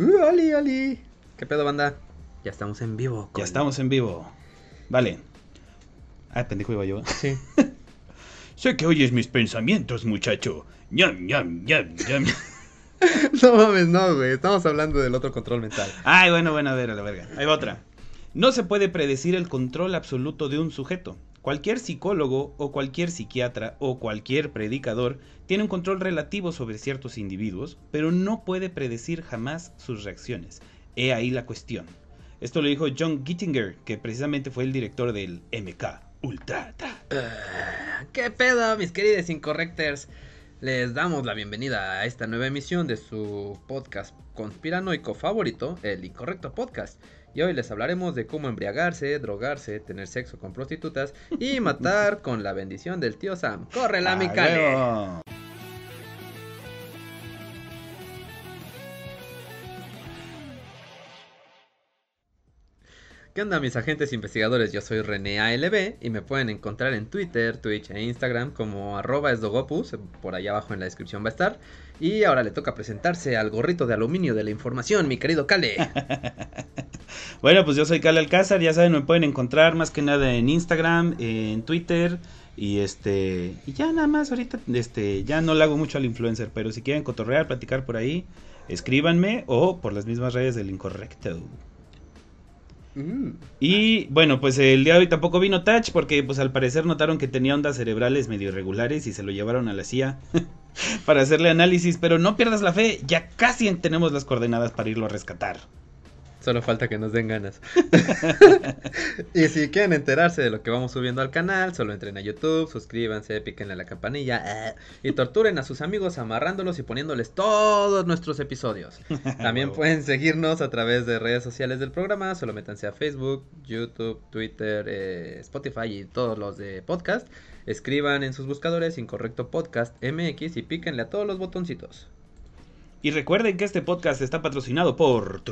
Uh, Ali, Ali. ¿Qué pedo, banda? Ya estamos en vivo. Ya estamos en vivo. Vale. Ah, pendejo iba yo. Sí. sé que oyes mis pensamientos, muchacho. Ñam, ñam, ñam, ñam. no mames, no, güey. Estamos hablando del otro control mental. Ay, bueno, bueno, a ver, a la verga. Ahí va otra. No se puede predecir el control absoluto de un sujeto. Cualquier psicólogo o cualquier psiquiatra o cualquier predicador tiene un control relativo sobre ciertos individuos, pero no puede predecir jamás sus reacciones. He ahí la cuestión. Esto lo dijo John Gittinger, que precisamente fue el director del MK Ultra. Uh, ¿Qué pedo, mis queridos incorrectors? Les damos la bienvenida a esta nueva emisión de su podcast conspiranoico favorito, el Incorrecto Podcast. Y hoy les hablaremos de cómo embriagarse, drogarse, tener sexo con prostitutas y matar con la bendición del tío Sam. ¡Córrela, mi cale! ¿Qué onda mis agentes investigadores? Yo soy René ALB y me pueden encontrar en Twitter, Twitch e Instagram como arroba esdogopus, por allá abajo en la descripción va a estar. Y ahora le toca presentarse al gorrito de aluminio de la información, mi querido Cale. bueno, pues yo soy Cale Alcázar, ya saben, me pueden encontrar más que nada en Instagram, en Twitter y este y ya nada más ahorita este ya no le hago mucho al influencer, pero si quieren cotorrear, platicar por ahí, escríbanme o por las mismas redes del incorrecto. Y bueno, pues el día de hoy tampoco vino Touch porque pues al parecer notaron que tenía ondas cerebrales medio irregulares y se lo llevaron a la CIA para hacerle análisis, pero no pierdas la fe, ya casi tenemos las coordenadas para irlo a rescatar. Solo falta que nos den ganas. y si quieren enterarse de lo que vamos subiendo al canal, solo entren a YouTube, suscríbanse, píquenle a la campanilla eh, y torturen a sus amigos amarrándolos y poniéndoles todos nuestros episodios. También pueden seguirnos a través de redes sociales del programa, solo métanse a Facebook, YouTube, Twitter, eh, Spotify y todos los de podcast. Escriban en sus buscadores Incorrecto Podcast MX y píquenle a todos los botoncitos. Y recuerden que este podcast está patrocinado por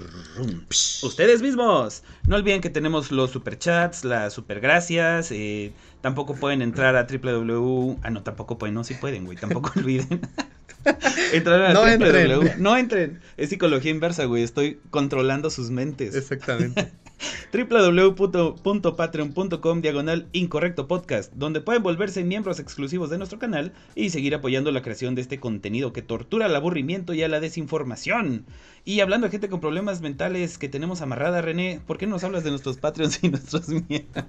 ustedes mismos. No olviden que tenemos los superchats, las supergracias. Eh, tampoco pueden entrar a www. Ah, no, tampoco pueden, no, sí pueden, güey. Tampoco olviden. entrar a no entren. No entren. Es psicología inversa, güey. Estoy controlando sus mentes. Exactamente www.patreon.com diagonal incorrecto podcast, donde pueden volverse miembros exclusivos de nuestro canal y seguir apoyando la creación de este contenido que tortura al aburrimiento y a la desinformación. Y hablando de gente con problemas mentales que tenemos amarrada, René, ¿por qué nos hablas de nuestros Patreons y nuestros miembros?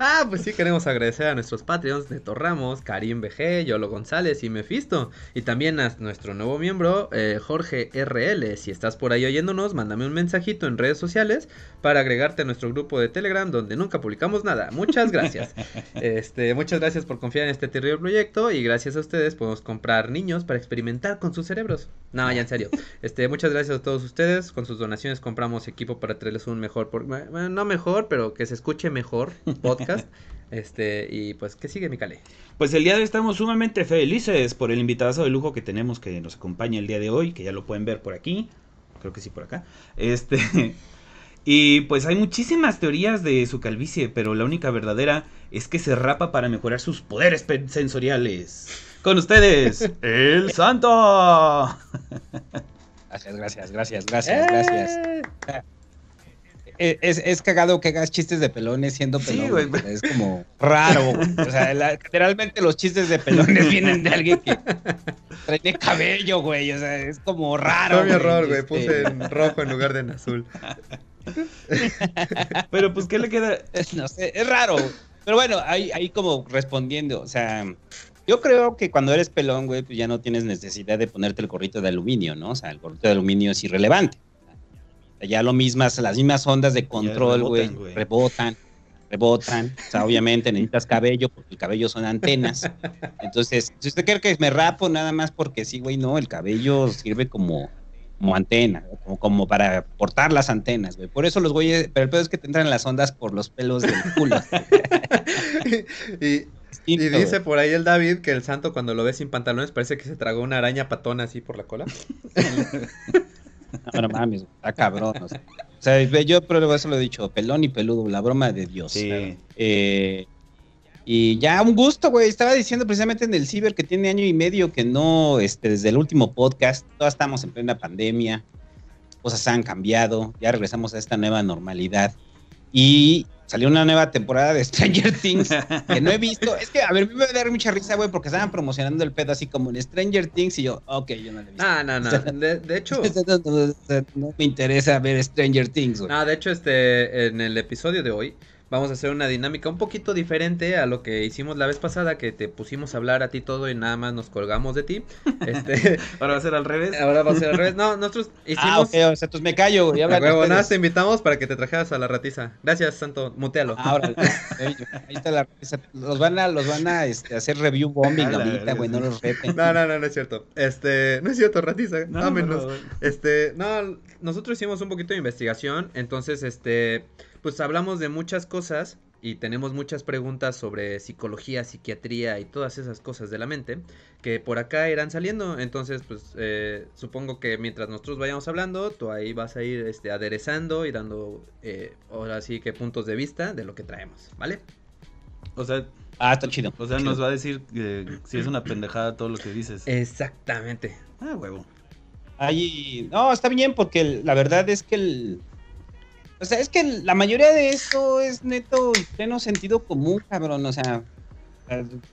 ah, pues sí, queremos agradecer a nuestros Patreons, Neto Ramos, Karim BG, Yolo González y Mefisto. Y también a nuestro nuevo miembro, eh, Jorge RL. Si estás por ahí oyéndonos, mándame un mensajito en redes sociales para agregarte a nuestro grupo de Telegram donde nunca publicamos nada. Muchas gracias. este, muchas gracias por confiar en este terrible proyecto y gracias a ustedes podemos comprar niños para experimentar con sus cerebros. No, ya en serio. Este, muchas gracias a todos ustedes. Con sus donaciones compramos equipo para traerles un mejor, bueno, no mejor, pero que se escuche mejor podcast. este, y pues, ¿qué sigue, Micale? Pues el día de hoy estamos sumamente felices por el invitado de lujo que tenemos que nos acompaña el día de hoy, que ya lo pueden ver por aquí. Creo que sí, por acá. Este. Y pues hay muchísimas teorías de su calvicie, pero la única verdadera es que se rapa para mejorar sus poderes sensoriales. Con ustedes, el santo. Gracias, gracias, gracias, gracias, gracias. Eh, es, es, cagado que hagas chistes de pelones siendo pelón. Es como raro. O sea, generalmente los chistes de pelones vienen de alguien que trae cabello, güey. O sea, es como raro. Fue mi error, güey. Puse este. en rojo en lugar de en azul. Pero pues, ¿qué le queda? No sé, es raro. Pero bueno, ahí, ahí como respondiendo, o sea, yo creo que cuando eres pelón, güey, pues ya no tienes necesidad de ponerte el gorrito de aluminio, ¿no? O sea, el gorrito de aluminio es irrelevante. ya lo mismas, las mismas ondas de control, güey, rebotan, rebotan. O sea, obviamente necesitas cabello, porque el cabello son antenas. Entonces, si usted quiere que me rapo nada más porque sí, güey, no, el cabello sirve como, como antena, como, como para portar las antenas, güey. Por eso los güeyes, pero el pedo es que te entran las ondas por los pelos del culo. y, y dice por ahí el David que el santo cuando lo ve sin pantalones parece que se tragó una araña patona así por la cola. no, no mames, está cabrón. O sea, yo pero eso lo he dicho, pelón y peludo, la broma de Dios. Sí. Eh, y ya un gusto, güey. Estaba diciendo precisamente en el Ciber que tiene año y medio que no, este, desde el último podcast, todos estamos en plena pandemia cosas han cambiado, ya regresamos a esta nueva normalidad. Y salió una nueva temporada de Stranger Things que no he visto. Es que, a ver, me va a dar mucha risa, güey, porque estaban promocionando el pedo así como en Stranger Things y yo, ok, yo no lo he visto. Ah, no, no. De, de hecho. no, me interesa ver Stranger Things, güey. No, de hecho, este, en el episodio de hoy vamos a hacer una dinámica un poquito diferente a lo que hicimos la vez pasada, que te pusimos a hablar a ti todo y nada más nos colgamos de ti. Este, ahora va a ser al revés. Ahora va a ser al revés. No, nosotros Ah, hicimos... ok, o sea, entonces me callo, güey. huevo, nada, te invitamos para que te trajeras a la ratiza. Gracias, Santo, mutealo. Ahora, ahí está la risa. Los van a, los van a este, hacer review bombing ahorita, güey, no los reten. No, no, no, no es cierto. Este, no es cierto, ratiza. No, Este, no, nosotros hicimos un poquito de investigación, entonces, este, pues hablamos de muchas cosas y tenemos muchas preguntas sobre psicología, psiquiatría y todas esas cosas de la mente que por acá irán saliendo. Entonces, pues, eh, supongo que mientras nosotros vayamos hablando, tú ahí vas a ir, este, aderezando y dando, eh, ahora sí que puntos de vista de lo que traemos, ¿vale? O sea, Ah, está chido. o sea, Chido. nos va a decir que si es una pendejada todo lo que dices. Exactamente. Ah, huevo. Ahí, no, está bien porque el- la verdad es que el... O sea, es que la mayoría de esto es neto y pleno sentido común, cabrón. O sea,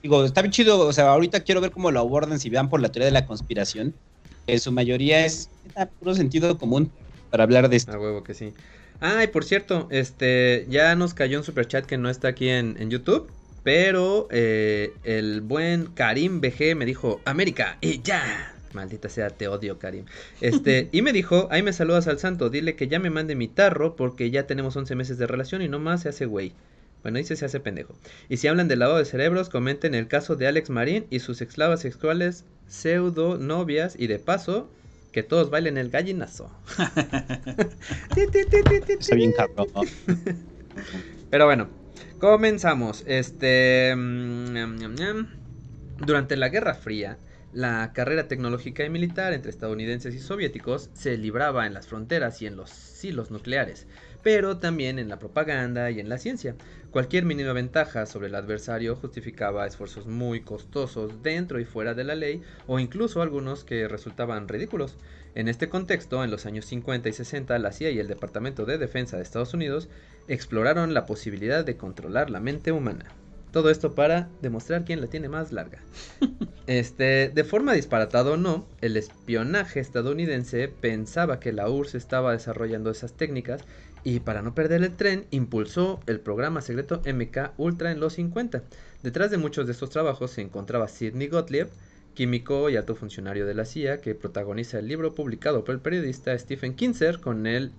digo, está bien chido. O sea, ahorita quiero ver cómo lo abordan si vean por la teoría de la conspiración. En su mayoría es neta, puro sentido común para hablar de esto. A huevo que sí. Ah, y por cierto, este, ya nos cayó un superchat que no está aquí en, en YouTube. Pero eh, el buen Karim BG me dijo, América, y ya. Maldita sea, te odio, Karim. Este, y me dijo, ahí me saludas al santo, dile que ya me mande mi tarro porque ya tenemos 11 meses de relación y nomás se hace güey. Bueno, dice se hace pendejo. Y si hablan del lavado de cerebros, comenten el caso de Alex Marín y sus esclavas sexuales pseudo novias y de paso, que todos bailen el gallinazo. Está bien cabrón. Pero bueno, comenzamos. Este. mm. Durante la Guerra Fría, la carrera tecnológica y militar entre estadounidenses y soviéticos se libraba en las fronteras y en los silos nucleares, pero también en la propaganda y en la ciencia. Cualquier mínima ventaja sobre el adversario justificaba esfuerzos muy costosos dentro y fuera de la ley, o incluso algunos que resultaban ridículos. En este contexto, en los años 50 y 60, la CIA y el Departamento de Defensa de Estados Unidos exploraron la posibilidad de controlar la mente humana. Todo esto para demostrar quién la tiene más larga. Este, de forma disparatada o no, el espionaje estadounidense pensaba que la URSS estaba desarrollando esas técnicas y para no perder el tren impulsó el programa secreto MK Ultra en los 50. Detrás de muchos de estos trabajos se encontraba Sidney Gottlieb, químico y alto funcionario de la CIA, que protagoniza el libro publicado por el periodista Stephen Kinzer con el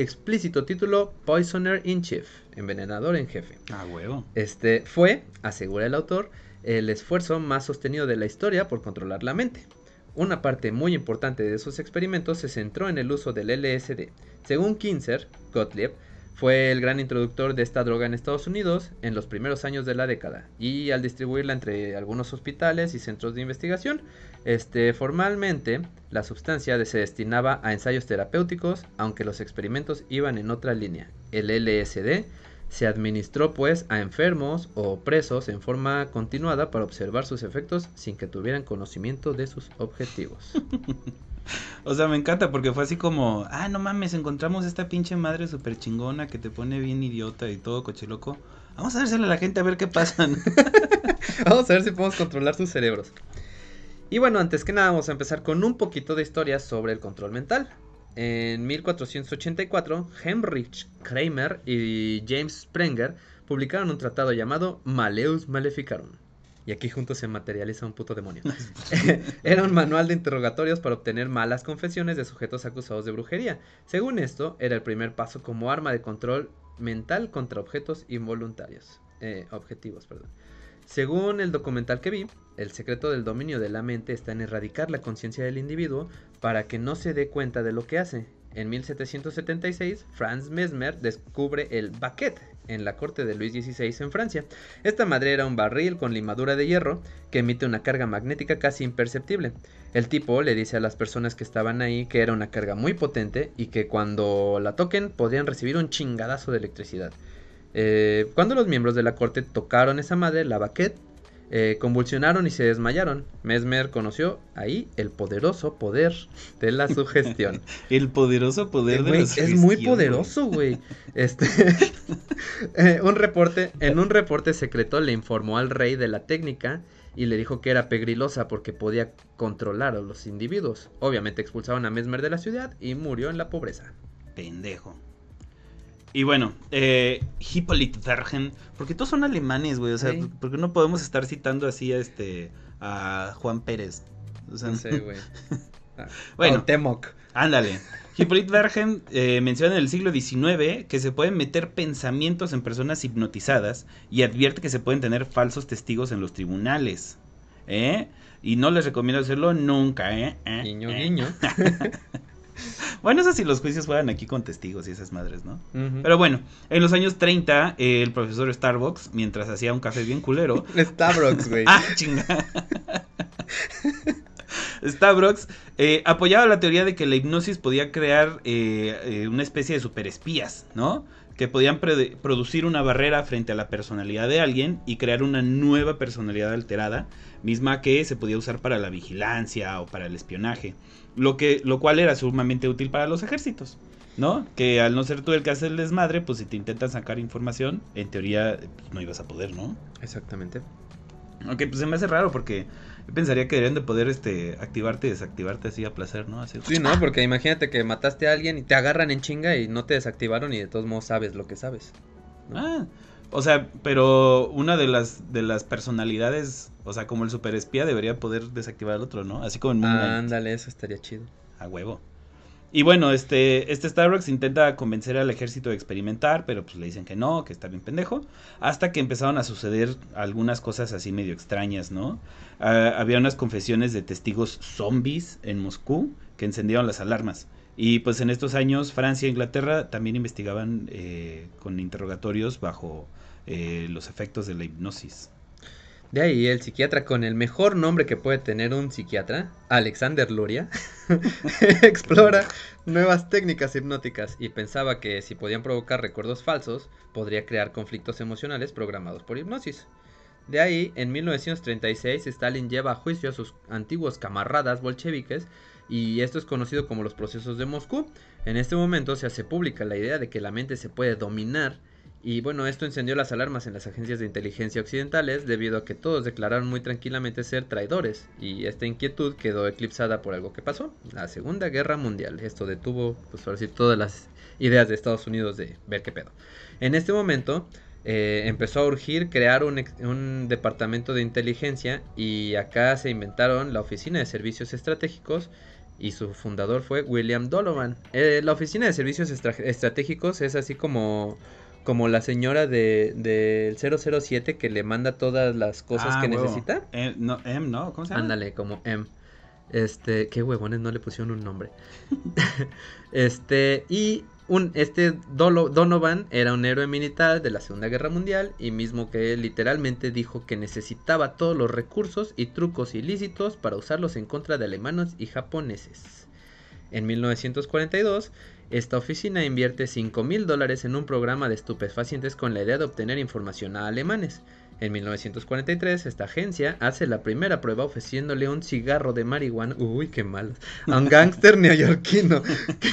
explícito título Poisoner in Chief, envenenador en jefe. Ah, huevo. Este fue, asegura el autor, el esfuerzo más sostenido de la historia por controlar la mente. Una parte muy importante de sus experimentos se centró en el uso del LSD. Según Kinzer, Gottlieb fue el gran introductor de esta droga en Estados Unidos en los primeros años de la década y al distribuirla entre algunos hospitales y centros de investigación, este formalmente la sustancia se destinaba a ensayos terapéuticos, aunque los experimentos iban en otra línea. El LSD se administró pues a enfermos o presos en forma continuada para observar sus efectos sin que tuvieran conocimiento de sus objetivos. O sea, me encanta porque fue así como, ah, no mames, encontramos esta pinche madre súper chingona que te pone bien idiota y todo cochiloco. Vamos a dársela a la gente a ver qué pasa. ¿no?". Vamos a ver si podemos controlar sus cerebros. Y bueno, antes que nada vamos a empezar con un poquito de historia sobre el control mental. En 1484, Heinrich Kramer y James Sprenger publicaron un tratado llamado Maleus Maleficarum. Y aquí juntos se materializa un puto demonio. Era un manual de interrogatorios para obtener malas confesiones de sujetos acusados de brujería. Según esto, era el primer paso como arma de control mental contra objetos involuntarios. Eh, objetivos, perdón. Según el documental que vi, el secreto del dominio de la mente está en erradicar la conciencia del individuo para que no se dé cuenta de lo que hace. En 1776, Franz Mesmer descubre el baquet en la corte de Luis XVI en Francia. Esta madre era un barril con limadura de hierro que emite una carga magnética casi imperceptible. El tipo le dice a las personas que estaban ahí que era una carga muy potente y que cuando la toquen podrían recibir un chingadazo de electricidad. Eh, cuando los miembros de la corte tocaron esa madre, la baquet, eh, convulsionaron y se desmayaron. Mesmer conoció ahí el poderoso poder de la sugestión. el poderoso poder de la es sugestión, muy güey. poderoso, güey. Este, eh, un reporte, en un reporte secreto le informó al rey de la técnica y le dijo que era pegrilosa porque podía controlar a los individuos. Obviamente expulsaron a Mesmer de la ciudad y murió en la pobreza. Pendejo. Y bueno, eh, Hippolyte Vergen, porque todos son alemanes, güey, o sea, Sí. porque no podemos estar citando así a este a Juan Pérez. O sea, No sé, güey. Bueno. Temoc. Ándale. Hippolyte Vergen eh, menciona en el siglo XIX que se pueden meter pensamientos en personas hipnotizadas y advierte que se pueden tener falsos testigos en los tribunales. ¿Eh? Y no les recomiendo hacerlo nunca, ¿eh? ¿Eh? Guiño, ¿Eh? guiño. Bueno, eso si los juicios fueran aquí con testigos y esas madres, ¿no? Pero bueno, en los años 30, eh, el profesor Starbucks, mientras hacía un café bien culero, Starbucks, güey. Ah, chinga. Starbucks eh, apoyaba la teoría de que la hipnosis podía crear eh, una especie de superespías, ¿no? Que podían producir una barrera frente a la personalidad de alguien y crear una nueva personalidad alterada, misma que se podía usar para la vigilancia o para el espionaje, lo, que, lo cual era sumamente útil para los ejércitos. ¿No? Que al no ser tú el que hace el desmadre, pues si te intentan sacar información, en teoría pues, no ibas a poder, ¿no? Exactamente. Ok, pues se me hace raro porque yo pensaría que deberían de poder este activarte y desactivarte así a placer, ¿no? Así. Sí, ¿no? Porque imagínate que mataste a alguien y te agarran en chinga y no te desactivaron y de todos modos sabes lo que sabes. Ah, o sea, pero una de las de las personalidades, o sea, como el superespía debería poder desactivar al otro, ¿no? Así como en Moon Knight, Ándale, eso estaría chido. a huevo. Y bueno, este, este Starbucks intenta convencer al ejército de experimentar, pero pues le dicen que no, que está bien pendejo. Hasta que empezaron a suceder algunas cosas así medio extrañas, ¿no? Ah, había unas confesiones de testigos zombies en Moscú que encendieron las alarmas. Y pues en estos años Francia e Inglaterra también investigaban eh, con interrogatorios bajo eh, los efectos de la hipnosis. De ahí el psiquiatra con el mejor nombre que puede tener un psiquiatra, Alexander Luria, explora nuevas técnicas hipnóticas y pensaba que si podían provocar recuerdos falsos, podría crear conflictos emocionales programados por hipnosis. De ahí, en 1936, Stalin lleva a juicio a sus antiguos camaradas bolcheviques y esto es conocido como los procesos de Moscú. En este momento se hace pública la idea de que la mente se puede dominar y bueno, esto encendió las alarmas en las agencias de inteligencia occidentales debido a que todos declararon muy tranquilamente ser traidores y esta inquietud quedó eclipsada por algo que pasó, la Segunda Guerra Mundial. Esto detuvo, pues por decir, todas las ideas de Estados Unidos de ver qué pedo. En este momento eh, empezó a urgir crear un, un departamento de inteligencia y acá se inventaron la Oficina de Servicios Estratégicos y su fundador fue William Donovan. Eh, la Oficina de Servicios Estra- Estratégicos es así como como la señora de del 007 que le manda todas las cosas Ah, que huevo. necesita. Eh, no, em, ¿no? ¿Cómo se llama? Ándale, como M. Este, qué huevones, no le pusieron un nombre. este, y este Donovan era un héroe militar de la Segunda Guerra Mundial y mismo que literalmente dijo que necesitaba todos los recursos y trucos ilícitos para usarlos en contra de alemanes y japoneses. En 1942, esta oficina invierte 5 mil dólares en un programa de estupefacientes con la idea de obtener información a alemanes. En 1943, esta agencia hace la primera prueba ofreciéndole un cigarro de marihuana, uy, qué mal, a un gángster neoyorquino,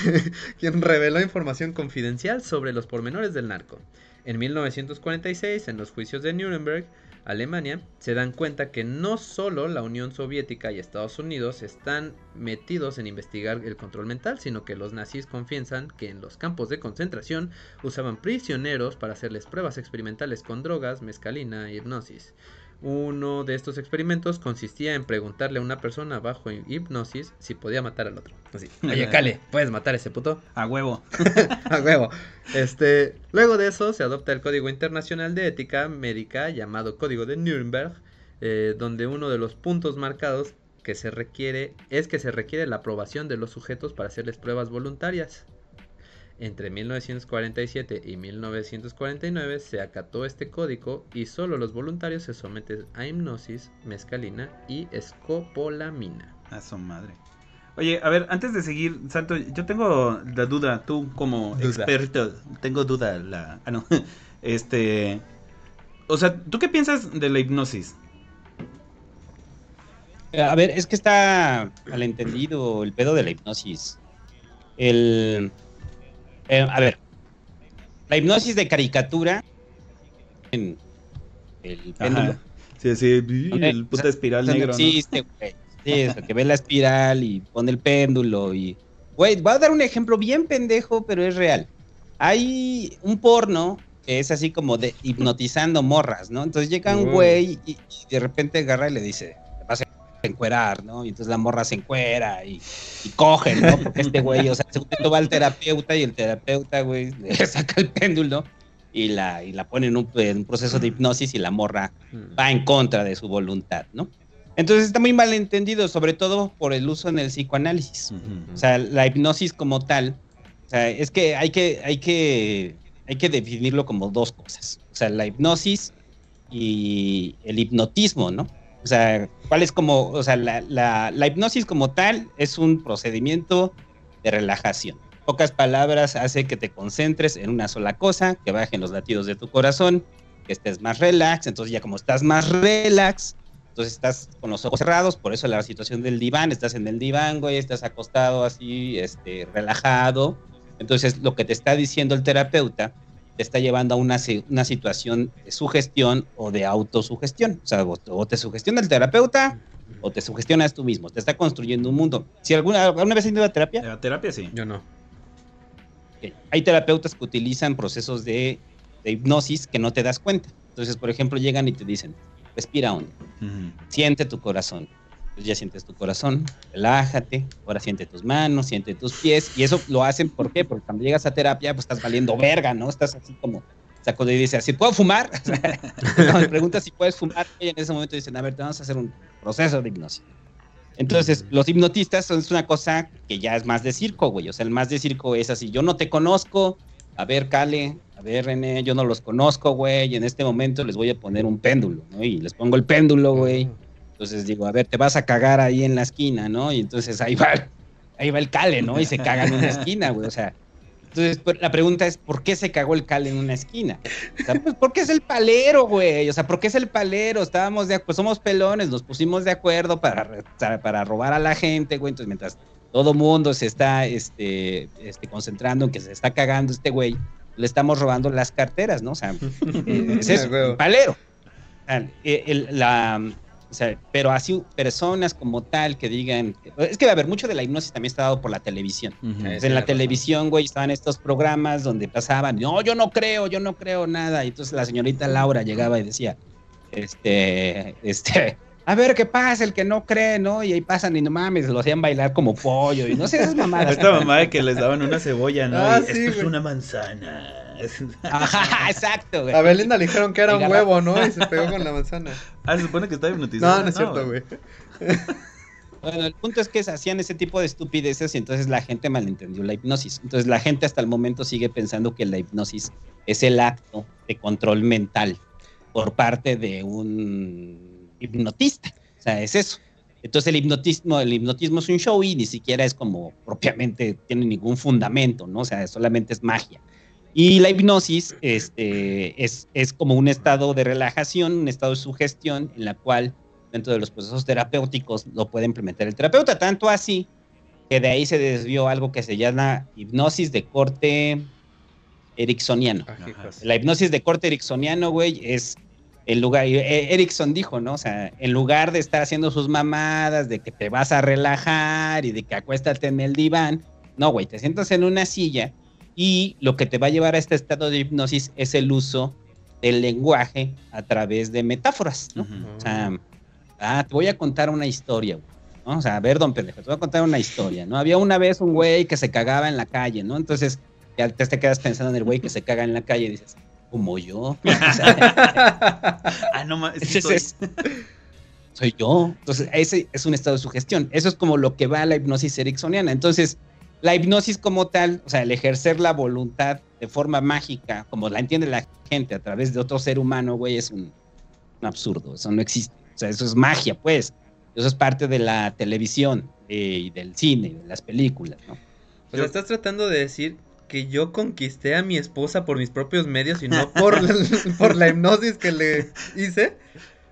quien reveló información confidencial sobre los pormenores del narco. En 1946, en los juicios de Nuremberg, Alemania, se dan cuenta que no solo la Unión Soviética y Estados Unidos están metidos en investigar el control mental, sino que los nazis confiesan que en los campos de concentración usaban prisioneros para hacerles pruebas experimentales con drogas, mescalina e hipnosis. Uno de estos experimentos consistía en preguntarle a una persona bajo hipnosis si podía matar al otro. Así, oye, Cale, ¿puedes matar a ese puto? A huevo. A huevo. Este, luego de eso se adopta el Código Internacional de Ética Médica llamado Código de Nuremberg, eh, donde uno de los puntos marcados que se requiere es que se requiere la aprobación de los sujetos para hacerles pruebas voluntarias. Entre 1947 y 1949 se acató este código y solo los voluntarios se someten a hipnosis, mescalina y escopolamina. A su madre. Oye, a ver, antes de seguir, Santo, yo tengo la duda, tú como Duda. experto, tengo duda, la... Ah, no, este... O sea, ¿tú qué piensas de la hipnosis? A ver, es que está malentendido el pedo de la hipnosis. El. Eh, a ver. La hipnosis de caricatura. En el péndulo. Ajá. Sí, sí, el puta espiral negro, ¿no? existe, güey. Sí, eso, que ve la espiral y pone el péndulo y... Güey, voy a dar un ejemplo bien pendejo, pero es real. Hay un porno que es así como de hipnotizando morras, ¿no? Entonces llega un Mm. güey y, y de repente agarra y le dice, encuerar, ¿no? Y entonces la morra se encuera y, y coge, ¿no? Porque este güey, o sea, según esto va al terapeuta y el terapeuta, güey, le saca el péndulo y la, y la pone en un, en un proceso de hipnosis y la morra Mm. va en contra de su voluntad, ¿no? Entonces está muy mal entendido, sobre todo por el uso en el psicoanálisis. O sea, la hipnosis como tal, o sea, es que hay que, hay que, hay que definirlo como dos cosas. O sea, la hipnosis y el hipnotismo, ¿no? O sea, ¿cuál es como, o sea, la, hipnosis como tal es un procedimiento de relajación. Pocas palabras, hace que te concentres en una sola cosa, que bajen los latidos de tu corazón, que estés más relax. Entonces ya como estás más relax, entonces estás con los ojos cerrados, por eso la situación del diván, estás en el diván, güey, estás acostado así, este, relajado. Entonces lo que te está diciendo el terapeuta te está llevando a una, una situación de sugestión o de autosugestión. O sea, o, o te sugestiona el terapeuta o te sugestionas tú mismo. Te está construyendo un mundo. Si alguna, alguna vez has ido a terapia, La terapia sí. Yo no. Hay terapeutas que utilizan procesos de, de hipnosis que no te das cuenta. Entonces, por ejemplo, llegan y te dicen, respira hondo, siente tu corazón. Entonces ya sientes tu corazón, relájate, ahora siente tus manos, siente tus pies. Y eso lo hacen, ¿por qué? Porque cuando llegas a terapia, pues estás valiendo verga, ¿no? Estás así como, o sea, cuando dice ¿puedo fumar? cuando me preguntas si puedes fumar, y en ese momento dicen, a ver, te vamos a hacer un proceso de hipnosis. Entonces, los hipnotistas son una cosa que ya es más de circo, güey. O sea, el más de circo es así, yo no te conozco, a ver, Cale, a ver, René, yo no los conozco, güey, y en este momento les voy a poner un péndulo, ¿no? Y les pongo el péndulo, güey. Entonces digo, a ver, te vas a cagar ahí en la esquina, ¿no? Y entonces ahí va, ahí va el Cale, ¿no? Y se caga en una esquina, güey. O sea, entonces pues, la pregunta es, ¿por qué se cagó el Cale en una esquina? O sea, pues porque es el palero, güey. O sea, ¿por qué es el palero? Estábamos de pues somos pelones, nos pusimos de acuerdo para, para- robar a la gente, güey. Entonces, mientras todo mundo se está este, este, concentrando en que se está cagando este güey, le estamos robando las carteras, ¿no? O sea, eh, es eso, el palero. O sea, el- el- la, o sea, pero así personas como tal que digan, es que va a haber mucho de la hipnosis también está dado por la televisión. En la televisión, güey, estaban estos programas donde pasaban, no, yo no creo, yo no creo nada. Y entonces la señorita Laura llegaba y decía, este, este, a ver qué pasa, el que no cree, ¿no? Y ahí pasan y no mames, lo hacían bailar como pollo y no sé, esas mamadas. Esta mamá de que les daban una cebolla, ¿no? Ah, Y, sí, Esto es una manzana. Ajá, exacto, güey. A Belinda le dijeron que era un huevo, ¿no? Y se pegó con la manzana. Ah, se supone que está hipnotizado. No, no es cierto, güey. Bueno, el punto es que se hacían ese tipo de estupideces y entonces la gente malentendió la hipnosis. Entonces la gente hasta el momento sigue pensando que la hipnosis es el acto de control mental por parte de un hipnotista. O sea, es eso. Entonces el hipnotismo, el hipnotismo es un show y ni siquiera es como propiamente tiene ningún fundamento, ¿no? O sea, solamente es magia. Y la hipnosis este, es, es como un estado de relajación, un estado de sugestión en la cual dentro de los procesos terapéuticos lo puede implementar el terapeuta, tanto así que de ahí se desvió algo que se llama hipnosis de corte ericksoniano. La hipnosis de corte ericksoniano, güey, es el lugar, eh, Erickson dijo, ¿no? O sea, en lugar de estar haciendo sus mamadas, de que te vas a relajar y de que acuéstate en el diván, no, güey, te sientas en una silla y lo que te va a llevar a este estado de hipnosis es el uso del lenguaje a través de metáforas, ¿no? Ujú. O sea, ah, te voy a contar una historia, güey. ¿no? O sea, a ver, don pendejo, te voy a contar una historia, ¿no? Había una vez un güey que se cagaba en la calle, ¿no? Entonces, ya te, quedas pensando en el güey que se caga en la calle y dices, como yo. Ah, no mames. ese es- soy yo. Entonces, ese es un estado de sugestión. Eso es como lo que va a la hipnosis ericksoniana. Entonces, la hipnosis como tal, o sea, el ejercer la voluntad de forma mágica, como la entiende la gente a través de otro ser humano, güey, es un, un absurdo. Eso no existe. O sea, eso es magia, pues. Eso es parte de la televisión eh, y del cine, de las películas, ¿no? O sea, estás tratando de decir que yo conquisté a mi esposa por mis propios medios y no por la, por la hipnosis que le hice.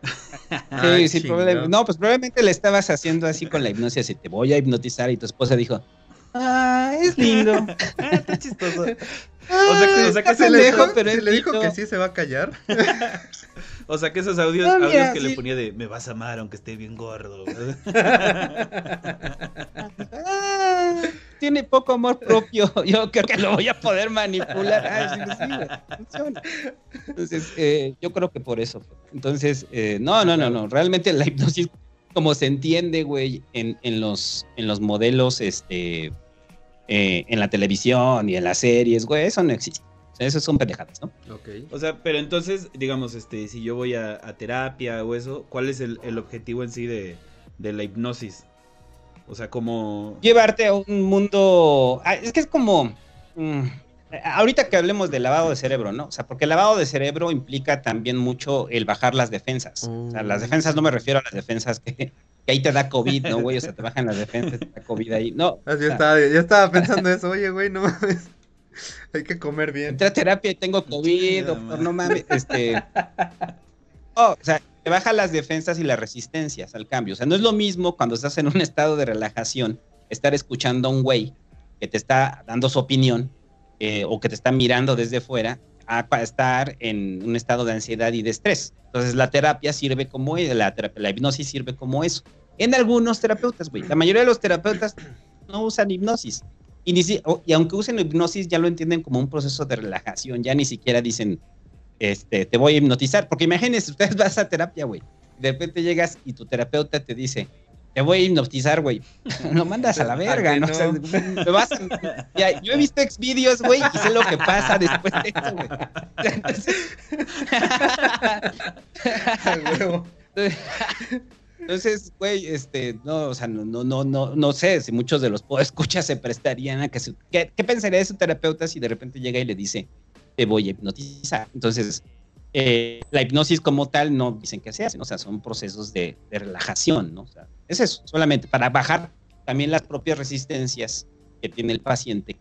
sí, sí, probablemente. No, pues probablemente le estabas haciendo así con la hipnosis, y te voy a hipnotizar y tu esposa dijo, ah, es lindo. ah, está chistoso. o sea, o sea que se le dijo, pero se le dijo que sí se va a callar. O sea que esos audios, no, mira, audios que sí. le ponía de me vas a amar aunque esté bien gordo. ah, tiene poco amor propio. Yo creo que lo voy a poder manipular. Ah, sí. Entonces, eh, yo creo que por eso. Entonces, eh, no, no, no, no. Realmente la hipnosis, como se entiende, güey, en, en, los, en los modelos, este, eh, en la televisión y en las series, güey, eso no existe. O sea, esos son pendejadas, ¿no? Ok. O sea, pero entonces, digamos, este, si yo voy a, a terapia o eso, ¿cuál es el, el objetivo en sí de, de, la hipnosis? O sea, como... Llevarte a un mundo... Ah, es que es como... Mmm, ahorita que hablemos del lavado de cerebro, ¿no? O sea, porque el lavado de cerebro implica también mucho el bajar las defensas. Mm. O sea, las defensas no me refiero a las defensas que, que ahí te da COVID, ¿no, güey? O sea, te bajan las defensas, te da COVID ahí. No. Así sea, estaba, yo estaba pensando eso, oye, güey, no mames. Hay que comer bien. Entré a terapia y tengo COVID, doctor, no mames. Este. Oh, o sea, te baja las defensas y las resistencias al cambio. O sea, no es lo mismo cuando estás en un estado de relajación, estar escuchando a un güey que te está dando su opinión eh, o que te está mirando desde fuera, a estar en un estado de ansiedad y de estrés. Entonces, la terapia sirve como la, la hipnosis sirve como eso. En algunos terapeutas, güey. La mayoría de los terapeutas no usan hipnosis. Y, ni si, y, aunque usen hipnosis, ya lo entienden como un proceso de relajación, ya ni siquiera dicen, este, te voy a hipnotizar, porque imagínense, ustedes vas a terapia, güey, de repente llegas y tu terapeuta te dice, te voy a hipnotizar, güey, lo mandas a la verga, ¿no? no? O sea, me vas a, ya, yo he visto ex vídeos, güey, y sé lo que pasa después de eso, güey. Entonces, entonces, güey, este, no, o sea, no, no, no, no, no sé si muchos de los escuchas se prestarían a que se, ¿qué, ¿qué, pensaría de su terapeuta si de repente llega y le dice, te voy a hipnotizar? Entonces, eh, la hipnosis como tal no dicen que se hacen, o sea, son procesos de, de, relajación, ¿no? O sea, es eso, solamente para bajar también las propias resistencias que tiene el paciente,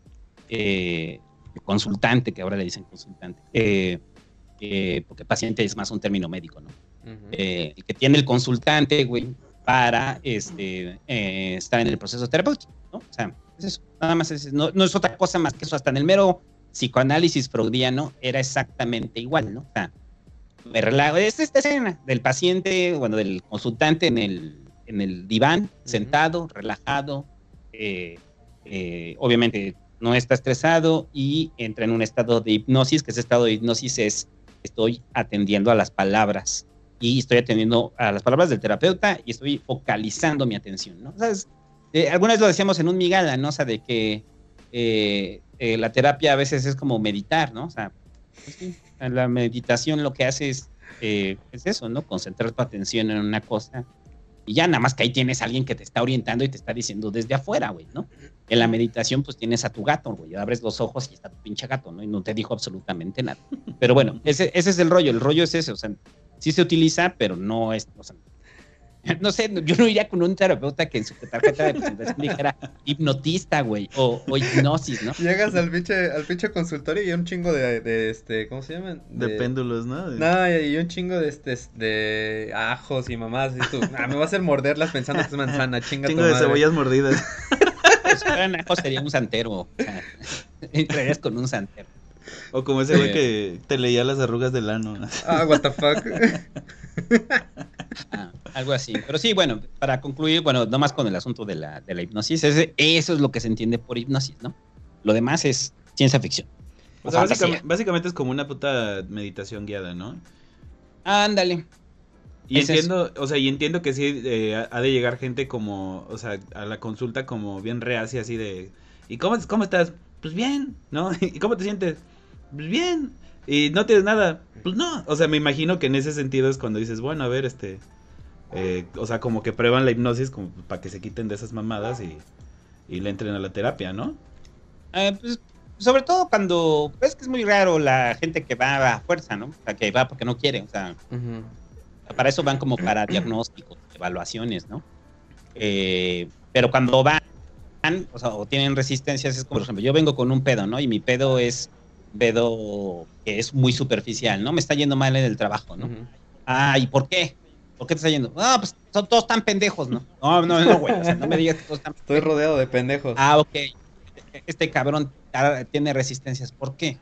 eh, el consultante, que ahora le dicen consultante, eh, porque paciente es más un término médico, ¿no? Uh -huh. eh, el que tiene el consultante, güey, para este, eh, estar en el proceso terapéutico, ¿no? O sea, es eso, nada más es, no, no, es otra cosa más que eso, hasta en el mero psicoanálisis freudiano era exactamente igual, ¿no? O sea, me relajo, es esta escena del paciente, bueno, del consultante en el, en el diván, sentado, relajado, eh, eh, obviamente no está estresado y entra en un estado de hipnosis, que ese estado de hipnosis es estoy atendiendo a las palabras y estoy atendiendo a las palabras del terapeuta y estoy focalizando mi atención, ¿no? O sea, es, eh, alguna vez lo decíamos en un migala, ¿no? O sea, de que la terapia a veces es como meditar, ¿no? O sea, pues la meditación lo que hace es, es eso, ¿no? Concentrar tu atención en una cosa y ya nada más que ahí tienes a alguien que te está orientando y te está diciendo desde afuera, güey, ¿no? En la meditación, pues tienes a tu gato, güey, abres los ojos y está tu pinche gato, ¿no? Y no te dijo absolutamente nada. Pero bueno, ese, ese es el rollo, el rollo es ese, o sea, sí se utiliza, pero no es, o sea, no sé, yo no iría con un terapeuta que en su tarjeta de presentación dijera hipnotista, güey, o, o, hipnosis, ¿no? Llegas al pinche, al pinche consultorio y hay un chingo de, de, este, ¿cómo se llaman? De, de péndulos, ¿no? De... No, y un chingo de, este, de ajos y mamás, y tú, ah, me vas a hacer morderlas pensando que es manzana, chinga Chingo de cebollas mordidas. Pues, ajos sería un santero, o sea, entrarías con un santero. O como ese güey sí. que te leía las arrugas del ano. Ah, what the fuck. Ah, algo así. Pero sí, bueno, para concluir, bueno, nomás con el asunto de la, de la hipnosis, ese, eso es lo que se entiende por hipnosis, ¿no? Lo demás es ciencia ficción. O, o sea, básicamente, básicamente, es como una puta meditación guiada, ¿no? Ándale. Y es entiendo, eso. o sea, y entiendo que sí eh, ha de llegar gente como, o sea, a la consulta como bien reacia, así de, ¿y cómo, cómo estás? Pues bien, ¿no? ¿Y cómo te sientes? Pues bien. ¿Y no tienes nada? Pues no. O sea, me imagino que en ese sentido es cuando dices, bueno, a ver, este, eh, o sea, como que prueban la hipnosis como para que se quiten de esas mamadas y, y le entren a la terapia, ¿no? Eh, pues sobre todo cuando ves que es muy raro la gente que va a fuerza, ¿no? O sea, que va porque no quiere, o sea, uh -huh. para eso van como para diagnósticos, evaluaciones, ¿no? Eh, pero cuando van, o sea, o tienen resistencias, es como, por ejemplo, yo vengo con un pedo, ¿no? Y mi pedo es pedo que es muy superficial, ¿no? Me está yendo mal en el trabajo, ¿no? Uh -huh. Ah, ¿y por qué? ¿Por qué te está yendo? Ah, pues son todos tan pendejos, ¿no? No, no, no, güey. O sea, no me digas que todos están Estoy rodeado de pendejos. Ah, ok. Este cabrón tiene resistencias. ¿Por qué?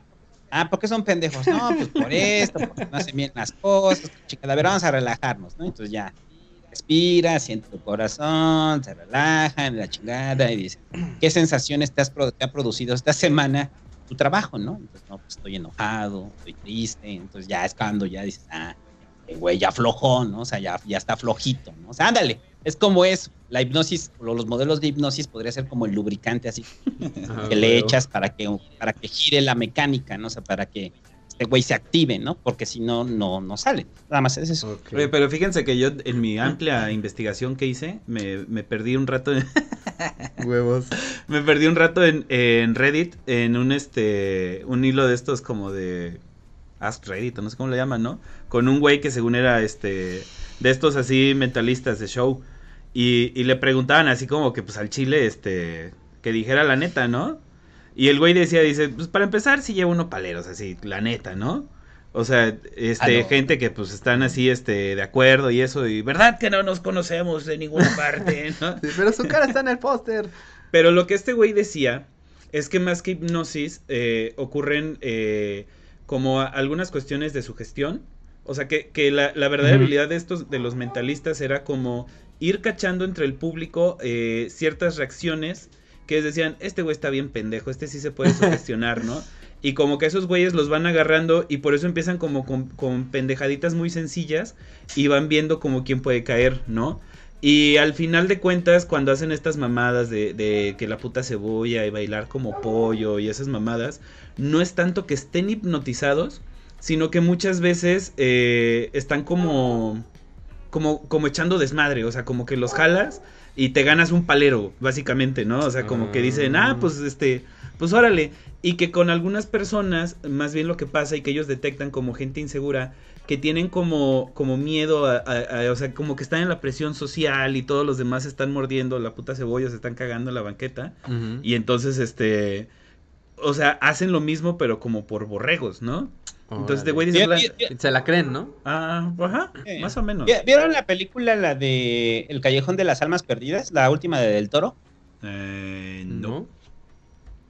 Ah, ¿por qué son pendejos? No, pues por esto, porque no hacen bien las cosas. Chica, a ver, vamos a relajarnos, ¿no? Entonces ya respira, siente tu corazón, se relaja, la chingada y dice, ¿qué sensaciones te, has te ha producido esta semana tu trabajo, no? Entonces, no, pues estoy enojado, estoy triste, entonces ya es cuando ya dices, ah, güey, ya aflojó, ¿no? O sea, ya, ya está flojito, ¿no? O sea, ándale, es como es, la hipnosis, o los modelos de hipnosis podría ser como el lubricante así, Ah, que le echas para que, para que gire la mecánica, ¿no? O sea, para que este güey se active, ¿no? Porque si no, no, no sale. Nada más es eso. Oye, pero fíjense que yo en mi amplia investigación que hice, me, me perdí un rato en, Huevos. me perdí un rato en, en Reddit, en un este un hilo de estos como de Ask Reddit, o no sé cómo le llaman, ¿no? Con un güey que según era este de estos así mentalistas de show y, y le preguntaban así como que pues al chile este que dijera la neta, ¿no? Y el güey decía, dice, pues para empezar sí lleva uno paleros, así, la neta, ¿no? O sea, este, Ah, no. gente que pues están así, este, de acuerdo y eso, y verdad que no nos conocemos de ninguna parte, ¿no? Sí, pero su cara está en el póster. Pero lo que este güey decía es que más que hipnosis eh, ocurren eh, como algunas cuestiones de sugestión. O sea, que, que la, la verdadera habilidad de estos, de los mentalistas era como ir cachando entre el público eh, ciertas reacciones que decían, este güey está bien pendejo, este sí se puede sugestionar, ¿no? Y como que esos güeyes los van agarrando y por eso empiezan como con, con pendejaditas muy sencillas y van viendo como quién puede caer, ¿no? Y al final de cuentas, cuando hacen estas mamadas de, de que la puta cebolla y bailar como pollo y esas mamadas, no es tanto que estén hipnotizados, sino que muchas veces eh, están como, como, como echando desmadre, o sea, como que los jalas y te ganas un palero, básicamente, ¿no? O sea, como que dicen, ah, pues este, pues órale. Y que con algunas personas, más bien lo que pasa y que ellos detectan como gente insegura, que tienen como, como miedo a, a- a- o sea, como que están en la presión social y todos los demás están mordiendo la puta cebolla, se están cagando en la banqueta. Y entonces, este, o sea, hacen lo mismo, pero como por borregos, ¿no? Entonces, este güey Se la creen, ¿no? ah, ajá, Eh, más o menos. ¿Vi- ¿Vieron la película, la de El Callejón de las Almas Perdidas? La última de Del Toro. Eh, no.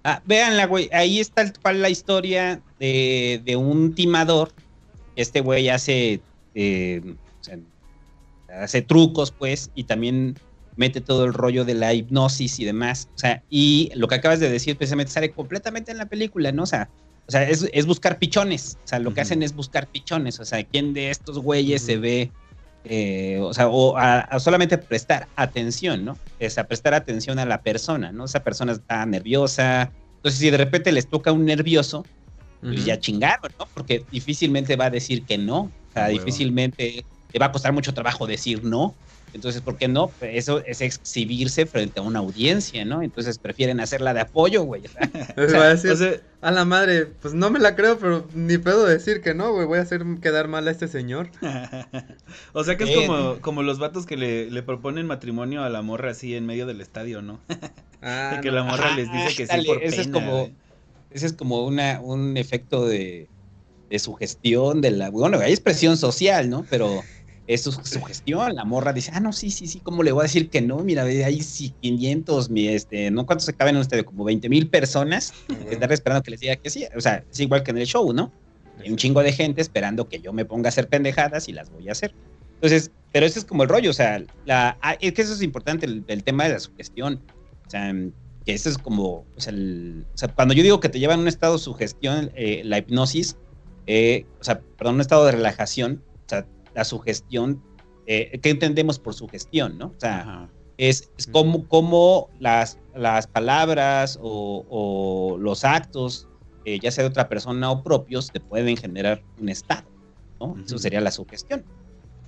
Ah, véanla, güey. Ahí está el- cual la historia de, de un timador. Este güey hace, eh, o sea, hace trucos, pues, y también mete todo el rollo de la hipnosis y demás. O sea, y lo que acabas de decir precisamente sale completamente en la película, ¿no? O sea, o sea es, es buscar pichones. O sea, lo que hacen es buscar pichones. O sea, ¿quién de estos güeyes se ve? eh, o sea, o a, a solamente prestar atención, ¿no? Es a prestar atención a la persona, ¿no? Esa persona está nerviosa. Entonces, si de repente les toca un nervioso, pues ya chingaron, ¿no? Porque difícilmente va a decir que no. O sea, difícilmente le va a costar mucho trabajo decir no. Entonces, ¿por qué no? Eso es exhibirse frente a una audiencia, ¿no? Entonces prefieren hacerla de apoyo, güey. A decir, O sea, a la madre, pues no me la creo, pero ni pedo decir que no, güey. Voy a hacer quedar mal a este señor. o sea que es Eh, como, como los vatos que le, le proponen matrimonio a la morra así en medio del estadio, ¿no? Ah, de que no. la morra Ajá, les dice que sí ándale, por ese es como- güey. Ese es como una, un efecto de, de sugestión de la... Bueno, hay expresión social, ¿no? Pero es su- sugestión. La morra dice, ah, no, sí, sí, sí, ¿cómo le voy a decir que no? Mira, ve, hay sí, 500, mi, este, ¿no? ¿Cuántos se caben en ustedes? Como 20 mil personas que están esperando que les diga que sí. O sea, es igual que en el show, ¿no? Hay un chingo de gente esperando que yo me ponga a hacer pendejadas y las voy a hacer. Entonces, pero ese es como el rollo, o sea, la, ah, es que eso es importante, el, el tema de la sugestión. O sea, que eso es como, o sea, el- o sea, cuando yo digo que te llevan a un estado de sugestión, eh, la hipnosis, eh, o sea, perdón, un estado de relajación, la sugestión, eh, ¿qué entendemos por sugestión, no? O sea, Ajá. es, es como, como las, las palabras o, o los actos, eh, ya sea de otra persona o propios, te pueden generar un estado, ¿no? Eso sería la sugestión.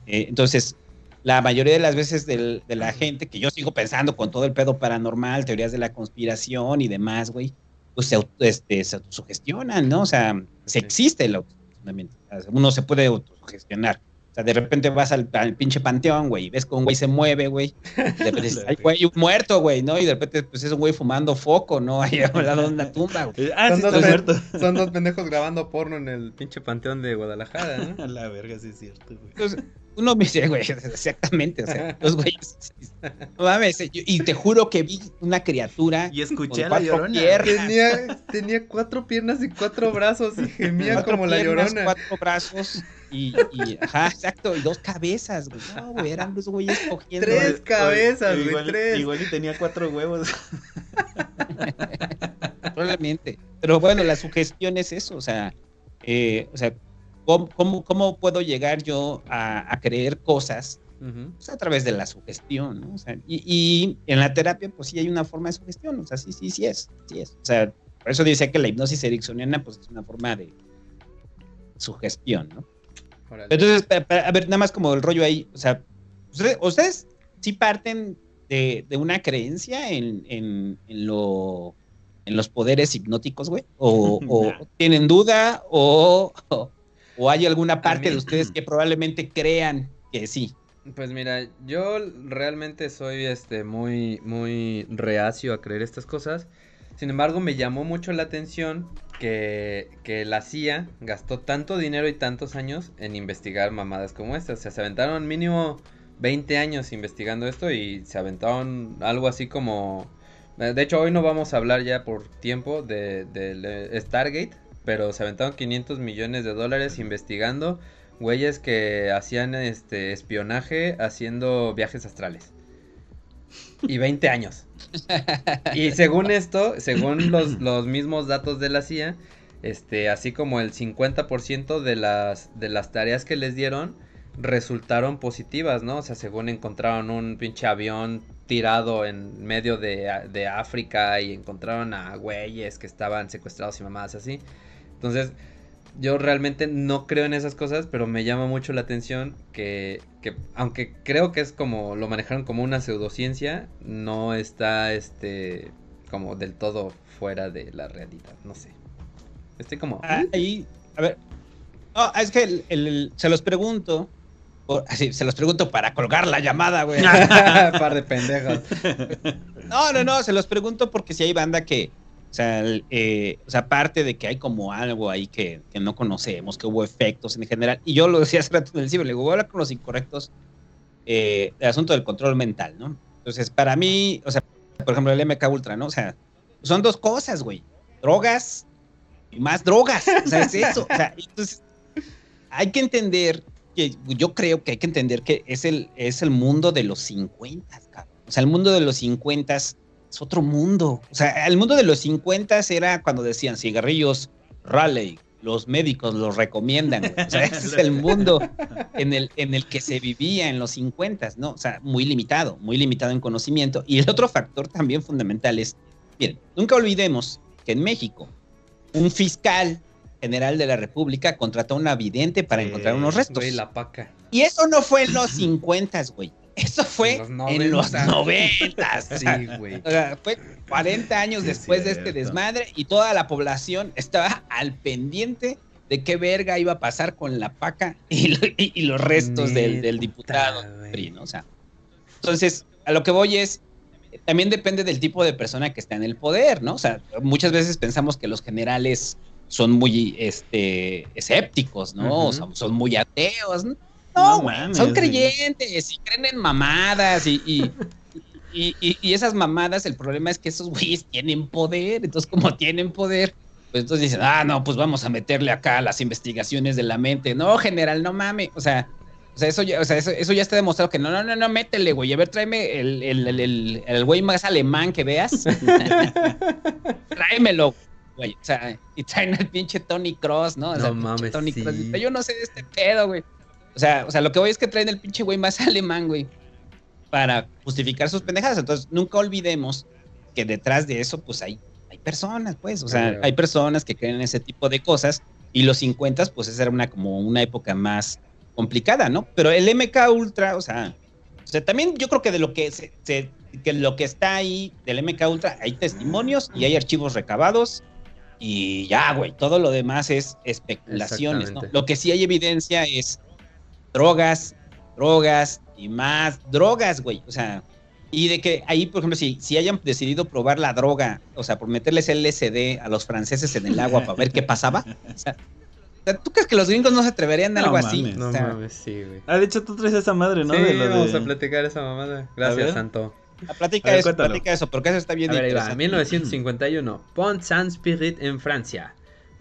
Eh, entonces, la mayoría de las veces del- de la gente, que yo sigo pensando con todo el pedo paranormal, teorías de la conspiración y demás, güey, pues se, auto- este, se autosugestionan, ¿no? O sea, se existe el autosugestionamiento. Uno se puede autosugestionar. O sea, de repente vas al, al pinche panteón, güey, y ves que un güey se mueve, güey. y De repente dices, ay, güey, un muerto, güey, ¿no? Y de repente, pues es un güey fumando foco, ¿no? Ahí al lado de una tumba, güey. Ah, Son sí dos muerto. Son dos pendejos grabando porno en el pinche panteón de Guadalajara, ¿no? A la verga, sí es cierto, güey. Entonces, uno me dice, güey, exactamente, o sea, los güeyes, no mames, y te juro que vi una criatura y escuché a la llorona. Tenía, tenía, cuatro piernas y cuatro brazos y gemía como la llorona. Cuatro brazos y, y, ajá, exacto, y dos cabezas, güey. No, güey, eran los güeyes cogiendo. Tres cabezas, güey, igual, tres. Igual y tenía cuatro huevos. Probablemente. Pero bueno, la sugestión es eso, o sea, eh, o sea, ¿cómo, cómo, puedo llegar yo a, creer cosas? Pues, a través de la sugestión, ¿no? O sea, y, y, en la terapia, pues sí hay una forma de sugestión, o sea, sí, sí, sí es, sí es. O sea, por eso decía que la hipnosis ericksoniana, pues es una forma de sugestión, ¿no? Entonces, a ver, nada más como el rollo ahí, o sea, ustedes, sí parten de, una creencia en, en, en, lo, en los poderes hipnóticos, güey, o, tienen duda, o, o hay alguna parte de ustedes que probablemente crean que sí. Pues mira, yo realmente soy este muy muy reacio a creer estas cosas. Sin embargo, me llamó mucho la atención que, que, la CIA gastó tanto dinero y tantos años en investigar mamadas como estas. O sea, se aventaron mínimo 20 años investigando esto y se aventaron algo así como... De hecho, hoy no vamos a hablar ya por tiempo de, de Stargate, pero se aventaron 500 millones de dólares investigando güeyes que hacían este espionaje haciendo viajes astrales. Y 20 años. Y según esto, según los, los mismos datos de la CIA, este, así como el 50% de las, de las tareas que les dieron resultaron positivas, ¿no? O sea, según encontraron un pinche avión tirado en medio de, de África y encontraron a güeyes que estaban secuestrados y mamadas así. Entonces, yo realmente no creo en esas cosas, pero me llama mucho la atención que, que, aunque creo que es como lo manejaron como una pseudociencia, no está este como del todo fuera de la realidad, no sé. Estoy como ah, ahí, a ver. No, es que el, se los pregunto así, se los pregunto para colgar la llamada, güey. Par de pendejos. No, no, no, se los pregunto porque si hay banda que o sea, eh, o sea, aparte de que hay como algo ahí que, que, no conocemos, que hubo efectos en general, y yo lo decía hace rato en el ciber, le digo, voy a hablar con los incorrectos eh, el asunto del control mental, ¿no? Entonces, para mí, o sea, por ejemplo, el MK Ultra, ¿no? O sea, son dos cosas, güey. Drogas y más drogas. O sea, es eso. O sea, entonces, hay que entender que yo creo que hay que entender que es el, es el mundo de los 50, cabrón. O sea, el mundo de los 50 es otro mundo. O sea, el mundo de los 50 era cuando decían cigarrillos Raleigh, los médicos los recomiendan. O sea, ese es el mundo en el, en el que se vivía en los 50, ¿no? O sea, muy limitado, muy limitado en conocimiento. Y el otro factor también fundamental es, miren, nunca olvidemos que en México, un fiscal general de la República contrató a un vidente para encontrar unos restos. la paca. Y eso no fue en los 50, güey. Eso fue en los 90. sí, güey. O sea, fue 40 años después de este desmadre y toda la población estaba al pendiente de qué verga iba a pasar con la paca y, los restos del, diputado. O sea, entonces, a lo que voy es, también depende del tipo de persona que está en el poder, ¿no? O sea, muchas veces pensamos que los generales son muy este, escépticos, ¿no? son, son, muy ateos, ¿no? No, son creyentes y creen en mamadas y, y, y, esas mamadas, el problema es que esos güeyes tienen poder, entonces como tienen poder, pues entonces dicen, ah, no, pues vamos a meterle acá las investigaciones de la mente. No, general, no mames, o sea, o sea, eso ya, o sea, eso, eso ya está demostrado que no, no, no, no, métele, güey. A ver, tráeme el, el, el, el, güey más alemán que veas. Tráemelo, güey. O sea, y traen al pinche Tony Cross, ¿no? O sea, no mames, Tony Cross. Yo no sé de este pedo, güey. O sea, o sea, lo que voy es que traen el pinche güey más alemán, güey, para justificar sus pendejadas. Entonces, nunca olvidemos que detrás de eso, pues hay, hay personas, pues, o sea, hay personas que creen en ese tipo de cosas. Y los 50, pues, esa era una como una época más complicada, ¿no? Pero el MK Ultra, o sea, o sea también yo creo que de lo que se, que lo que está ahí del MK Ultra hay testimonios y hay archivos recabados y ya, güey, todo lo demás es especulaciones, ¿no? Lo que sí hay evidencia es drogas, drogas y más drogas, güey. O sea, y de que ahí, por ejemplo, si, si hayan decidido probar la droga, o sea, por meterles LSD a los franceses en el agua para ver qué pasaba, o sea, ¿tú crees que los gringos no se atreverían a No algo así? mames. No O sea, mames, sí, güey. Ah, de hecho tú traes esa madre, ¿no? sí, de lo vamos de... a platicar esa mamada. Gracias. Santo. ah, platica A ver, eso, cuéntalo. platica eso, porque eso está bien A ver, ahí va, interesante. 1951, Pont-Saint-Spirit en Francia.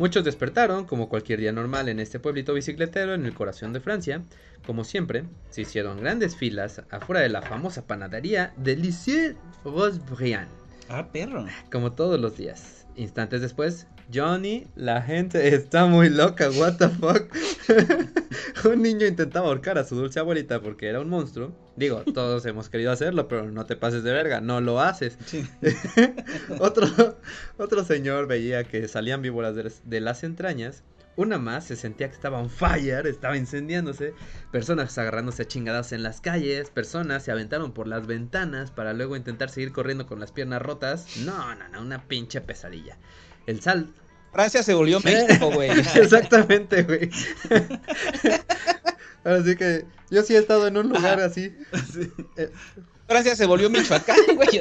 Muchos despertaron, como cualquier día normal en este pueblito bicicletero en el corazón de Francia. Como siempre, se hicieron grandes filas afuera de la famosa panadería de Lycée Rosbriand, Ah, perro. como todos los días. Instantes después, Johnny, la gente está muy loca, what the fuck. un niño intentaba ahorcar a su dulce abuelita porque era un monstruo. Digo, todos hemos querido hacerlo, pero no te pases de verga, no lo haces. Sí. otro, otro señor veía que salían víboras de las entrañas. Una más se sentía que estaba on fire, estaba incendiándose. Personas agarrándose a chingadas en las calles. Personas se aventaron por las ventanas para luego intentar seguir corriendo con las piernas rotas. No, no, no, una pinche pesadilla. El sal. Francia se volvió México, güey. Exactamente, güey. Así que yo sí he estado en un lugar así. Eh, Francia se volvió Michoacán, güey.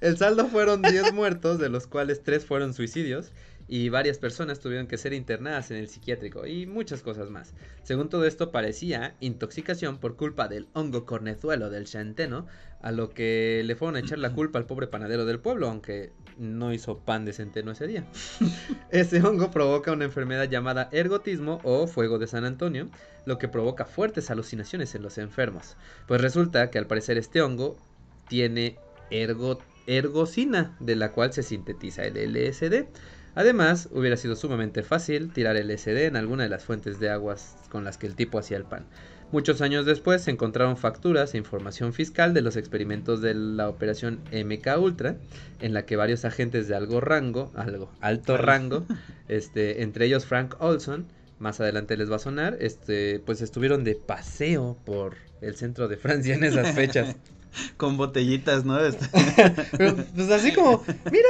El saldo fueron 10 muertos, de los cuales 3 fueron suicidios, y varias personas tuvieron que ser internadas en el psiquiátrico, y muchas cosas más. Según todo esto, parecía intoxicación por culpa del hongo cornezuelo del centeno, a lo que le fueron a echar la culpa al pobre panadero del pueblo, aunque no hizo pan de centeno ese día. Ese hongo provoca una enfermedad llamada ergotismo o fuego de San Antonio, lo que provoca fuertes alucinaciones en los enfermos. Pues resulta que al parecer este hongo tiene ergo- ergocina, de la cual se sintetiza el LSD. Además, hubiera sido sumamente fácil tirar el LSD en alguna de las fuentes de aguas con las que el tipo hacía el pan. Muchos años después se encontraron facturas e información fiscal de los experimentos de la operación MK Ultra, en la que varios agentes de algo rango, algo alto rango, este, entre ellos Frank Olson, más adelante les va a sonar, este, pues estuvieron de paseo por el centro de Francia en esas fechas. Con botellitas, ¿no? Este, Pero, pues así como, mira,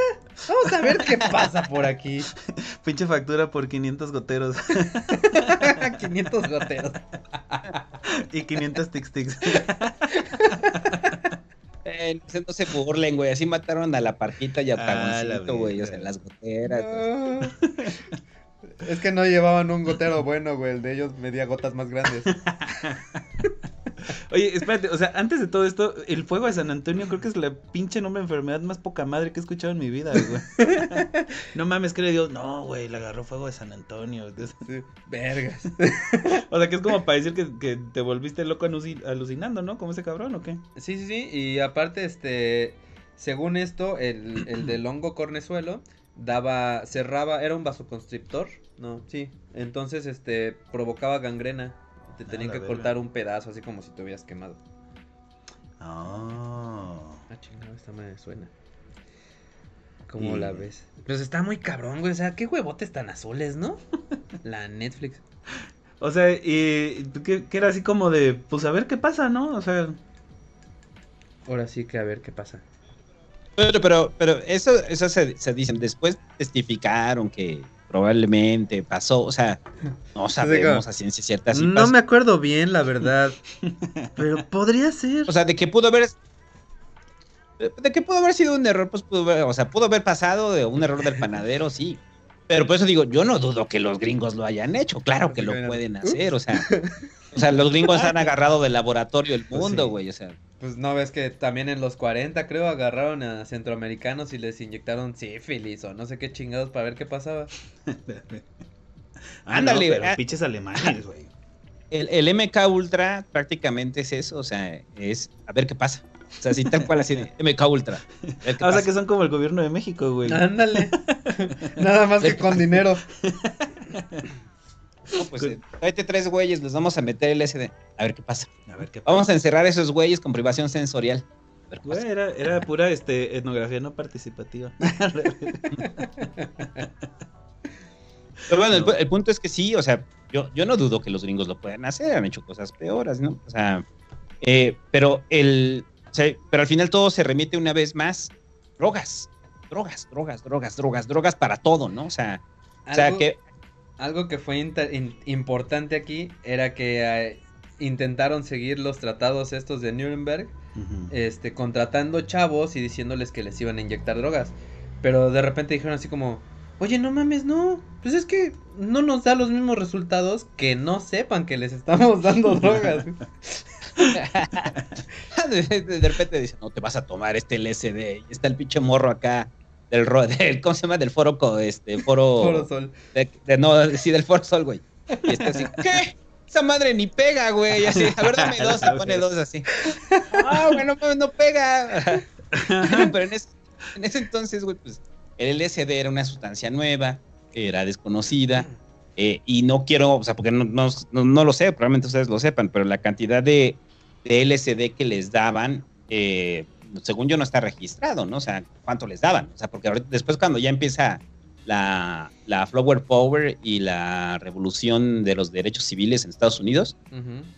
vamos a ver qué pasa por aquí. pinche factura por 500 goteros 500 goteros. y 500 tic tics. eh, no se burlen, güey. Así mataron a la parquita y a Ah, Tagoncito, güey. O verga. sea, en las goteras. No. Es que no llevaban un gotero bueno, güey. El de ellos medía gotas más grandes. Oye, espérate, o sea, antes de todo esto, el fuego de San Antonio creo que es la pinche nombre de enfermedad más poca madre que he escuchado en mi vida, güey. No mames, que le dio, no, güey, le agarró fuego de San Antonio. Sí, vergas. O sea, que es como para decir que, que te volviste loco aluci- alucinando, ¿no? Como ese cabrón, ¿o qué? Sí, sí, sí. Y aparte, este. Según esto, el, el del hongo cornezuelo daba. cerraba. Era un vasoconstrictor. No, sí. Entonces, este. provocaba gangrena. Te tenían que verga. cortar un pedazo, así como si te hubieras quemado. Ah. Ah, chingado, esta me suena. ¿Cómo Y- la ves? Pues está muy cabrón, güey. O sea, qué huevotes tan azules, ¿no? La Netflix. O sea, y que, que era así como de, pues a ver qué pasa, ¿no? O sea, Ahora sí que a ver qué pasa. Pero, pero, pero eso, eso se, se dicen. Después testificaron que probablemente pasó. O sea, no sabemos a ciencia cierta si no pasó. me acuerdo bien, la verdad. pero podría ser. O sea, de que pudo haber. De que pudo haber sido un error, pues pudo haber, o sea, pudo haber pasado de un error del panadero, sí. Pero por eso digo, yo no dudo que los gringos lo hayan hecho, claro que lo pueden hacer, o sea, o sea, los gringos han agarrado del laboratorio el mundo, sí. güey, o sea, Pues no ves que también en los 40, creo, agarraron a centroamericanos y les inyectaron sífilis o no sé qué chingados para ver qué pasaba. ah, Ándale, no, pero ah. pinches alemanes, güey. el, el MK Ultra prácticamente es eso, o sea, es a ver qué pasa. O sea, así tal cual así de MK Ultra. a ver qué Ah, o sea, pasa. que son como el gobierno de México, güey. Ándale. Nada más que con dinero. No, pues, eh, tráete tres güeyes, los vamos a meter el SD. A ver qué pasa. A ver qué pasa. Vamos a encerrar a esos güeyes con privación sensorial. Era, era pura este, etnografía no participativa. Pero bueno, el, No. el punto es que sí, o sea, yo, yo no dudo que los gringos lo puedan hacer, han hecho cosas peores, ¿no? O sea, eh, pero el, o sea, pero al final todo se remite una vez más, drogas, drogas, drogas, drogas, drogas, drogas para todo, ¿no? O sea, o sea que, Algo que fue importante aquí era que eh, intentaron seguir los tratados estos de Nuremberg, este, contratando chavos y diciéndoles que les iban a inyectar drogas. Pero de repente dijeron así como, Oye, no mames, no. Pues es que no nos da los mismos resultados que no sepan que les estamos dando drogas. de, repente dicen, no te vas a tomar este LSD. Y está el pinche morro acá del, del ¿cómo se llama? Del foro, co- este, foro, Foro Sol. de- de- no, sí, del foro sol, güey. Y está así, ¿qué? Esa madre ni pega, güey. Y Así, a ver, dame dos, se pone dos así. Ah, güey, no no pega. Pero en ese, en ese entonces, güey, pues el LSD era una sustancia nueva, era desconocida. eh, y no quiero, o sea, porque no, no, no- no lo sé, probablemente ustedes lo sepan, pero la cantidad de, de LSD que les daban, eh, según yo, no está registrado, ¿no? O sea, cuánto les daban. O sea, porque ahorita- después cuando ya empieza la, la Flower Power y la revolución de los derechos civiles en Estados Unidos,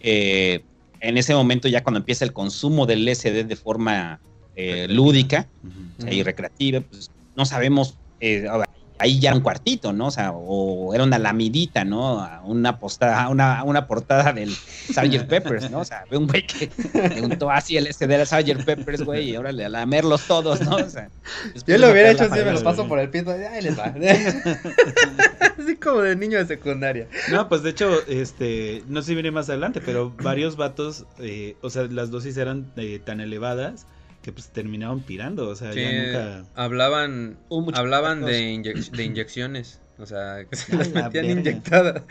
eh, en ese momento ya cuando empieza el consumo del LSD de forma eh, lúdica Ujú. o sea, y recreativa, pues no sabemos, eh, a ver, ahí ya era un cuartito, ¿no? O sea, o era una lamidita, ¿no? A Una, postada, una, una portada del Sgt. Peppers, ¿no? O sea, ve un güey que le untó así el SD al Sgt. Peppers, güey, y órale, a lamerlos todos, ¿no? O sea, Yo lo hubiera hecho así, me lo falla, paso por el piso. Ahí les va. así como de niño de secundaria. No, pues de hecho, este, no sé si viene más adelante, pero varios vatos, eh, o sea, las dosis eran eh, tan elevadas que pues terminaban pirando, o sea, Sí, ya nunca... hablaban, hablaban de, inyec- de inyecciones. O sea, que se A las la metían verga. inyectadas.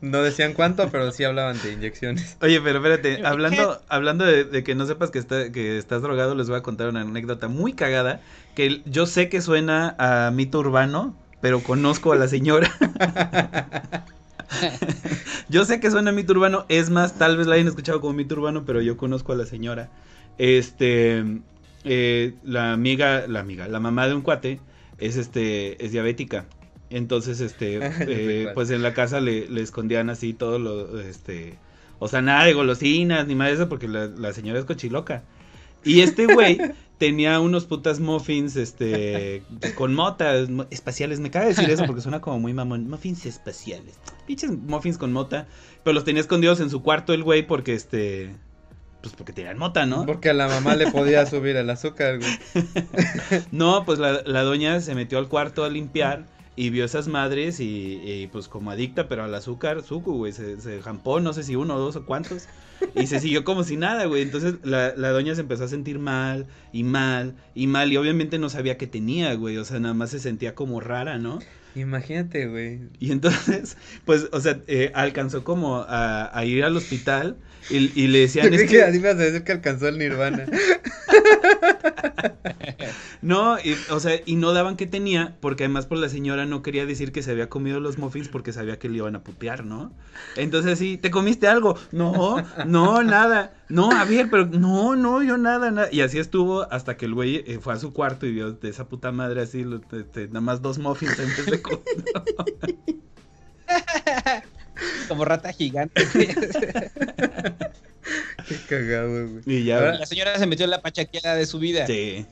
No decían cuánto, pero sí hablaban de inyecciones. Oye, pero espérate, hablando, hablando de, de que no sepas que, está, que estás drogado, les voy a contar una anécdota muy cagada, que yo sé que suena a mito urbano, pero conozco a la señora. yo sé que suena a mito urbano, es más, tal vez la hayan escuchado como mito urbano, pero yo conozco a la señora. Este, eh, la amiga, la amiga, la mamá de un cuate es este, es diabética. Entonces, este, eh, pues en la casa le, le escondían así todo lo, este, o sea, nada de golosinas ni más de eso porque la, la señora es cochiloca. Y este güey tenía unos putas muffins, este, con motas mo- espaciales. Me caga decir eso porque suena como muy mamón. Muffins espaciales. Pinches muffins con mota. Pero los tenía escondidos en su cuarto el güey porque, este, pues porque tenían mota, ¿no? Porque a la mamá le podía subir el azúcar, güey. No, pues la, la doña se metió al cuarto a limpiar y vio esas madres y, y, pues como adicta, pero al azúcar, suku, güey, se, se jampó, no sé si uno, dos o cuántos, y se siguió como si nada, güey. Entonces la, la doña se empezó a sentir mal y mal y mal y obviamente no sabía qué tenía, güey, o sea, nada más se sentía como rara, ¿no? Imagínate, güey. Y entonces, pues, o sea, eh, alcanzó como a, a ir al hospital y, y le decían... Yo "Es que que- así me ibas a decir que alcanzó el nirvana. No, y, o sea, y no daban que tenía, porque además por la señora no quería decir que se había comido los muffins porque sabía que le iban a putear, ¿no? Entonces sí, ¿te comiste algo? No, no, nada. No, a ver, pero no, no, yo nada, nada. Y así estuvo hasta que el güey eh, fue a su cuarto y vio de esa puta madre así, lo- te- te- nada más dos muffins vez de comer. Como rata gigante. Qué cagado, güey. Y ya, Ahora- la señora se metió en la pachaqueada de su vida. sí.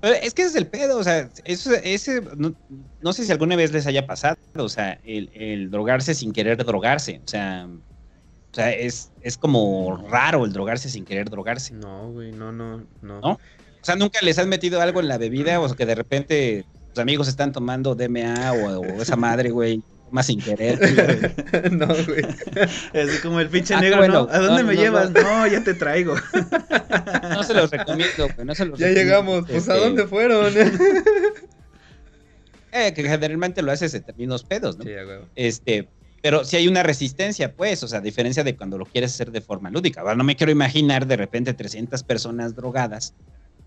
Pero es que ese es el pedo, o sea, eso, ese, no, no sé si alguna vez les haya pasado, o sea, el, el drogarse sin querer drogarse, o sea, o sea es, es como raro el drogarse sin querer drogarse. No, güey, no, no, no. ¿No? O sea, nunca les han metido algo en la bebida, o sea, que de repente tus amigos están tomando DMA o, o esa madre, güey, más sin querer. güey. no, güey. Así como el pinche Ah, negro, bueno, ¿no? ¿A dónde no, me no, llevas? no. No, ya te traigo. No se los recomiendo, güey, no se los Ya recomiendo. llegamos. Pues, ¿a Este, dónde fueron? eh, que generalmente lo haces en términos pedos, ¿no? sí, a huevo. Este, pero si hay una resistencia, pues, o sea, a diferencia de cuando lo quieres hacer de forma lúdica. Ahora no me quiero imaginar de repente 300 personas drogadas.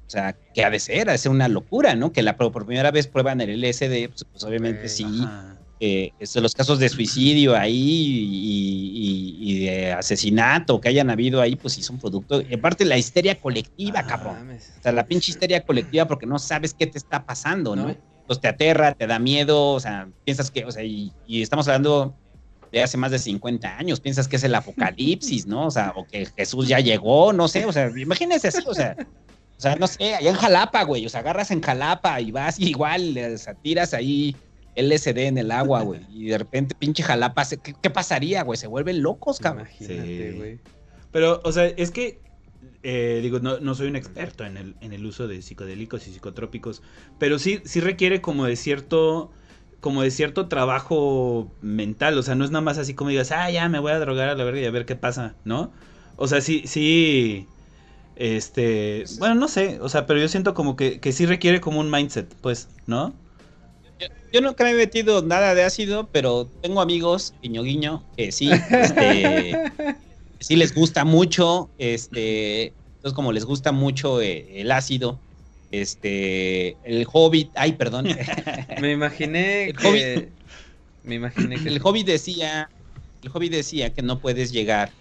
O sea, que ha de ser, ha de ser una locura, ¿no? Que la por primera vez prueban el LSD, pues, pues, obviamente Güey, sí. Ajá. Eh, es de los casos de suicidio ahí y, y- y de asesinato que hayan habido ahí, pues sí son producto. Y aparte la histeria colectiva, Ah, cabrón. mames. O sea, la pinche histeria colectiva porque no sabes qué te está pasando, ¿no? No. Entonces te aterra, te da miedo, o sea, piensas que, o sea, y, y estamos hablando de hace más de 50 años, piensas que es el apocalipsis, ¿no? O sea, o que Jesús ya llegó, no sé, o sea, imagínense así, o sea, o sea, no sé, allá en Jalapa, güey, o sea, agarras en Jalapa y vas y igual, o sea, tiras ahí LSD en el agua, güey, y de repente pinche Jalapa, ¿qué, qué pasaría, güey? Se vuelven locos, cabrón. Imagínate, Sí. güey. Pero, o sea, es que eh, digo, no, no, soy un experto en el, en el uso de psicodélicos y psicotrópicos, pero sí, sí requiere como de cierto como de cierto trabajo mental, o sea, no es nada más así como digas, ah, ya me voy a drogar a la verga y a ver qué pasa, ¿no? O sea, sí, sí, este, bueno, no sé, o sea, pero yo siento como que, que sí requiere como un mindset, pues, ¿no? Yo, nunca me he metido nada de ácido, pero tengo amigos, guiño guiño, que sí, este, sí les gusta mucho, este, entonces como les gusta mucho eh, el ácido, este, el Hobbit, ay, perdón. me imaginé que... Me imaginé que... El Hobbit decía, el Hobbit decía que no puedes llegar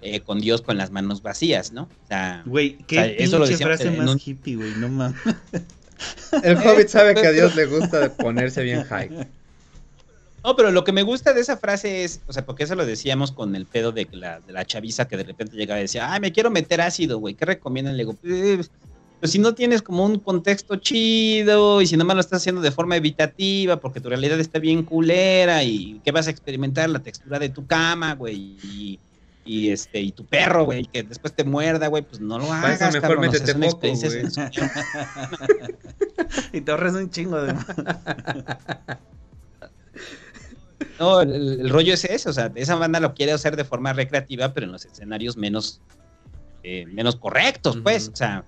eh, con Dios con las manos vacías, ¿no? O sea, güey, qué eso lo decía frase más hippie, güey, no mames. El Hobbit sabe que a Dios le gusta ponerse bien high. No, pero lo que me gusta de esa frase es, o sea, porque eso lo decíamos con el pedo de la, de la chaviza que de repente llegaba y decía, ay, me quiero meter ácido, güey, ¿qué recomiendan? Le digo, pues, pero si no tienes como un contexto chido y si nada más lo estás haciendo de forma evitativa porque tu realidad está bien culera y que vas a experimentar la textura de tu cama, güey, y, este y tu perro, güey, que después te muerda, güey, pues no lo hagas, mejor métete poco, güey. y te ahorras un chingo de No, el, rollo es eso, o sea, esa banda lo quiere hacer de forma recreativa, pero en los escenarios menos eh, menos correctos, pues, o sea,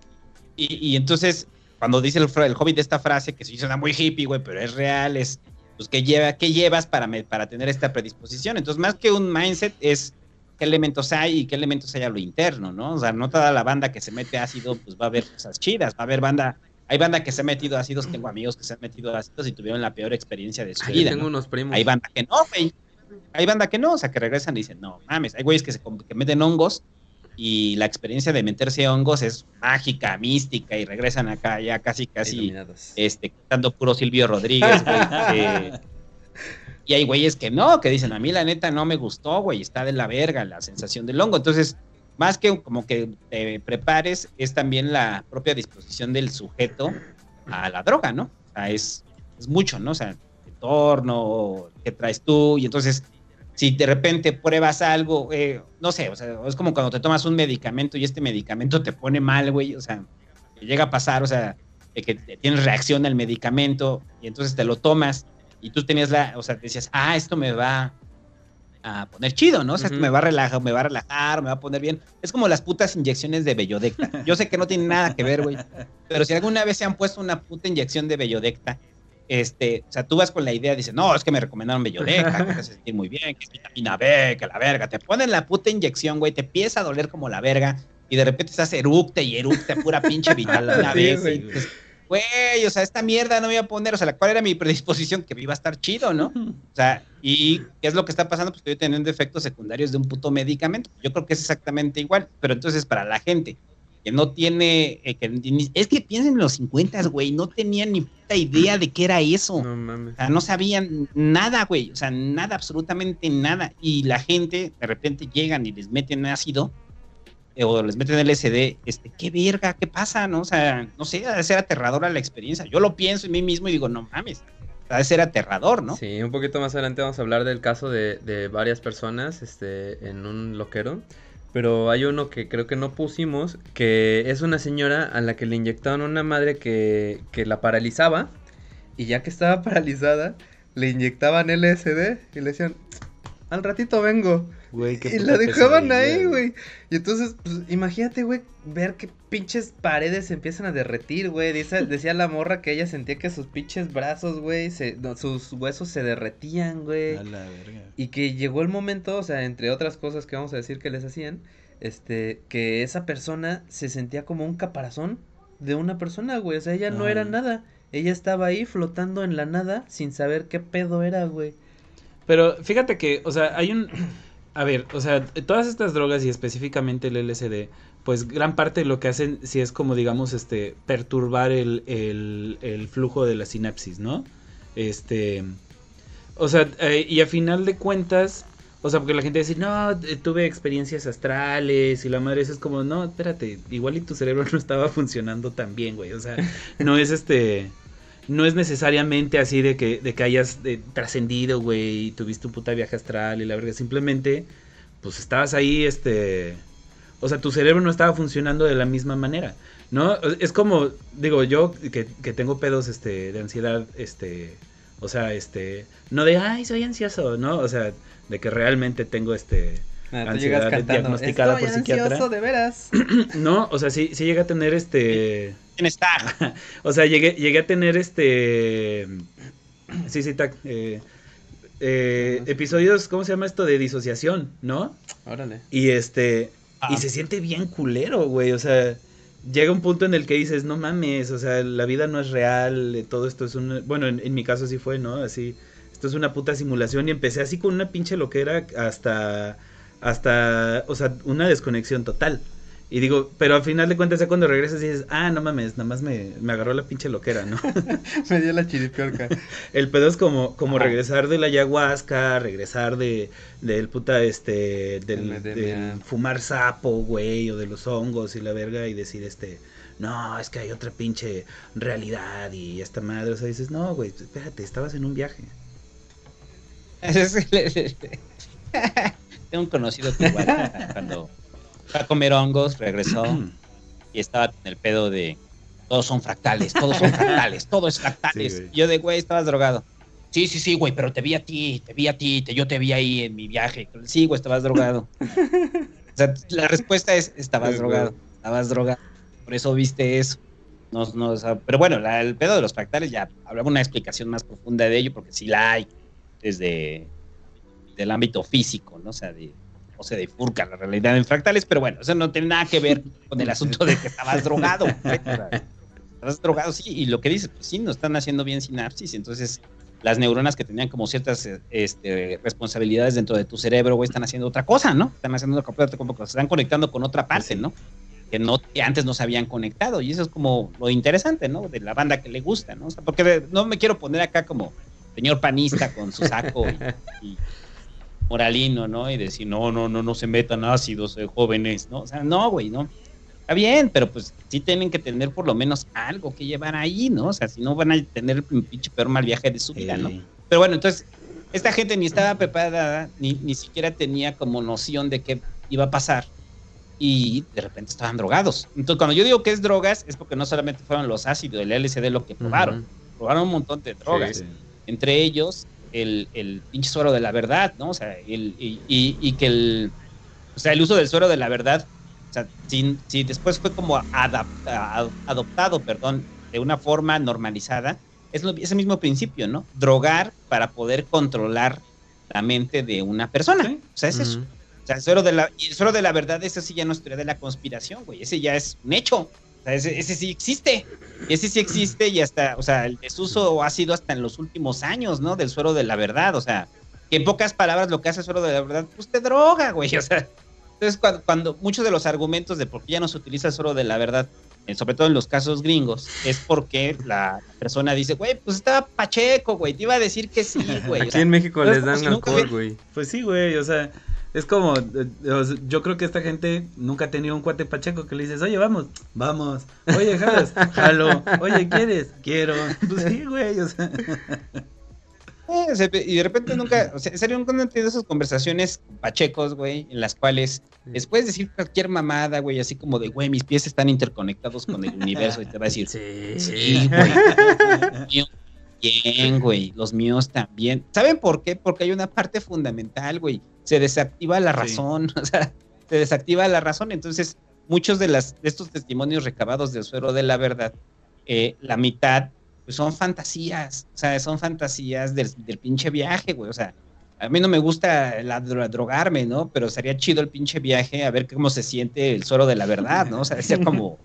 y, entonces, cuando dice el, el Hobbit esta frase, que sí suena muy hippie, güey, pero es real, es, pues, ¿qué, lleva, qué llevas para, para tener esta predisposición? Entonces, más que un mindset, es qué elementos hay y qué elementos hay a lo interno, ¿no? O sea, no toda la banda que se mete ácido, pues va a haber cosas chidas, va a haber banda, hay banda que se ha metido ácidos, tengo amigos que se han metido ácidos y tuvieron la peor experiencia de su vida. Tengo unos primos. Hay banda que no, güey. Hay banda que no, o sea, que regresan y dicen, no, mames, hay güeyes que se que meten hongos y la experiencia de meterse hongos es mágica, mística y regresan acá ya casi casi este cantando puro Silvio Rodríguez, eh, y hay güeyes que no, que dicen, a mí la neta no me gustó, güey, está de la verga la sensación del hongo. Entonces, más que como que te prepares, es también la propia disposición del sujeto a la droga, ¿no? O sea, es, es mucho, ¿no? O sea, el entorno, qué traes tú, y entonces si de repente pruebas algo, eh, no sé, o sea, es como cuando te tomas un medicamento y este medicamento te pone mal, güey, o sea, llega a pasar, o sea, que tienes reacción al medicamento y entonces te lo tomas y tú tenías la, o sea, te decías, ah, esto me va a poner chido, ¿no? O sea, esto me va a relajar, me va a relajar, me va a poner bien. Es como las putas inyecciones de Bellodecta. Yo sé que no tiene nada que ver, güey, pero si alguna vez se han puesto una puta inyección de Bellodecta, este, o sea, tú vas con la idea, dices, no, es que me recomendaron Bellodeca, que te sentir muy bien, que es vitamina B, que la verga, te ponen la puta inyección, güey, te empieza a doler como la verga, y de repente estás eructe y eructe, pura pinche vitamina B, güey, o sea, esta mierda no me iba a poner, o sea, ¿cuál era mi predisposición? Que me iba a estar chido, ¿no? O sea, ¿y qué es lo que está pasando? Pues estoy teniendo efectos secundarios de un puto medicamento. Yo creo que es exactamente igual, pero entonces para la gente que no tiene, eh, que, es que piensen en los 50, güey, no tenían ni puta idea de qué era eso. No mames. O sea, no sabían nada, güey, o sea, nada, absolutamente nada. Y la gente, de repente llegan y les meten ácido, o les meten LSD, este, qué verga, qué pasa, ¿no? O sea, no sé, debe ser aterradora la experiencia. Yo lo pienso en mí mismo y digo, no mames, debe ser aterrador, ¿no? Sí, un poquito más adelante vamos a hablar del caso de, de varias personas, este, en un loquero pero hay uno que creo que no pusimos, que es una señora a la que le inyectaron una madre que, que la paralizaba, y ya que estaba paralizada, le inyectaban LSD y le decían, al ratito vengo. Y la dejaban ahí, güey. Y entonces, pues, imagínate, güey, ver que pinches paredes se empiezan a derretir, güey. decía la morra que ella sentía que sus pinches brazos, güey, sus huesos se derretían, güey. Y que llegó el momento, o sea, entre otras cosas que vamos a decir que les hacían, este, que esa persona se sentía como un caparazón de una persona, güey. O sea, ella no era nada. Ella estaba ahí flotando en la nada sin saber qué pedo era, güey. Pero fíjate que, o sea, hay un... A ver, o sea, todas estas drogas y específicamente el LSD, pues gran parte de lo que hacen si es como, digamos, este, perturbar el, el, el flujo de la sinapsis, ¿no? Este... O sea, eh, y a final de cuentas, o sea, porque la gente dice, no, tuve experiencias astrales y la madre es como, no, espérate, igual y tu cerebro no estaba funcionando tan bien, güey. O sea, no es este no es necesariamente así de que, de que hayas eh, trascendido, güey, y tuviste un puta viaje astral y la verdad, simplemente, pues estabas ahí, este, o sea, tu cerebro no estaba funcionando de la misma manera, ¿no? Es como, digo, yo que, que tengo pedos este, de ansiedad, este, o sea, este, no de, ay, soy ansioso, ¿no? O sea, de que realmente tengo este... Ah, tú llegas cantando, diagnosticada "Estoy por psiquiatra. ansioso, de veras. No, o sea, sí, sí llega a tener este... ¿Quién está? O sea, llegué, llegué a tener este. Sí, sí, tac. eh, eh, episodios, ¿cómo se llama esto? De disociación, ¿no? Órale. Y este. Ah. Y se siente bien culero, güey. O sea, llega un punto en el que dices, no mames, o sea, la vida no es real, eh, todo esto es un. Bueno, en, en mi caso sí fue, ¿no? Así. Esto es una puta simulación. Y empecé así con una pinche loquera hasta. Hasta. O sea, una desconexión total. Y digo, pero al final de cuentas, ya cuando regresas dices, ah, no mames, nada más me, me agarró la pinche loquera, ¿no? Me dio la chiripiorca. El pedo es como, como Ajá. regresar de la ayahuasca, regresar de del puta este del fumar sapo, güey, o de los hongos y la verga y decir este, no, es que hay otra pinche realidad y esta madre, o sea, dices, no, güey, espérate, estabas en un viaje. Tengo un conocido que igual, cuando fue a comer hongos, regresó y estaba en el pedo de todos son fractales, todos son fractales, todo es fractales. Sí, yo de güey, estabas drogado. Sí, sí, sí, güey, pero te vi a ti, te vi a ti, te- yo te vi ahí en mi viaje. Sí, güey, estabas drogado. O sea, la respuesta es, estabas Sí, drogado, güey. estabas drogado. Por eso viste eso. No, no, o sea, pero bueno, la- el pedo de los fractales ya habrá una explicación más profunda de ello, porque sí la hay desde del ámbito físico, ¿no? O sea, de, o se bifurca la realidad en fractales, pero bueno, eso no tiene nada que ver con el asunto de que estabas drogado. Estabas drogado, sí, y lo que dices, pues sí, no están haciendo bien sinapsis, entonces las neuronas que tenían como ciertas eh, este, responsabilidades dentro de tu cerebro, güey, están haciendo otra cosa, ¿no? Están haciendo otra cosa, están conectando con otra parte, ¿no? Que, no, que antes no se habían conectado, y eso es como lo interesante, ¿no? De la banda que le gusta, ¿no? O sea, porque no me quiero poner acá como señor panista con su saco y moralino, ¿no? Y decir, no, no, no, no se metan ácidos, eh, jóvenes, ¿no? O sea, no, güey, no. Está bien, pero pues sí tienen que tener por lo menos algo que llevar ahí, ¿no? O sea, si no van a tener el pinche peor mal viaje de su vida, ¿no? Pero bueno, entonces, esta gente ni estaba preparada, ni, ni siquiera tenía como noción de qué iba a pasar. Y de repente estaban drogados. Entonces, cuando yo digo que es drogas, es porque no solamente fueron los ácidos, el LSD lo que probaron. Probaron un montón de drogas sí. entre ellos el, el pinche suero de la verdad, ¿no? O sea, el, y, y- y que el, o sea, el uso del suero de la verdad, o sea, si, si después fue como adap- a- adoptado, perdón, de una forma normalizada, es lo- ese mismo principio, ¿no? Drogar para poder controlar la mente de una persona. Sí. O sea, es eso. O sea, el suero de la, el suero de la verdad, ese sí ya no es teoría de la conspiración, güey. Ese ya es un hecho. O sea, ese, ese sí existe. Ese sí existe y hasta, o sea, el desuso ha sido hasta en los últimos años, ¿no? Del suero de la verdad. O sea, que en pocas palabras lo que hace el suero de la verdad, pues te droga, güey. O sea, entonces cuando, cuando muchos de los argumentos de por qué ya no se utiliza el suero de la verdad, eh, sobre todo en los casos gringos, es porque la persona dice, güey, pues estaba Pacheco, güey. Te iba a decir que sí, güey. O Aquí sea, en México les dan nunca alcohol, güey. Pues sí, güey, o sea, es como, eh, yo creo que esta gente nunca ha tenido un cuate pacheco que le dices, oye, vamos, vamos, oye, jalas, jalo, oye, ¿quieres? Quiero, pues sí, güey, o sea, Eh, y de repente nunca, o sea, en serio, nunca han tenido esas conversaciones pachecos, güey, en las cuales les puedes decir cualquier mamada, güey, así como de, güey, mis pies están interconectados con el universo y te va a decir, Sí. sí, güey, también, güey, los míos también. ¿Saben por qué? Porque hay una parte fundamental, güey, se desactiva la Sí. razón, o sea, se desactiva la razón, entonces muchos de, las, de estos testimonios recabados del suero de la verdad, eh, la mitad pues son fantasías, o sea, son fantasías del, del pinche viaje, güey, o sea, a mí no me gusta la, dro- drogarme, ¿no? Pero sería chido el pinche viaje, a ver cómo se siente el suero de la verdad, ¿no? O sea, ser como,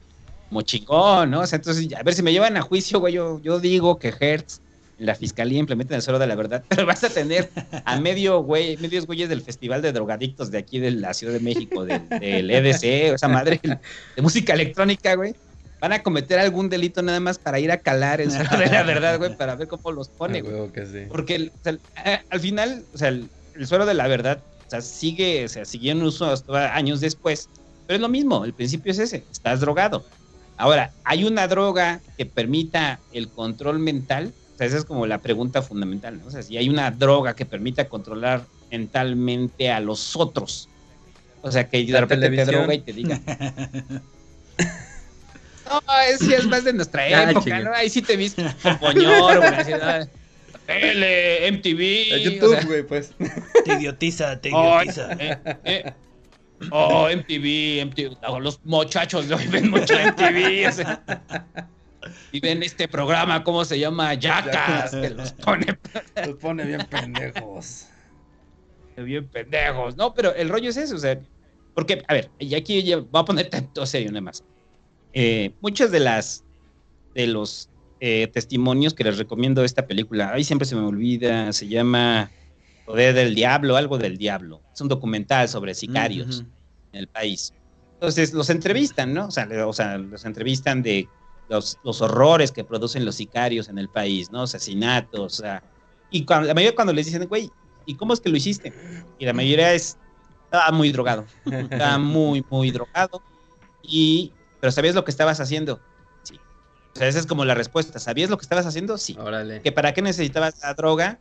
como chingón, ¿no? O sea, entonces, a ver si me llevan a juicio, güey, yo, yo digo que Hertz, la fiscalía implementa el suero de la verdad, pero vas a tener a medio güey, medios güeyes del Festival de Drogadictos de aquí de la Ciudad de México, del, del EDC, o esa madre de música electrónica, güey. Van a cometer algún delito nada más para ir a calar el suero de la verdad, güey, para ver cómo los pone, güey. sí. Porque o sea, a- al final, o sea, el, el suero de la verdad, o sea, sigue, o sea, siguió en uso hasta años después. Pero es lo mismo, el principio es ese, estás drogado. Ahora, ¿hay una droga que permita el control mental? O sea, esa es como la pregunta fundamental, ¿no? O sea, si hay una droga que permita controlar mentalmente a los otros, O sea, que de repente te televisión. droga y te diga. No, es, es más de nuestra época. ¿no? Ahí sí te viste poñor. Tele, MTV. O sea, güey, pues. Te idiotiza, te oh, idiotiza. eh, eh. Oh, MTV, MTV. No, los muchachos de hoy ven mucho MTV. o sea. Y ven este programa, ¿cómo se llama? Jackass, que los pone Los pone bien pendejos. bien pendejos. No, pero el rollo es eso, o sea, porque, a ver, y aquí ya voy a poner tanto serio nada más. Eh, muchas de las, de los eh, testimonios que les recomiendo de esta película, ahí siempre se me olvida, se llama Poder del Diablo, algo del Diablo. Es un documental sobre sicarios Ujú. en el país. Entonces los entrevistan, ¿no? O sea, le- o sea, los entrevistan de los, los horrores que producen los sicarios en el país, ¿no? Asesinatos, o sea, y cuando, la mayoría cuando les dicen, güey, ¿y cómo es que lo hiciste? Y la mayoría es, estaba muy drogado, estaba muy, muy drogado, y, pero ¿sabías lo que estabas haciendo? Sí. O sea, esa es como la respuesta, ¿sabías lo que estabas haciendo? Sí. Órale. ¿Que para qué necesitabas la droga?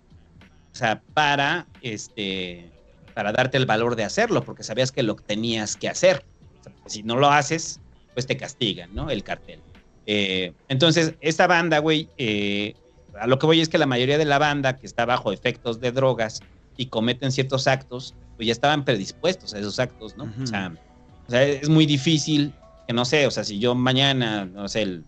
O sea, para, este, para darte el valor de hacerlo, porque sabías que lo tenías que hacer. O sea, porque si no lo haces, pues te castigan, ¿no? El cartel. Eh, entonces, esta banda, güey, eh, a lo que voy es que la mayoría de la banda que está bajo efectos de drogas y cometen ciertos actos, pues ya estaban predispuestos a esos actos, ¿no? O, sea, o sea, es muy difícil que no sé, o sea, si yo mañana, no sé, el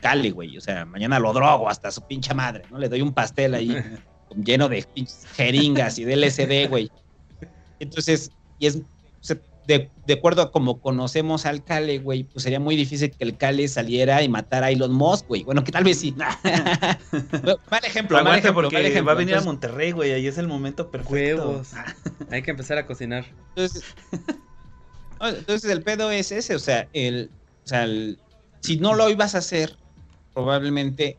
Cali, güey, o sea, mañana lo drogo hasta su pinche madre, ¿no? Le doy un pastel ahí lleno de pinches jeringas y de LSD, güey. Entonces, y es, o sea, de, de acuerdo a como conocemos al Cale, güey, pues sería muy difícil que el Cale saliera y matara a Elon Musk, güey. Bueno, que tal vez sí. mal ejemplo, mal ejemplo, porque mal ejemplo. va a venir a Monterrey, güey. Ahí es el momento perfecto. Huevos. Hay que empezar a cocinar. Entonces, no, entonces el pedo es ese, o sea, el, o sea, el- si no lo ibas a hacer, probablemente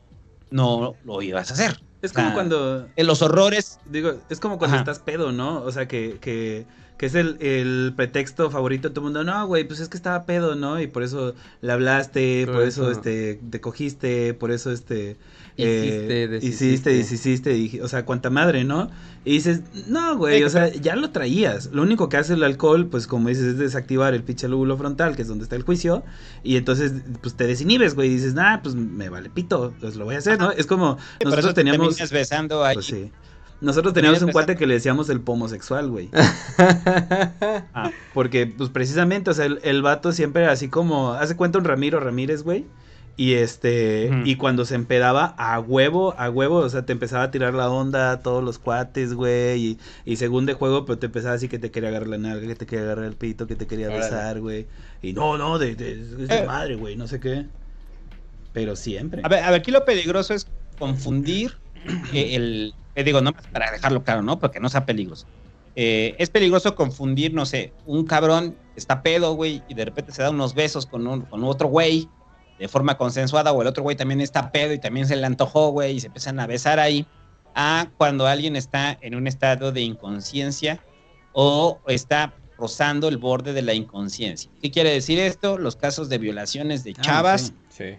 no lo ibas a hacer. Es como Ah. cuando. En los horrores, Digo, es como cuando Ajá. estás pedo, ¿no? O sea, que, que, que es el, el pretexto favorito de todo el mundo. No, güey, pues es que estaba pedo, ¿no? Y por eso le hablaste, por eso, este, te cogiste, por eso, este... Hiciste, eh, deshiciste. hiciste, deshiciste, y- o sea, cuánta madre, ¿no? Y dices, no, güey, o sea, ya lo traías. Lo único que hace el alcohol, pues como dices, es desactivar el pinche lóbulo frontal, que es donde está el juicio, y entonces, pues te desinhibes, güey, y dices, nah, pues me vale pito, pues lo voy a hacer, ¿no? Es como, por eso nosotros te teníamos... terminas besando ahí. Pues sí. Nosotros teníamos un cuate que le decíamos el pomosexual, güey. Ah, Porque, pues precisamente, o sea, el, el vato siempre era así como, hace cuenta un Ramiro Ramírez, güey. Y este, y cuando se empedaba a huevo, a huevo, o sea, te empezaba a tirar la onda a todos los cuates, güey. Y, y según de juego, pero te empezaba así que te quería agarrar la nalga, que te quería agarrar el pito, que te quería Órale. besar, güey. Y no, no, de, de, Eh. madre, güey, no sé qué. Pero siempre. A ver, a ver, aquí lo peligroso es confundir el, eh, digo, no para dejarlo claro, ¿no? Porque no sea peligroso. Eh, es peligroso confundir, no sé, un cabrón está pedo, güey, y de repente se da unos besos con, un- con otro güey de forma consensuada, o el otro güey también está pedo y también se le antojó, güey, y se empiezan a besar ahí, a cuando alguien está en un estado de inconsciencia o está rozando el borde de la inconsciencia. ¿Qué quiere decir esto? Los casos de violaciones de Ah, chavas sí. Sí.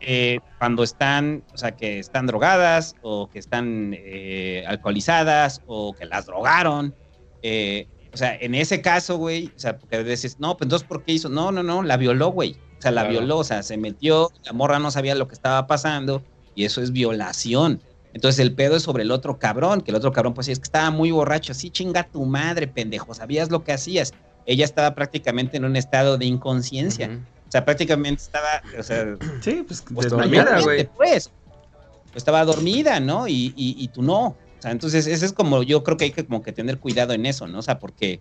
Eh, cuando están, o sea, que están drogadas o que están eh, alcoholizadas o que las drogaron. eh, o sea, en ese caso, güey, o sea, porque dices, no, pues entonces, ¿por qué hizo? No, no, no, la violó, güey. O sea, la Claro. violó, o sea, se metió, la morra no sabía lo que estaba pasando y eso es violación. Entonces el pedo es sobre el otro cabrón, que el otro cabrón pues sí, es que estaba muy borracho, sí chinga tu madre, pendejo, sabías lo que hacías. Ella estaba prácticamente en un estado de inconsciencia. O sea, prácticamente estaba, o sea, Sí, pues pues, totalmente, güey. Pues, estaba dormida, ¿no? Y, y, y tú no. O sea, entonces, ese es como, yo creo que hay que como que tener cuidado en eso, ¿no? O sea, porque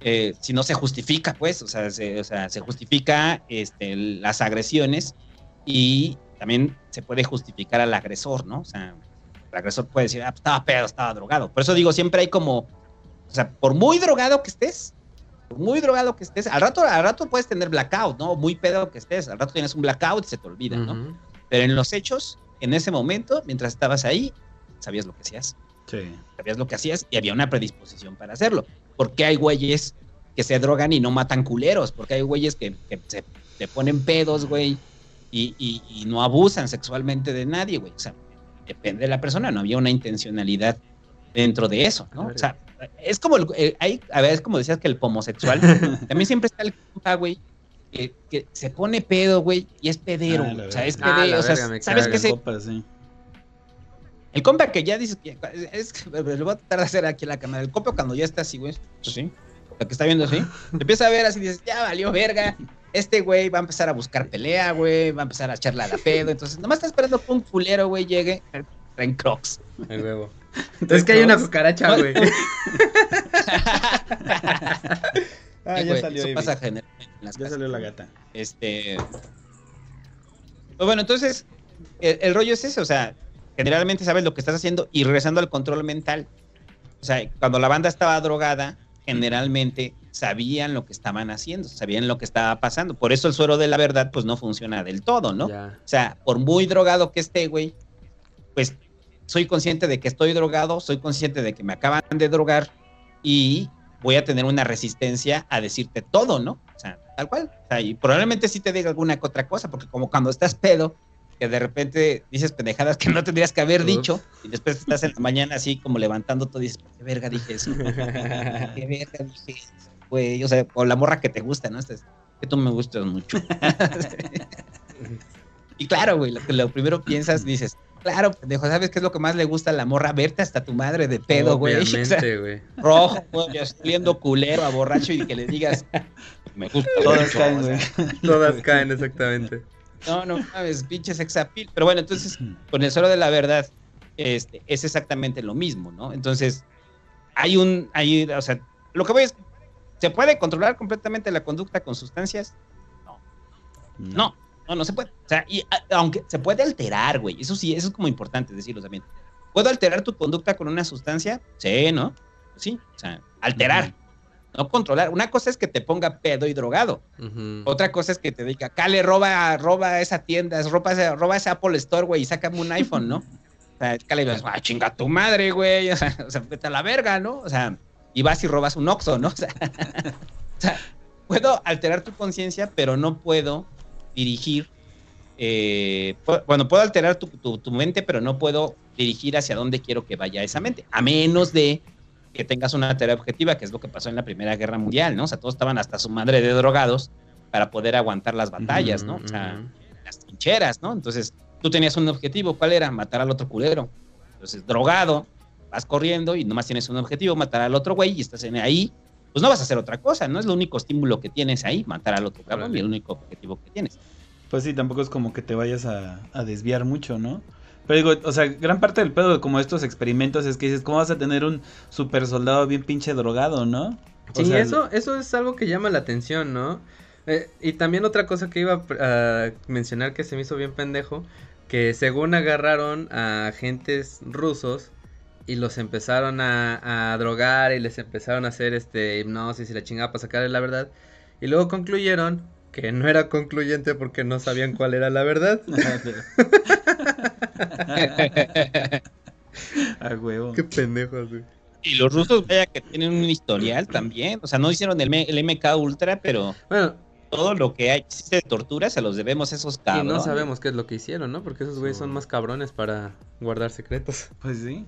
eh, si no se justifica, pues, o sea, se, o sea, se justifica este, las agresiones y también se puede justificar al agresor, ¿no? O sea, el agresor puede decir, ah, pues, estaba pedo, estaba drogado. Por eso digo, siempre hay como, o sea, por muy drogado que estés, muy drogado que estés, al rato, al rato puedes tener blackout, ¿no? Muy pedo que estés, al rato tienes un blackout y se te olvida, ¿no? Pero en los hechos, en ese momento, mientras estabas ahí, sabías lo que hacías. Sí. Sabías lo que hacías y había una predisposición para hacerlo. Porque hay güeyes que se drogan y no matan culeros. Porque hay güeyes que, que se, se ponen pedos, güey, y, y- y no abusan sexualmente de nadie, güey. O sea, depende de la persona. No había una intencionalidad dentro de eso, ¿no? O sea, es como, el, eh, hay, a ver, es como decías que el homosexual, también siempre está el compa, güey, que, que se pone pedo, güey, y es pedero, Ah, o sea, es. Ah, pedero, la o sea, verga, ¿sabes qué se, Copa, sí. El compa que ya dice que es que lo voy a tratar de hacer aquí en la cámara. El compa cuando ya está así, güey, pues sí, lo que está viendo así, te empieza a ver así, dices, ya valió verga. Este güey va a empezar a buscar pelea, güey, va a empezar a echarla a la pedo. Entonces, nomás está esperando que un culero, güey, llegue en crocs. El huevo. Es que hay una cucaracha, güey. Ah, ya salió Eso pasa generalmente en las Ya casas. salió la gata. Este. Pues bueno, entonces, el, el rollo es ese, o sea, generalmente sabes lo que estás haciendo y regresando al control mental. O sea, cuando la banda estaba drogada, generalmente sabían lo que estaban haciendo, sabían lo que estaba pasando. Por eso el suero de la verdad, pues no funciona del todo, ¿no? Ya. O sea, por muy drogado que esté, güey, pues soy consciente de que estoy drogado, soy consciente de que me acaban de drogar y voy a tener una resistencia a decirte todo, ¿no? O sea, tal cual. O sea, y probablemente sí te diga alguna otra cosa, porque como cuando estás pedo, que de repente dices pendejadas que no tendrías que haber dicho, y después estás en la mañana así como levantando todo y dices, ¿por qué verga dije eso? ¿Por qué verga dije eso, güey? O sea, o la morra que te gusta, ¿no? Estás, que tú me gustas mucho. Y claro, güey, lo, que lo primero piensas, dices, claro, pendejo, ¿sabes qué es lo que más le gusta a la morra? Verte hasta tu madre de pedo, güey. O sea, Obviamente, güey. rojo, güey, ya oliendo culero a borracho y que le digas, me gusta. Todas mucho", caen, güey. Todas caen, exactamente. No, no sabes, pinche sex appeal. Pero bueno, entonces, con el suelo de la verdad, este, es exactamente lo mismo, ¿no? Entonces, hay un, hay, o sea, lo que voy es, ¿se puede controlar completamente la conducta con sustancias? No, no, no se puede. O sea, y aunque se puede alterar, güey. Eso sí, eso es como importante decirlo también. ¿Puedo alterar tu conducta con una sustancia? Sí, ¿no? Sí, o sea, alterar, no controlar. Una cosa es que te ponga pedo y drogado. Otra cosa es que te diga, Cale, roba, roba esa tienda, roba ese, roba ese Apple Store, güey, y sácame un iPhone, ¿no? O sea, Cale, vas, ah, chinga tu madre, güey. O sea, o sea, vete a la verga, ¿no? O sea, y vas y robas un Oxxo, ¿no? O sea, o sea, puedo alterar tu conciencia, pero no puedo dirigir. eh, bueno, puedo alterar tu, tu- tu mente, pero no puedo dirigir hacia dónde quiero que vaya esa mente, a menos de que tengas una tarea objetiva, que es lo que pasó en la Primera Guerra Mundial, ¿no? O sea, todos estaban hasta su madre de drogados para poder aguantar las batallas, ¿no? O sea, las trincheras, ¿no? Entonces, tú tenías un objetivo, ¿cuál era? Matar al otro culero. Entonces, drogado, vas corriendo y nomás tienes un objetivo, matar al otro güey y estás en ahí, pues no vas a hacer otra cosa, no es lo único estímulo que tienes ahí, matar al otro cabrón y el único objetivo que tienes. Pues sí, tampoco es como que te vayas a, a desviar mucho, ¿no? Pero digo, o sea, gran parte del pedo de como estos experimentos es que dices, ¿cómo vas a tener un super soldado bien pinche drogado, no? O Sí, sea, eso, eso es algo que llama la atención, ¿no? Eh, y también otra cosa que iba a a mencionar que se me hizo bien pendejo, que según agarraron a agentes rusos y los empezaron a, a drogar y les empezaron a hacer este hipnosis y la chingada para sacarle la verdad, y luego concluyeron que no era concluyente porque no sabían cuál era la verdad. A huevo. Qué pendejos, güey. Y los rusos, vaya que tienen un historial también, o sea, no hicieron el, el MK Ultra, pero Bueno, todo lo que hay, existe de tortura, se los debemos a esos y cabrones. no sabemos qué es lo que hicieron, ¿no? Porque esos güeyes son más cabrones para guardar secretos. Pues sí.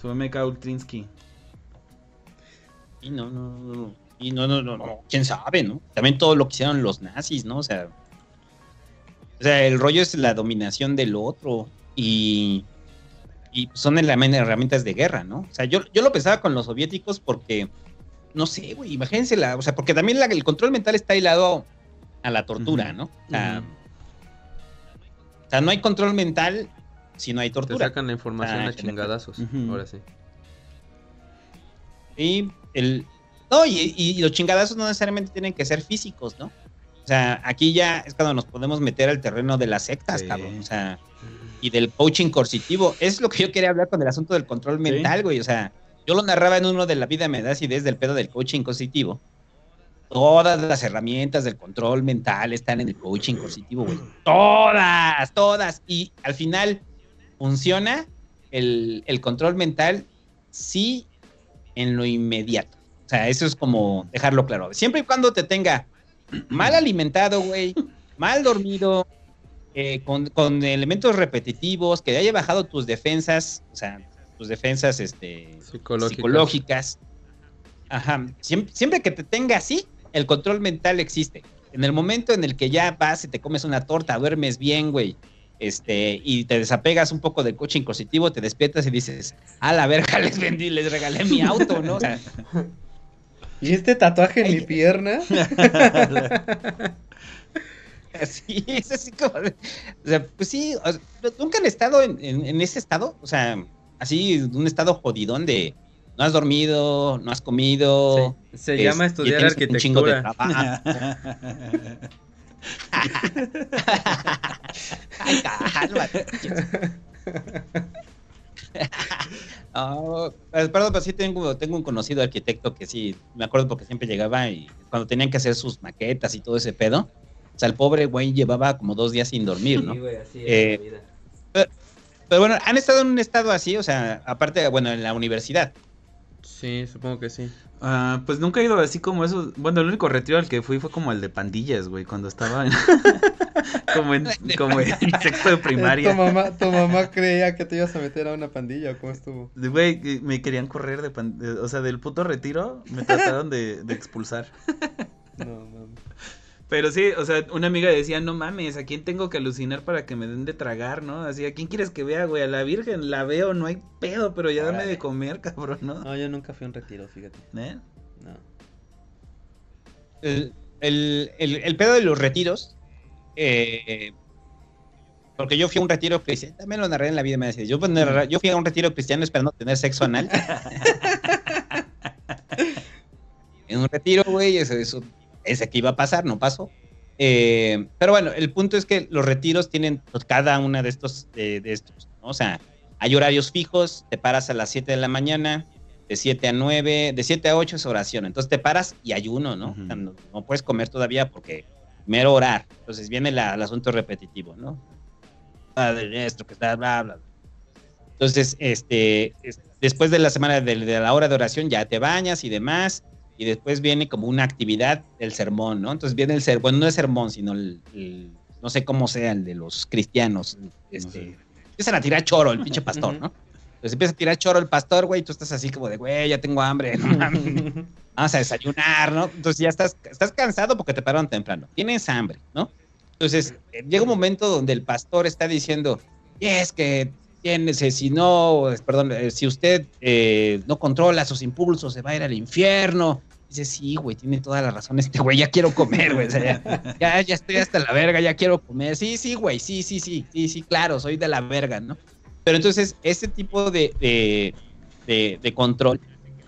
Su MK Ultrinsky. Y no, no, no. Y no, no, no, no, quién sabe, ¿no? También todo lo que hicieron los nazis, ¿no? O sea, o sea, el rollo es la dominación del otro y, y son herrami- herramientas de guerra, ¿no? O sea, yo, yo lo pensaba con los soviéticos porque, no sé, güey, imagínense la, o sea, porque también la- el control mental está hilado a la tortura, ¿no? O sea, o sea, no hay control mental si no hay Te tortura. sacan la información Ah, a chingadazos. Ahora sí. Y el. No, y, y los chingadazos no necesariamente tienen que ser físicos, ¿no? O sea, aquí ya es cuando nos podemos meter al terreno de las sectas, Sí. cabrón. O sea, y del coaching coercitivo. Es lo que yo quería hablar con el asunto del control mental, güey. O sea, yo lo narraba en uno de la vida me das ideas del pedo del coaching coercitivo. Todas las herramientas del control mental están en el coaching coercitivo, güey. Todas, todas. Y al final funciona el, el control mental sí en lo inmediato. O sea, eso es como dejarlo claro. Siempre y cuando te tenga mal alimentado, güey, mal dormido, eh, con, con elementos repetitivos, que haya bajado tus defensas, o sea, tus defensas este, Psicológicas. psicológicas. Ajá. Siempre, siempre que te tenga así, el control mental existe. En el momento en el que ya vas y te comes una torta, duermes bien, güey, este, y te desapegas un poco del coche incositivo, te despiertas y dices, a la verga, les vendí, les regalé mi auto, ¿no? O sea, ¿Y este tatuaje en Ay, mi pierna? así, es así como, de- o sea, pues sí, o sea, nunca han estado en, en- en ese estado, o sea, así, un estado jodidón de no has dormido, no has comido. Se es- llama y estudiar tienes un chingo de arquitectura. trabajo. Ay, cálmate. Pues, perdón, pero sí tengo, tengo un conocido arquitecto que sí, me acuerdo porque siempre llegaba y cuando tenían que hacer sus maquetas y todo ese pedo, o sea, el pobre güey llevaba como dos días sin dormir, ¿no? Sí, güey, así es Eh, la vida. Pero bueno, han estado en un estado así, o sea, aparte, bueno, en la universidad. Sí, supongo que sí. Ah, pues nunca he ido así como eso. Bueno, el único retiro al que fui fue como el de pandillas, güey, cuando estaba en, como en, como en sexto de ¿Tu primaria. mamá, ¿Tu mamá creía que te ibas a meter a una pandilla o cómo estuvo? Güey, me querían correr de, pan- de- o sea, del puto retiro, me trataron de, de expulsar. No, mames. Pero sí, o sea, una amiga decía, no mames, ¿a quién tengo que alucinar para que me den de tragar, no? Así, ¿a quién quieres que vea, güey? A la Virgen, la veo, no hay pedo, pero ya dame de comer, cabrón, ¿no? No, yo nunca fui a un retiro, fíjate. ¿Eh? No. El, el, el- el pedo de los retiros, eh, porque yo fui a un retiro cristiano, también lo narré en la vida, me decía, yo, pues, yo fui a un retiro cristiano esperando tener sexo anal. en un retiro, güey, eso, eso, ese que iba a pasar, no pasó. Eh, pero bueno, el punto es que los retiros tienen pues, cada una de estos, de, de estos, ¿no? O sea, hay horarios fijos, te paras a las 7 de la mañana, de 7 a 9, de 7 a 8 es oración, entonces te paras y ayuno, ¿no? O sea, no, no puedes comer todavía porque primero orar, entonces viene la- el asunto repetitivo, ¿no? Padre nuestro que está, bla, bla. Entonces, este, es- después de la semana de, de la hora de oración ya te bañas y demás, y después viene como una actividad del sermón, ¿no? Entonces viene el sermón, bueno, no es sermón, sino el, el- no sé cómo sea el de los cristianos, este, sé. empiezan a tirar choro el pinche pastor. ¿no? Entonces empieza a tirar choro el pastor, güey, y tú estás así como de, güey, ya tengo hambre, no vamos a desayunar, ¿no? Entonces ya estás, estás cansado porque te pararon temprano, tienes hambre, ¿no? Entonces eh, llega un momento donde el pastor está diciendo, y es que tienes, si no, perdón, eh, si usted eh, no controla sus impulsos, se va a ir al infierno. Dice, sí, güey, tiene toda la razón este güey, ya quiero comer, güey, o sea, ya, ya, ya estoy hasta la verga, ya quiero comer. Sí, sí, güey, sí, sí, sí, sí, sí, claro, soy de la verga, ¿no? Pero entonces, ese tipo de, de, de- de control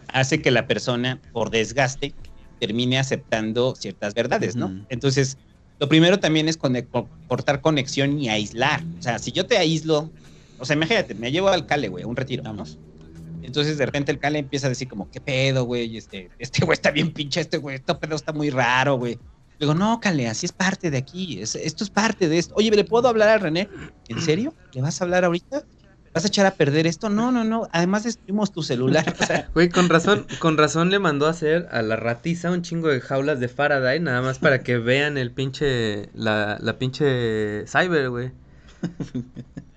hace que la persona, por desgaste, termine aceptando ciertas verdades, ¿no? Entonces, lo primero también es conec- co- cortar conexión y aislar. O sea, si yo te aíslo, o sea, imagínate, me llevo al Cale, güey, un retiro. Vamos. Entonces de repente el Cale empieza a decir como, ¿qué pedo, güey? Este, este güey está bien pinche, este güey, este pedo está muy raro, güey. Digo, no, Cale, así es parte de aquí, es- esto es parte de esto. Oye, ¿le puedo hablar a René? ¿En serio? ¿Le vas a hablar ahorita? ¿Vas a echar a perder esto? No, no, no, además destruimos tu celular. O sea, Güey, con razón, con razón le mandó a hacer a la ratiza un chingo de jaulas de Faraday, nada más para que vean el pinche, la, la pinche cyber, güey.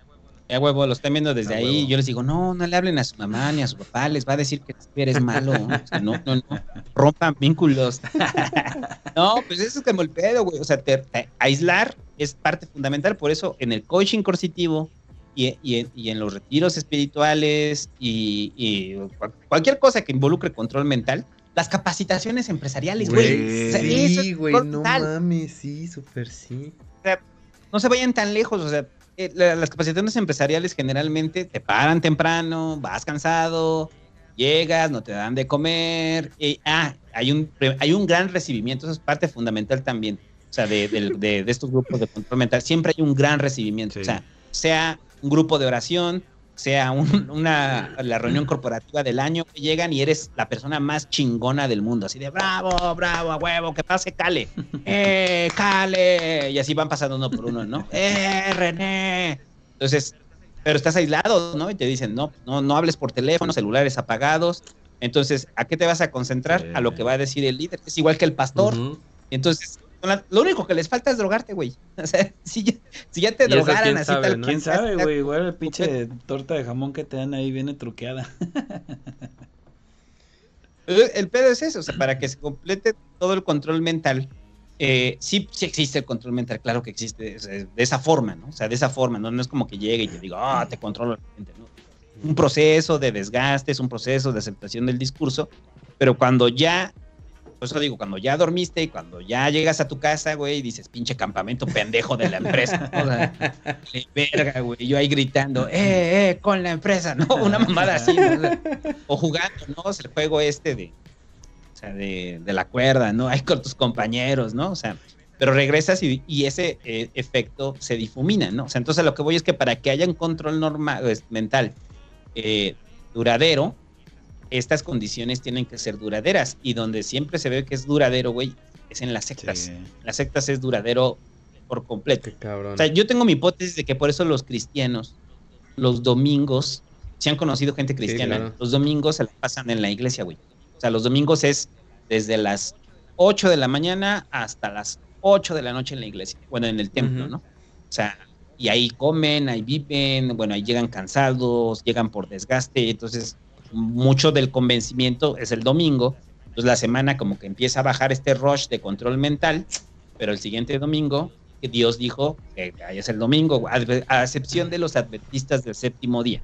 Ya huevo, lo están viendo desde A ahí. huevo. Yo les digo, no, no le hablen a su mamá ni a su papá, les va a decir que eres malo. ¿no? O sea, no, no, no, rompan vínculos. no, pues eso es como el pedo, güey. O sea, te- te- aislar es parte fundamental. Por eso, en el coaching coercitivo y, y en- y en los retiros espirituales y, y cual- cualquier cosa que involucre control mental, las capacitaciones empresariales, güey. O sea, sí, güey, no mames, sí, súper sí. no se vayan tan lejos, o sea, eh, la- las capacitaciones empresariales generalmente te paran temprano, vas cansado, llegas, no te dan de comer, y, ah, hay un, hay un gran recibimiento, eso es parte fundamental también, o sea, de, del- de- de estos grupos de control mental, siempre hay un gran recibimiento, Sí. o sea, sea un grupo de oración, sea un- una, la reunión corporativa del año, que llegan y eres la persona más chingona del mundo, así de bravo, bravo, a huevo, que pase Cale, ¡eh, Cale! Y así van pasando uno por uno, ¿no? ¡eh, René! Entonces, pero estás aislado, ¿no? Y te dicen, no, no, no hables por teléfono, celulares apagados. Entonces, ¿a qué te vas a concentrar? A lo que va a decir el líder. Es igual que el pastor. Entonces, lo único que les falta es drogarte, güey. O sea, si ya, si ya te drogaran así tal ¿Quién sabe, güey? Igual el pinche torta de jamón que te dan ahí viene truqueada. El pedo es eso, o sea, para que se complete todo el control mental. Eh, sí, sí existe el control mental, claro que existe de esa forma, ¿no? O sea, de esa forma, ¿no? No es como que llegue y te diga, ah, te controlo ¿no? Un proceso de desgaste, es un proceso de aceptación del discurso, pero cuando ya por eso digo, cuando ya dormiste y cuando ya llegas a tu casa, güey, dices, pinche campamento pendejo de la empresa. O sea, verga, güey. Yo ahí gritando, eh, eh, con la empresa, ¿no? Una mamada así. O, jugando, ¿no? el juego este de, o sea, de, la cuerda, ¿no? Ahí con tus compañeros, ¿no? O sea, pero regresas y, ese eh, efecto se difumina, ¿no? O sea, entonces lo que voy es que para que haya un control normal, mental eh, duradero, estas condiciones tienen que ser duraderas. Y donde siempre se ve que es duradero, güey, es en las sectas. Las sectas es duradero por completo. O sea, yo tengo mi hipótesis de que por eso los cristianos, los domingos, si han conocido gente cristiana, los domingos se la pasan en la iglesia, güey. O sea, los domingos es desde las 8 de la mañana hasta las 8 de la noche en la iglesia, bueno, en el templo, ¿no? O sea, y ahí comen, ahí viven, bueno, ahí llegan cansados, llegan por desgaste, entonces mucho del convencimiento es el domingo. Entonces la semana como que empieza a bajar este rush de control mental, pero el siguiente domingo Dios dijo que es el domingo, a excepción de los adventistas del séptimo día.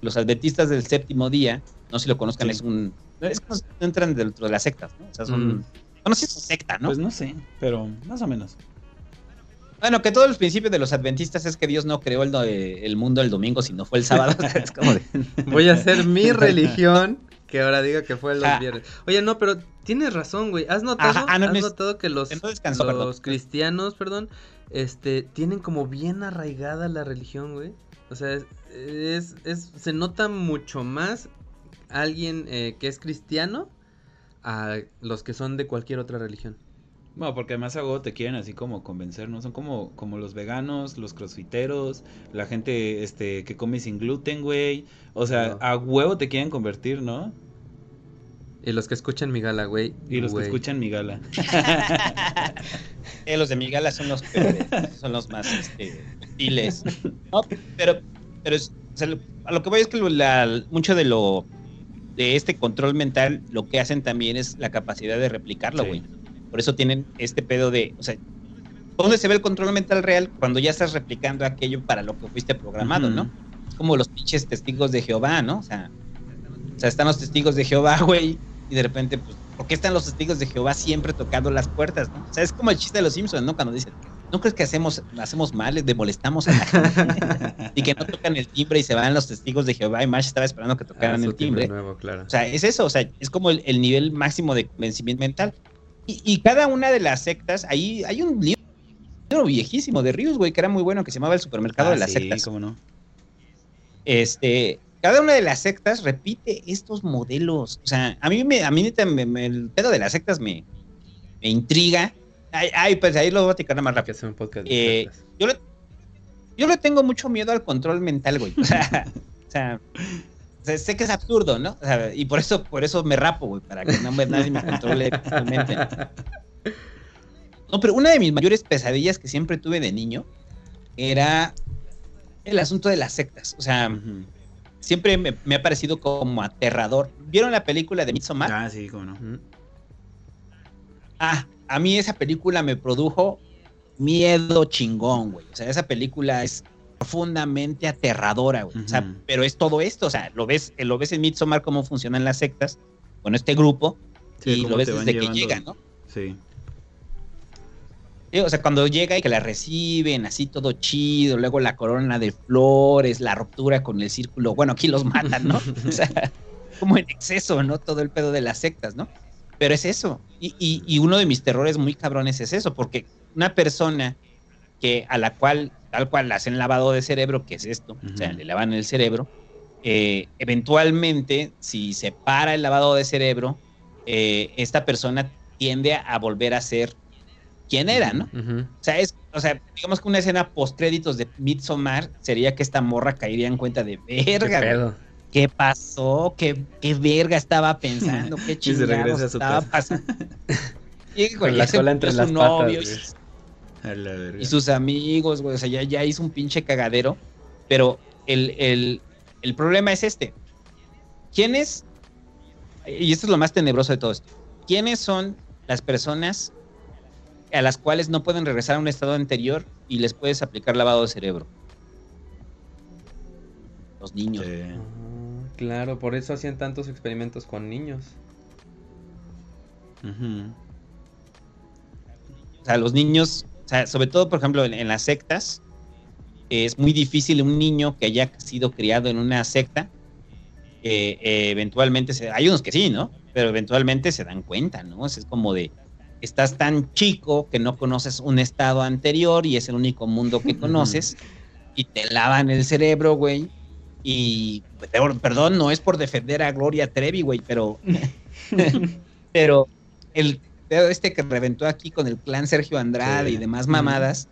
Los adventistas del séptimo día, no sé si lo conozcan, es un... Es que no entran dentro de las sectas, ¿no? O sea, son... Mm. Bueno, sí es secta, ¿no? Pues no sé, pero más o menos. Bueno, que todo el principio de los adventistas es que Dios no creó el, mundo el domingo, sino fue el sábado. Voy a hacer mi religión que ahora diga que fue el viernes. Oye, no, pero tienes razón, güey. ¿Has notado, ah, ¿has notado que los, los cristianos, perdón, este, tienen como bien arraigada la religión, güey? O sea, es, es, se nota mucho más alguien eh, que es cristiano a los que son de cualquier otra religión. Bueno, porque además a huevo te quieren así como convencer, ¿no? Son como, como los veganos, los crossfiteros, la gente este, que come sin gluten, güey. O sea, a huevo te quieren convertir, ¿no? Y los que escuchan mi gala, güey. Y los que escuchan mi gala. eh, los de mi gala son los peores, son los más este, No, pero, pero a lo que voy es que mucho de lo de este control mental, lo que hacen también es la capacidad de replicarlo, güey. Por eso tienen este pedo de, o sea, ¿dónde se ve el control mental real? Cuando ya estás replicando aquello para lo que fuiste programado, ¿no? Es como los pinches testigos de Jehová, ¿no? O sea, o sea, están los testigos de Jehová, güey, y de repente, pues, ¿por qué están los testigos de Jehová siempre tocando las puertas, no? O sea, es como el chiste de los Simpsons, ¿no? Cuando dicen, ¿no crees que hacemos, hacemos mal, de molestamos a la gente? y que no tocan el timbre y se van los testigos de Jehová y Marsh estaba esperando que tocaran ah, el timbre. Nuevo, claro. O sea, es eso, o sea, es como el, el nivel máximo de convencimiento mental. Y, cada una de las sectas, ahí hay un libro viejísimo de Rius, güey, que era muy bueno, que se llamaba El Supermercado de ah, las sí, Sectas. Cómo no. Este, cada una de las sectas repite estos modelos. O sea, a mí me, a mí me, el pedo de las sectas me, me intriga. Ay, pues ahí lo voy a platicar más rápido. Un podcast eh, yo, le, yo le tengo mucho miedo al control mental, güey. O sea, o sea sé que es absurdo, ¿no? y por eso, por eso me rapo, güey, para que no me, nadie me controle totalmente. No, pero una de mis mayores pesadillas que siempre tuve de niño era el asunto de las sectas. O sea, siempre me, ha parecido como aterrador. ¿Vieron la película de Midsommar? Ah, sí, cómo no. Ah, a mí esa película me produjo miedo chingón, güey. O sea, esa película es profundamente aterradora, güey. O sea, pero es todo esto, o sea, lo ves, lo ves en Midsommar cómo funcionan las sectas, con este grupo, y lo ves desde que llega, ¿no? Sí. O sea, cuando llega y que la reciben, así todo chido, luego la corona de flores, la ruptura con el círculo, bueno, aquí los matan, ¿no? o sea, como en exceso, ¿no? Todo el pedo de las sectas, ¿no? Pero es eso. Y, y, y uno de mis terrores muy cabrones es eso, porque una persona que a la cual tal cual hacen lavado de cerebro, que es esto, o sea, le lavan el cerebro, eh, eventualmente, si se para el lavado de cerebro, eh, esta persona tiende a volver a ser quien era, ¿no? O sea, es, o sea, digamos que una escena post créditos de Midsommar sería que esta morra caería en cuenta de verga. ¿Qué, pasó? ¿Qué, ¿Qué, verga estaba pensando? ¿Qué chingados estaba pasando? Y, güey, Con la se cola entre las su patas, novio. Y- A la verga. y sus amigos, güey. O sea, ya, ya hizo un pinche cagadero. Pero el, el- el problema es este. ¿Quiénes? Y esto es lo más tenebroso de todo esto. ¿Quiénes son las personas a las cuales no pueden regresar a un estado anterior y les puedes aplicar lavado de cerebro? Los niños. Sí. Ah, claro, por eso hacían tantos experimentos con niños. Ujú. O sea, los niños, sea, sobre todo, por ejemplo, en, en las sectas, es muy difícil un niño que haya sido criado en una secta, eh, eh, eventualmente, se, hay unos que sí, ¿no? Pero eventualmente se dan cuenta, ¿no? O sea, es como de, estás tan chico que no conoces un estado anterior y es el único mundo que conoces y te lavan el cerebro, güey. Y, perdón, no es por defender a Gloria Trevi, güey, pero, pero el pedo este que reventó aquí con el clan Sergio Andrade Sí. y demás mamadas,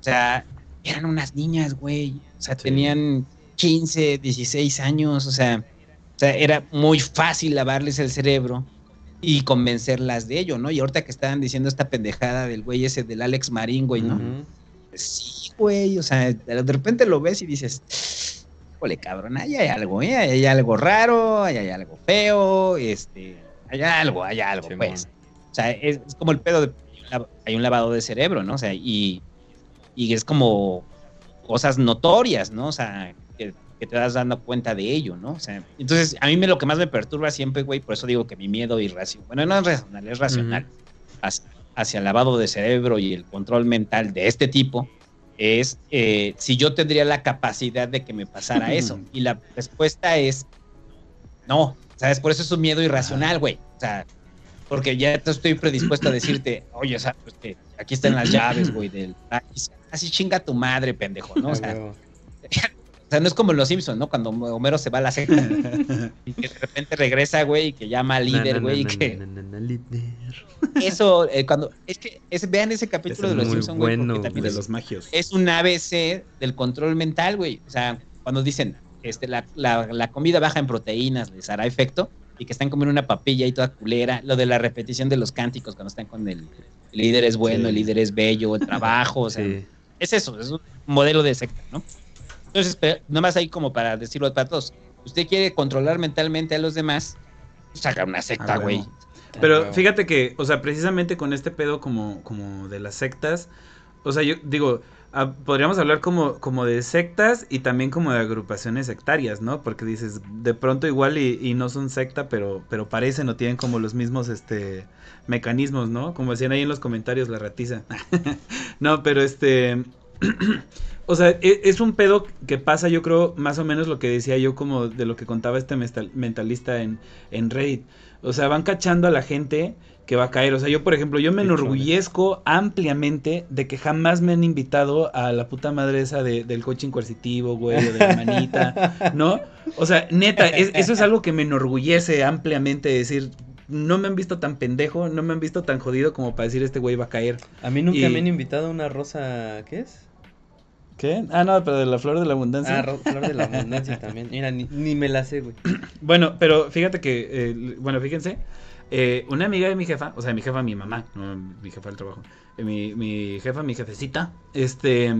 o sea, eran unas niñas, güey. O sea, Sí. tenían 15, 16 años, o sea, o sea, era muy fácil lavarles el cerebro y convencerlas de ello, ¿no? Y ahorita que estaban diciendo esta pendejada del güey ese del Alex Marín, güey, ¿no? Ujú. Sí, güey, o sea, de repente lo ves y dices, ole, cabrón, ahí hay algo, ¿eh? Ahí hay algo raro, ahí hay algo feo, este, hay algo, hay algo, pues. Sea, es, es como el pedo de, hay un lavado de cerebro, ¿no? O sea, y, y es como cosas notorias, ¿no? O sea, que, que te das dando cuenta de ello, ¿no? O sea, entonces a mí me, lo que más me perturba siempre, güey, por eso digo que mi miedo irracional, bueno, no es racional, es racional, hacia, hacia el lavado de cerebro y el control mental de este tipo, es eh, si yo tendría la capacidad de que me pasara eso. Y la respuesta es no, ¿sabes? Por eso es un miedo irracional, güey. O sea, porque ya te estoy predispuesto a decirte, oye, o sea, pues que aquí están las llaves, güey, del... Así chinga tu madre, pendejo, ¿no? O Ah, sea, o sea, no es como Los Simpsons, ¿no? Cuando Homero se va a la secta y que de repente regresa, güey, y que llama al líder, güey, y que eso, eh, cuando, es que es- vean ese capítulo de Los Simpsons, güey, bueno, De es, los magios. es un ABC del control mental, güey. O sea, cuando dicen, este, la, la, la comida baja en proteínas les hará efecto y que están comiendo una papilla y toda culera, lo de la repetición de los cánticos cuando están con el, el líder es bueno, Sí. el líder es bello, el trabajo, o sea, Sí. es eso, es un modelo de secta, ¿no? Entonces, pero, nomás ahí como para decirlo para todos, usted quiere controlar mentalmente a los demás, pues haga una secta, Ah, güey. Pero huevo. fíjate que, o sea, precisamente con este pedo como, como de las sectas, o sea, yo digo, ah, podríamos hablar como, como de sectas y también como de agrupaciones sectarias, ¿no? Porque dices, de pronto igual y, no son secta, pero, pero parecen o tienen como los mismos, este, mecanismos, ¿no? Como decían ahí en los comentarios, la ratiza. no, pero este... O sea, e- es un pedo que pasa, yo creo, más o menos lo que decía yo, como de lo que contaba este mentalista en, en Reddit. O sea, van cachando a la gente que va a caer. O sea, yo, por ejemplo, yo me enorgullezco ampliamente de que jamás me han invitado a la puta madre esa de- del coaching coercitivo, güey, o de la manita, ¿no? O sea, neta, es- eso es algo que me enorgullece ampliamente decir. No me han visto tan pendejo, no me han visto tan jodido como para decir este güey va a caer. A mí nunca Y- me han invitado a una rosa, ¿qué es? ¿Qué? Ah, no, pero de la flor de la abundancia. Ah, flor de la abundancia también. Mira, ni, ni me la sé, güey. Bueno, pero fíjate que, eh, bueno, fíjense, eh, una amiga de mi jefa, o sea, mi jefa, mi mamá, no mi jefa del trabajo, eh, mi, mi jefa, mi jefecita, este,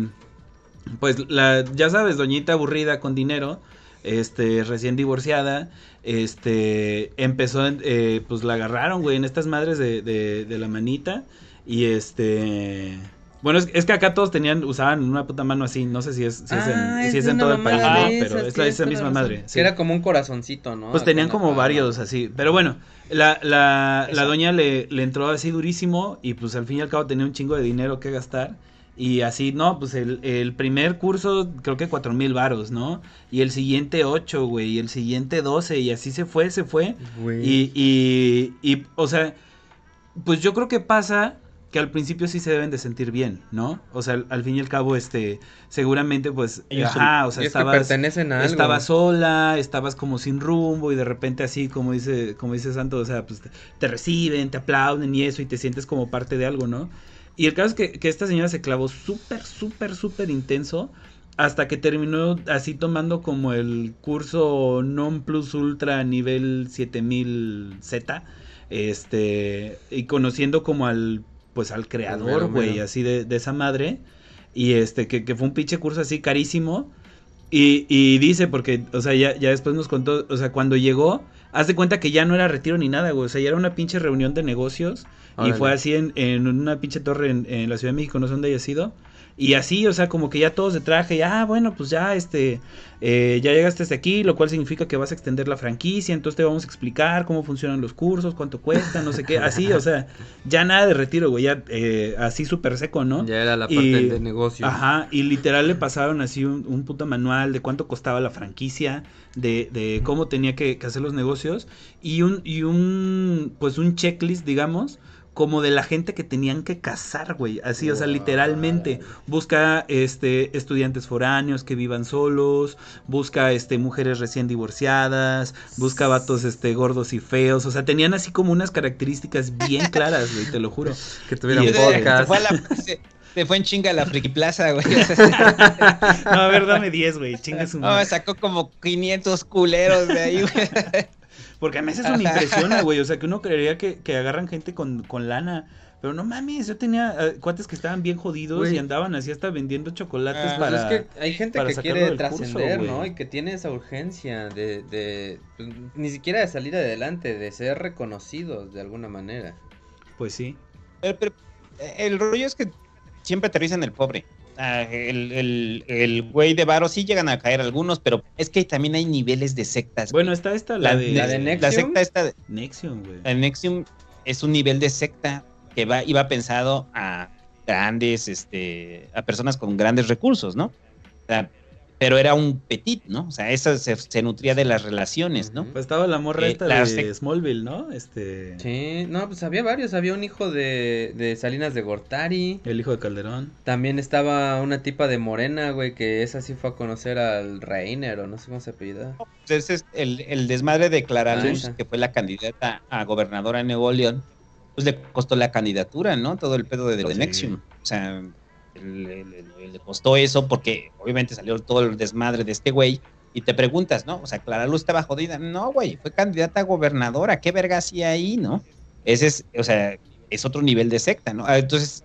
pues, la, ya sabes, doñita aburrida con dinero, este, recién divorciada, este, empezó, eh, pues la agarraron, güey, en estas madres de, de, de la manita, y este... Bueno, es, es que acá todos tenían, usaban una puta mano así, no sé si es, si es Ah, en, si es es de en una todo el país, ¿no? pero es la, esa misma madre. Que sí. era como un corazoncito, ¿no? Pues tenían como varios así. Pero bueno, la, la, doña le, le entró así durísimo y pues al fin y al cabo tenía un chingo de dinero que gastar. Y así, no, pues el, el primer curso creo que cuatro mil varos, ¿no? Y el siguiente ocho, güey, y el siguiente doce, y así se fue, se fue. Güey. Y, y, y, o sea, pues yo creo que pasa que al principio sí se deben de sentir bien, ¿no? O sea, al, al fin y al cabo, este, seguramente pues, Ellos ajá, o sea, que estabas... pertenecen a algo. Estabas sola, estabas como sin rumbo y de repente así, como dice, como dice Santo, o sea, pues te, te reciben, te aplauden y eso y te sientes como parte de algo, ¿no? Y el caso es que, que esta señora se clavó súper, súper, súper intenso hasta que terminó así tomando como el curso non plus ultra nivel 7000 Z. este, y conociendo como al, pues al creador, güey, así de, de esa madre, y este, que, que fue un pinche curso así carísimo, y, y dice, porque, o sea, ya, ya después nos contó, o sea, cuando llegó, haz de cuenta que ya no era retiro ni nada, güey, o sea, ya era una pinche reunión de negocios, y fue así en, en una pinche torre en, en la Ciudad de México, no sé dónde haya sido. Y así, o sea, como que ya todos de traje, y, ah, bueno, pues ya, este, eh, ya llegaste hasta aquí, lo cual significa que vas a extender la franquicia, entonces te vamos a explicar cómo funcionan los cursos, cuánto cuesta, no sé qué, así, o sea, ya nada de retiro, güey, ya eh, así súper seco, ¿no? Ya era la parte Y- de negocio. Ajá, y literal le pasaron así un, un puto manual de cuánto costaba la franquicia, de, de cómo tenía que, que hacer los negocios, y un, y un, pues un checklist, digamos, como de la gente que tenían que casar, güey, así, o sea, literalmente, busca, este, estudiantes foráneos que vivan solos, busca, este, mujeres recién divorciadas, busca vatos, este, gordos y feos, o sea, tenían así como unas características bien claras, güey, te lo juro. Que tuvieran Y este- podcast. se fue en chinga la Friki Plaza, güey. O sea, No, a ver, dame 10, güey, chinga su no, sacó como 500 culeros de ahí, güey. Porque a mí eso me impresiona, güey. O sea, que uno creería que, que agarran gente con, con lana. Pero no mames, yo tenía eh, cuates que estaban bien jodidos y andaban así hasta vendiendo chocolates Ah, Pues para... es que hay gente que quiere trascender. ¿no? Y que tiene esa urgencia de, de pues, ni siquiera de salir adelante, de ser reconocidos de alguna manera. Pues sí. Pero, pero, eh, el rollo es que siempre aterrizan el pobre. Ah, el, el, el güey de varo sí llegan a caer algunos, pero es que también hay niveles de sectas. Bueno, está esta, la, la, de... la de la Nexium. secta esta, de- Nexium, güey. el Nexium es un nivel de secta que va, iba pensado a grandes, este, a personas con grandes recursos, ¿no? O sea, pero era un petit, ¿no? O sea, eso se, se nutría de las relaciones, ¿no? Pues estaba la morra Eh, esta la de Smallville, ¿no? Este... Sí, no, pues había varios. Había un hijo de, de Salinas de Gortari. El hijo de Calderón. También estaba una tipa de Morena, güey, que esa sí fue a conocer al Reiner, o no sé cómo se apellida. Ese es el, el desmadre de Clara Ah, Luz, esa. que fue la candidata a gobernadora de Nuevo León, pues le costó la candidatura, ¿no? Todo el pedo de, de Sí. Nexium. O sea, le, le- costó eso porque obviamente salió todo el desmadre de este güey. Y te preguntas, ¿no? O sea, Clara Luz estaba jodida. No, güey, fue candidata a gobernadora. ¿Qué verga hacía ahí, no? Ese es, o sea, es otro nivel de secta, ¿no? Ah, Entonces,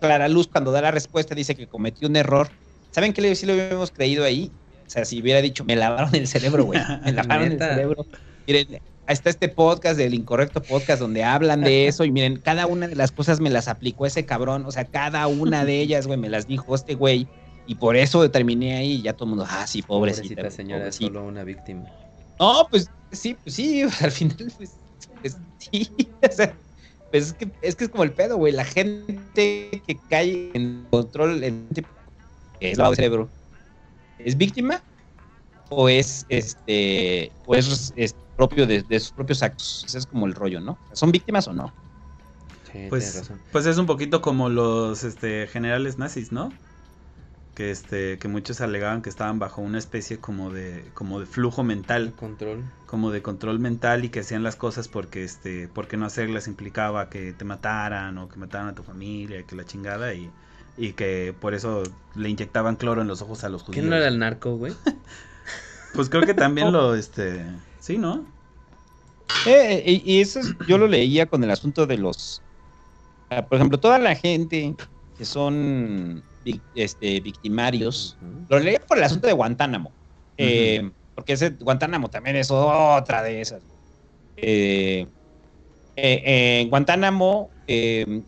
Clara Luz, cuando da la respuesta, dice que cometió un error. ¿Saben qué le, sí lo habíamos creído ahí? O sea, si hubiera dicho, me lavaron el cerebro, güey. Me lavaron el cerebro. Miren, está este podcast del Incorrecto Podcast donde hablan de eso y miren, cada una de las cosas me las aplicó ese cabrón. O sea, cada una de ellas, güey, me las dijo este güey. Y por eso terminé ahí y ya todo el mundo, ah, sí, pobrecita. Pobrecita señora, pobrecita". solo una víctima. No, pues sí, pues sí, al final, pues, pues, sí, o sea, pues es que, es que es como el pedo, güey, la gente que cae en control, en tipo, es de cerebro, ¿es víctima o es, este, o es, es propio de, de sus propios actos? Ese es como el rollo, ¿no? ¿Son víctimas o no? Sí, Pues, razón. pues es un poquito como los este, generales nazis, ¿no? Que este, que muchos alegaban que estaban bajo una especie como de, como de flujo mental, Control. como de control mental y que hacían las cosas porque este, porque no hacerlas implicaba que te mataran o que mataran a tu familia, y que la chingada y, y que por eso le inyectaban cloro en los ojos a los judíos. ¿Quién no era el narco, güey? Pues creo que también lo, este, sí, ¿no? Eh, y, y eso es- yo lo leía con el asunto de los, por ejemplo, toda la gente que son este, victimarios, lo leía por el asunto de Guantánamo, eh, porque ese Guantánamo también es otra de esas. Eh, eh, en Guantánamo, eh,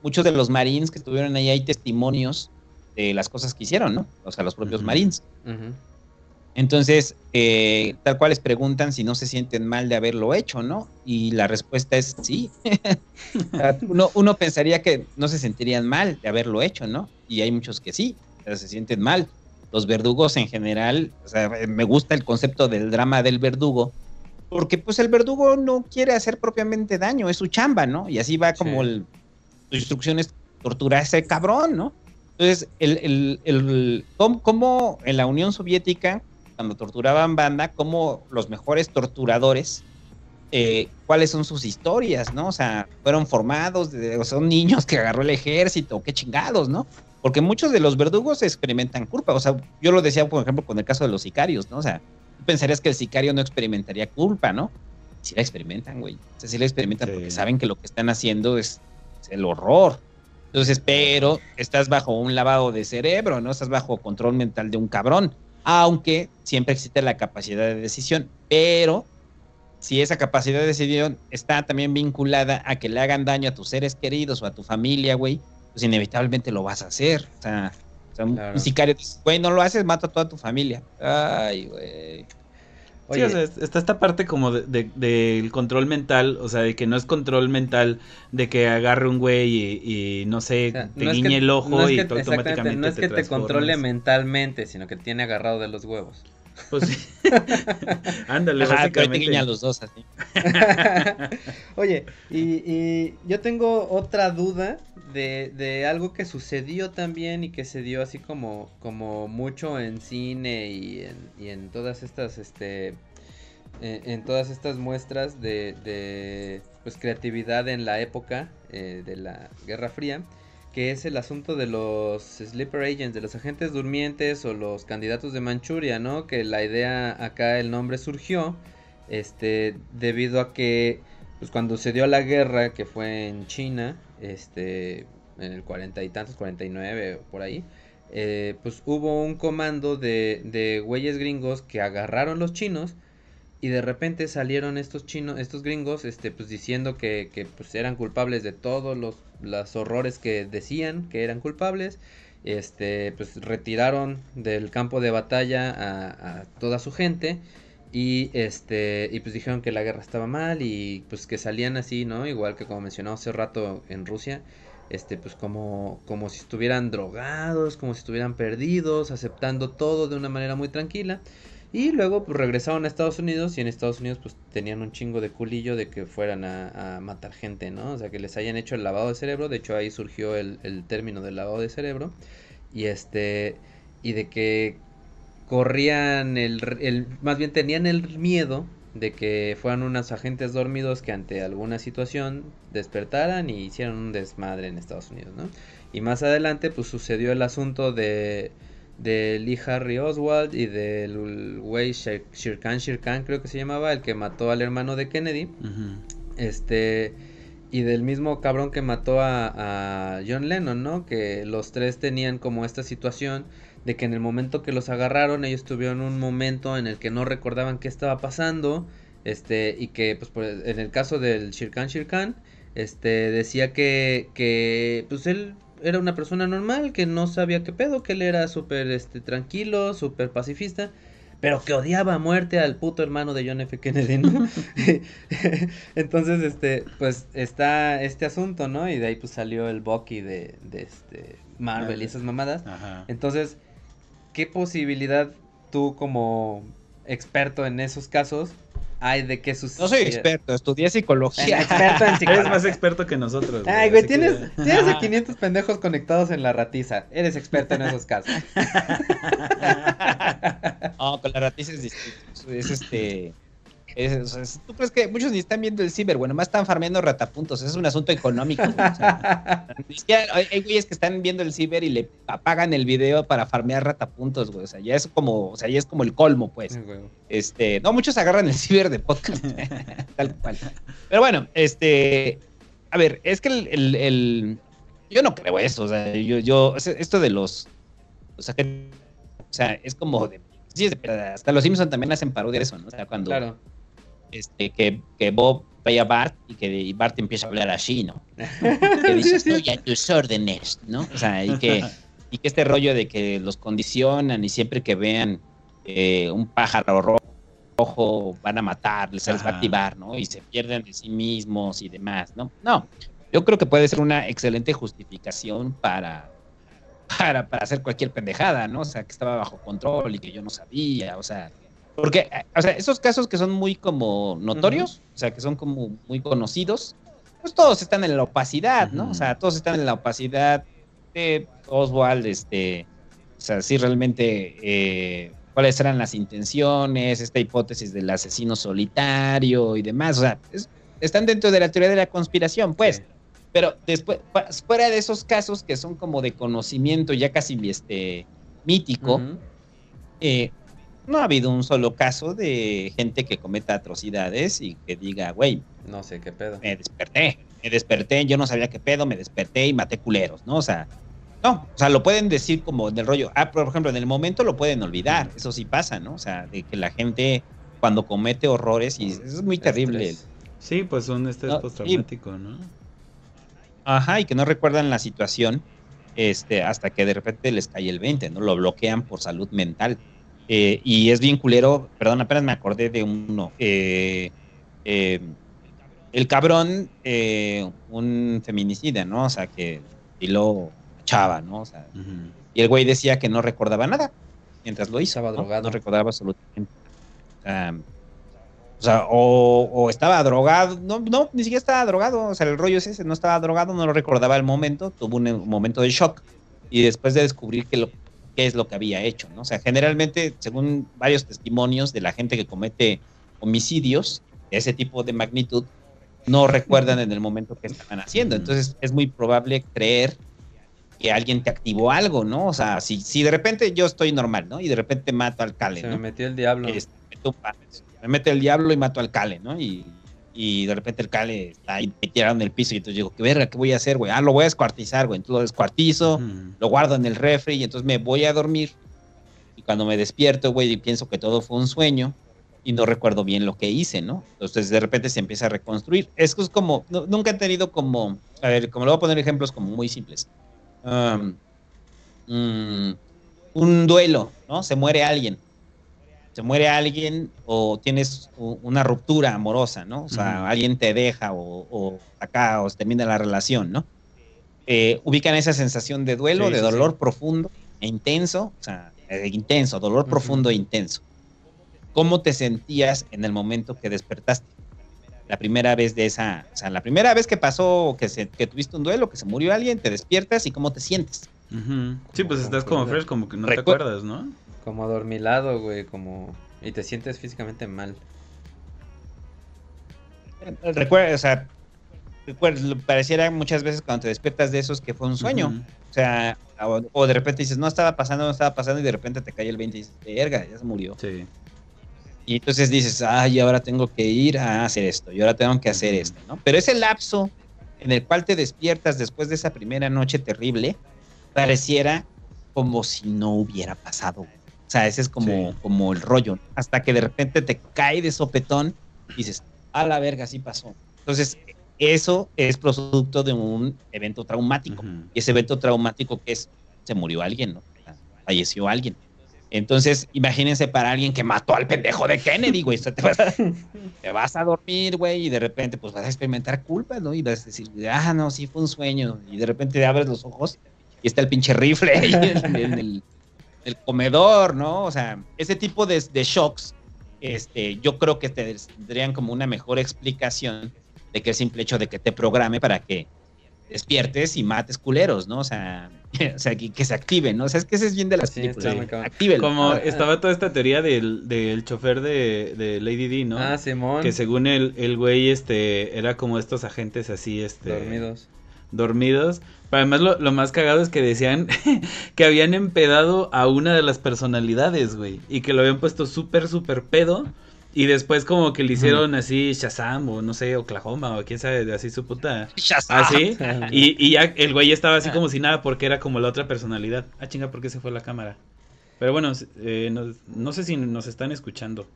muchos de los marines que estuvieron ahí hay testimonios de las cosas que hicieron, ¿no? O sea, los propios marines. Entonces, eh, tal cual les preguntan si no se sienten mal de haberlo hecho, ¿no? Y la respuesta es sí. Uno, uno pensaría que no se sentirían mal de haberlo hecho, ¿no? Y hay muchos que sí, o sea, se sienten mal. Los verdugos en general, o sea, me gusta el concepto del drama del verdugo, porque pues el verdugo no quiere hacer propiamente daño, es su chamba, ¿no? Y así va como Sí. el, su instrucción es torturar a ese cabrón, ¿no? Entonces, el, el, el, cómo, cómo en la Unión Soviética, cuando torturaban banda, como los mejores torturadores, eh, cuáles son sus historias, ¿no? O sea, fueron formados, de- o son niños que agarró el ejército, qué chingados, ¿no? Porque muchos de los verdugos experimentan culpa. O sea, yo lo decía, por ejemplo, con el caso de los sicarios, ¿no? O sea, tú pensarías que el sicario no experimentaría culpa, ¿no? sí la experimentan, güey. O sea, sí la experimentan Sí. porque saben que lo que están haciendo es, es el horror. Entonces, pero estás bajo un lavado de cerebro, ¿no? Estás bajo control mental de un cabrón. Aunque siempre existe la capacidad de decisión. Pero si esa capacidad de decisión está también vinculada a que le hagan daño a tus seres queridos o a tu familia, güey, pues inevitablemente lo vas a hacer. O sea, o sea, un- Claro. un sicario dice, güey, no lo haces, mata a toda tu familia. Ay, güey. Sí, Oye, o sea, es- está esta parte como de- de- del control mental, o sea, de que no es control mental de que agarre un güey y, y, no sé, o sea, te no es guiñe que- el ojo no es y que- exactamente, automáticamente no es que te transformas. controle mentalmente, sino que te tiene agarrado de los huevos. Pues sí. Ándale, Ajá, básicamente. guiña a los dos así. Oye, y, y yo tengo otra duda de, de algo que sucedió también y que se dio así como, como mucho en cine y en, y en todas estas, este, en, en todas estas muestras de, de, pues, creatividad en la época eh, de la Guerra Fría, que es el asunto de los sleeper agents, de los agentes durmientes o los candidatos de Manchuria, ¿no? Que la idea acá, el nombre surgió, este, debido a que, pues cuando se dio la guerra, que fue en China, este, en el cuarenta y tantos, 49 o por ahí, eh, pues hubo un comando de, de güeyes gringos que agarraron los chinos y de repente salieron estos chinos, estos gringos, este, pues diciendo que, que pues eran culpables de todos los, los horrores que decían que eran culpables. Este, pues retiraron del campo de batalla a, toda su gente. Y este, y pues dijeron que la guerra estaba mal y pues que salían así, ¿no? Igual que como mencionamos hace rato en Rusia, este, pues como, como si estuvieran drogados, como si estuvieran perdidos, aceptando todo de una manera muy tranquila. Y luego pues regresaron a Estados Unidos y en Estados Unidos pues tenían un chingo de culillo de que fueran a, a matar gente, ¿no? O sea, que les hayan hecho el lavado de cerebro, de hecho ahí surgió el, el término del lavado de cerebro. Y este, y de que corrían el, el, más bien tenían el miedo de que fueran unos agentes dormidos que ante alguna situación despertaran y hicieran un desmadre en Estados Unidos, ¿no? Y más adelante pues sucedió el asunto de de Lee Harry Oswald y del güey Shir- Shirkan Shirkan creo que se llamaba, el que mató al hermano de Kennedy, este y del mismo cabrón que mató a, a John Lennon, ¿no? Que los tres tenían como esta situación de que en el momento que los agarraron ellos tuvieron un momento en el que no recordaban qué estaba pasando, este y que pues por- en el caso del Shirkan Shirkan, este decía que que pues él era una persona normal, que no sabía qué pedo, que él era súper este, tranquilo, súper pacifista, pero que odiaba a muerte al puto hermano de John F. Kennedy, ¿no? Entonces, este, pues está este asunto, ¿no? Y de ahí pues salió el Bucky de, de este Marvel y esas mamadas. Ajá. Entonces, ¿qué posibilidad tú como experto en esos casos hay de que sus No soy experto, estudié psicología. experto en Eres psicología. más experto que nosotros. Ay, güey, así que- tienes, tienes a 500 pendejos conectados en la ratiza. Eres experto en esos casos. No, con la ratiza es distinto. Es este. Es- ¿Tú crees que muchos ni están viendo el ciber? Bueno, más están farmeando ratapuntos. Es un asunto económico. güey, o sea, hay, güeyes que están viendo el ciber y le apagan el video para farmear ratapuntos, güey. O sea, ya es como, o sea, ya es como el colmo, pues. Este, no, muchos agarran el ciber de podcast. tal cual. Pero bueno, este. A ver, es que el. el- el- yo no creo eso. O sea, yo, yo. Esto de los. O sea, que- o sea, es como de. Sí, es de- hasta los Simpson también hacen parodia de eso, ¿no? O sea, cuando Claro. Este, que, que Bob vaya a Bart y que Bart empieza a hablar así, ¿no? Que dice, estoy a tus órdenes, ¿no? O sea, y que, y que este rollo de que los condicionan y siempre que vean eh, un pájaro ro- rojo van a matar, les, les va a activar, ¿no? Y se pierden de sí mismos y demás, ¿no? No, yo creo que puede ser una excelente justificación para, para, para hacer cualquier pendejada, ¿no? O sea, que estaba bajo control y que yo no sabía, o sea, porque, eh, o sea, esos casos que son muy como notorios, o sea, que son como muy conocidos, pues todos están en la opacidad, ¿no? O sea, todos están en la opacidad de Oswald, este, o sea, sí realmente eh, cuáles eran las intenciones, esta hipótesis del asesino solitario y demás, o sea, es- están dentro de la teoría de la conspiración, pues. Sí. Pero después, fuera de esos casos que son como de conocimiento ya casi este mítico, eh, no ha habido un solo caso de gente que cometa atrocidades y que diga, güey, No sé qué pedo. me desperté, me desperté, yo no sabía qué pedo, me desperté y maté culeros, ¿no? O sea, no, o sea, lo pueden decir como en el rollo, ah, por ejemplo, en el momento lo pueden olvidar, eso sí pasa, ¿no? O sea, de que la gente cuando comete horrores y es muy terrible. Estrés. Sí, pues un estrés No, postraumático, ¿no? Ajá, y que no recuerdan la situación este, hasta que de repente les cae el 20, ¿no? Lo bloquean por salud mental. Eh, y es bien culero, perdón, apenas me acordé de uno. eh, eh, el cabrón, un feminicida, ¿no? O sea, que y lo chava, ¿no? O sea, y el güey decía que no recordaba nada mientras lo hizo. Estaba ¿no? drogado. No recordaba absolutamente. O sea, o, sea, o- o estaba drogado. No, no, ni siquiera estaba drogado. O sea, el rollo es ese. No estaba drogado, no lo recordaba el momento. Tuvo un, un momento de shock. Y después de descubrir que lo, qué es lo que había hecho, ¿no? O sea, generalmente, según varios testimonios de la gente que comete homicidios de ese tipo de magnitud, no recuerdan en el momento que estaban haciendo. Entonces, es muy probable creer que alguien te activó algo, ¿no? O sea, si, si de repente yo estoy normal, ¿no? Y de repente mato al Cale, Se ¿no? me metió el diablo. Este, me tumba, me mete el diablo y mato al Cale, ¿no? Y, y de repente el Cale está ahí tirado en el piso y entonces digo, ¿qué verga? ¿Qué voy a hacer, güey? Ah, lo voy a descuartizar, güey. Entonces lo descuartizo, Ujú. lo guardo en el refri y entonces me voy a dormir. Y cuando me despierto, güey, pienso que todo fue un sueño y no recuerdo bien lo que hice, ¿no? Entonces de repente se empieza a reconstruir. Es que es como, no- nunca he tenido como, a ver, como le voy a poner ejemplos como muy simples. Um, mm, un duelo, ¿no? Se muere alguien. Se muere alguien o tienes una ruptura amorosa, ¿no? O sea, alguien te deja o, o acá o se termina la relación, ¿no? Eh, ubican esa sensación de duelo, Sí, de sí, dolor profundo e intenso, o sea, eh, intenso, dolor profundo e intenso. ¿Cómo te sentías en el momento que despertaste? La primera vez de esa, o sea, la primera vez que pasó, que, se, que tuviste un duelo, que se murió alguien, te despiertas y cómo te sientes. Sí, pues estás como fresh, como que no te acuerdas, ¿no? Como adormilado, güey, como... Y te sientes físicamente mal. Recuerda, o sea, recuerda, lo- pareciera muchas veces cuando te despiertas de esos que fue un sueño. O sea, o, o de repente dices, no estaba pasando, no estaba pasando, y de repente te cae el 20 y dices, verga, ya se murió. Sí. Y entonces dices, ay, ahora tengo que ir a hacer esto, y ahora tengo que hacer esto, ¿no? Pero ese lapso en el cual te despiertas después de esa primera noche terrible, pareciera como si no hubiera pasado. O sea, ese es como, Sí. como el rollo. ¿no? Hasta que de repente te cae de sopetón y dices, a la verga, sí pasó. Entonces, eso es producto de un evento traumático. Y ese evento traumático que es, se murió alguien, ¿no? Falleció alguien. Entonces, imagínense para alguien que mató al pendejo de Kennedy, güey. O sea, te, vas a, te vas a dormir, güey, y de repente, pues vas a experimentar culpa, ¿no? Y vas a decir, ah, no, sí fue un sueño. Y de repente abres los ojos y está el pinche rifle ahí en, en el, el comedor, ¿no? O sea, ese tipo de, de shocks, este, yo creo que te tendrían como una mejor explicación de que el simple hecho de que te programe para que despiertes y mates culeros, ¿no? O sea, o sea que, que se activen, ¿no? O sea, es que ese es bien de las Sí, películas. Como Ah, estaba toda esta teoría del, del chofer de, de Lady D, ¿no? Ah, Simón. Que según el, el güey, este, era como estos agentes así, este... Dormidos. dormidos. Pero además lo, lo más cagado es que decían que habían empedado a una de las personalidades, güey. Y que lo habían puesto súper, súper pedo. Y después como que le hicieron así Shazam o no sé, Oklahoma o quién sabe, así su puta... Shazam. Así. Y, y ya el güey estaba así como si nada porque era como la otra personalidad. Ah, chinga, ¿por qué se fue la cámara? Pero bueno, eh, no, no sé si nos están escuchando.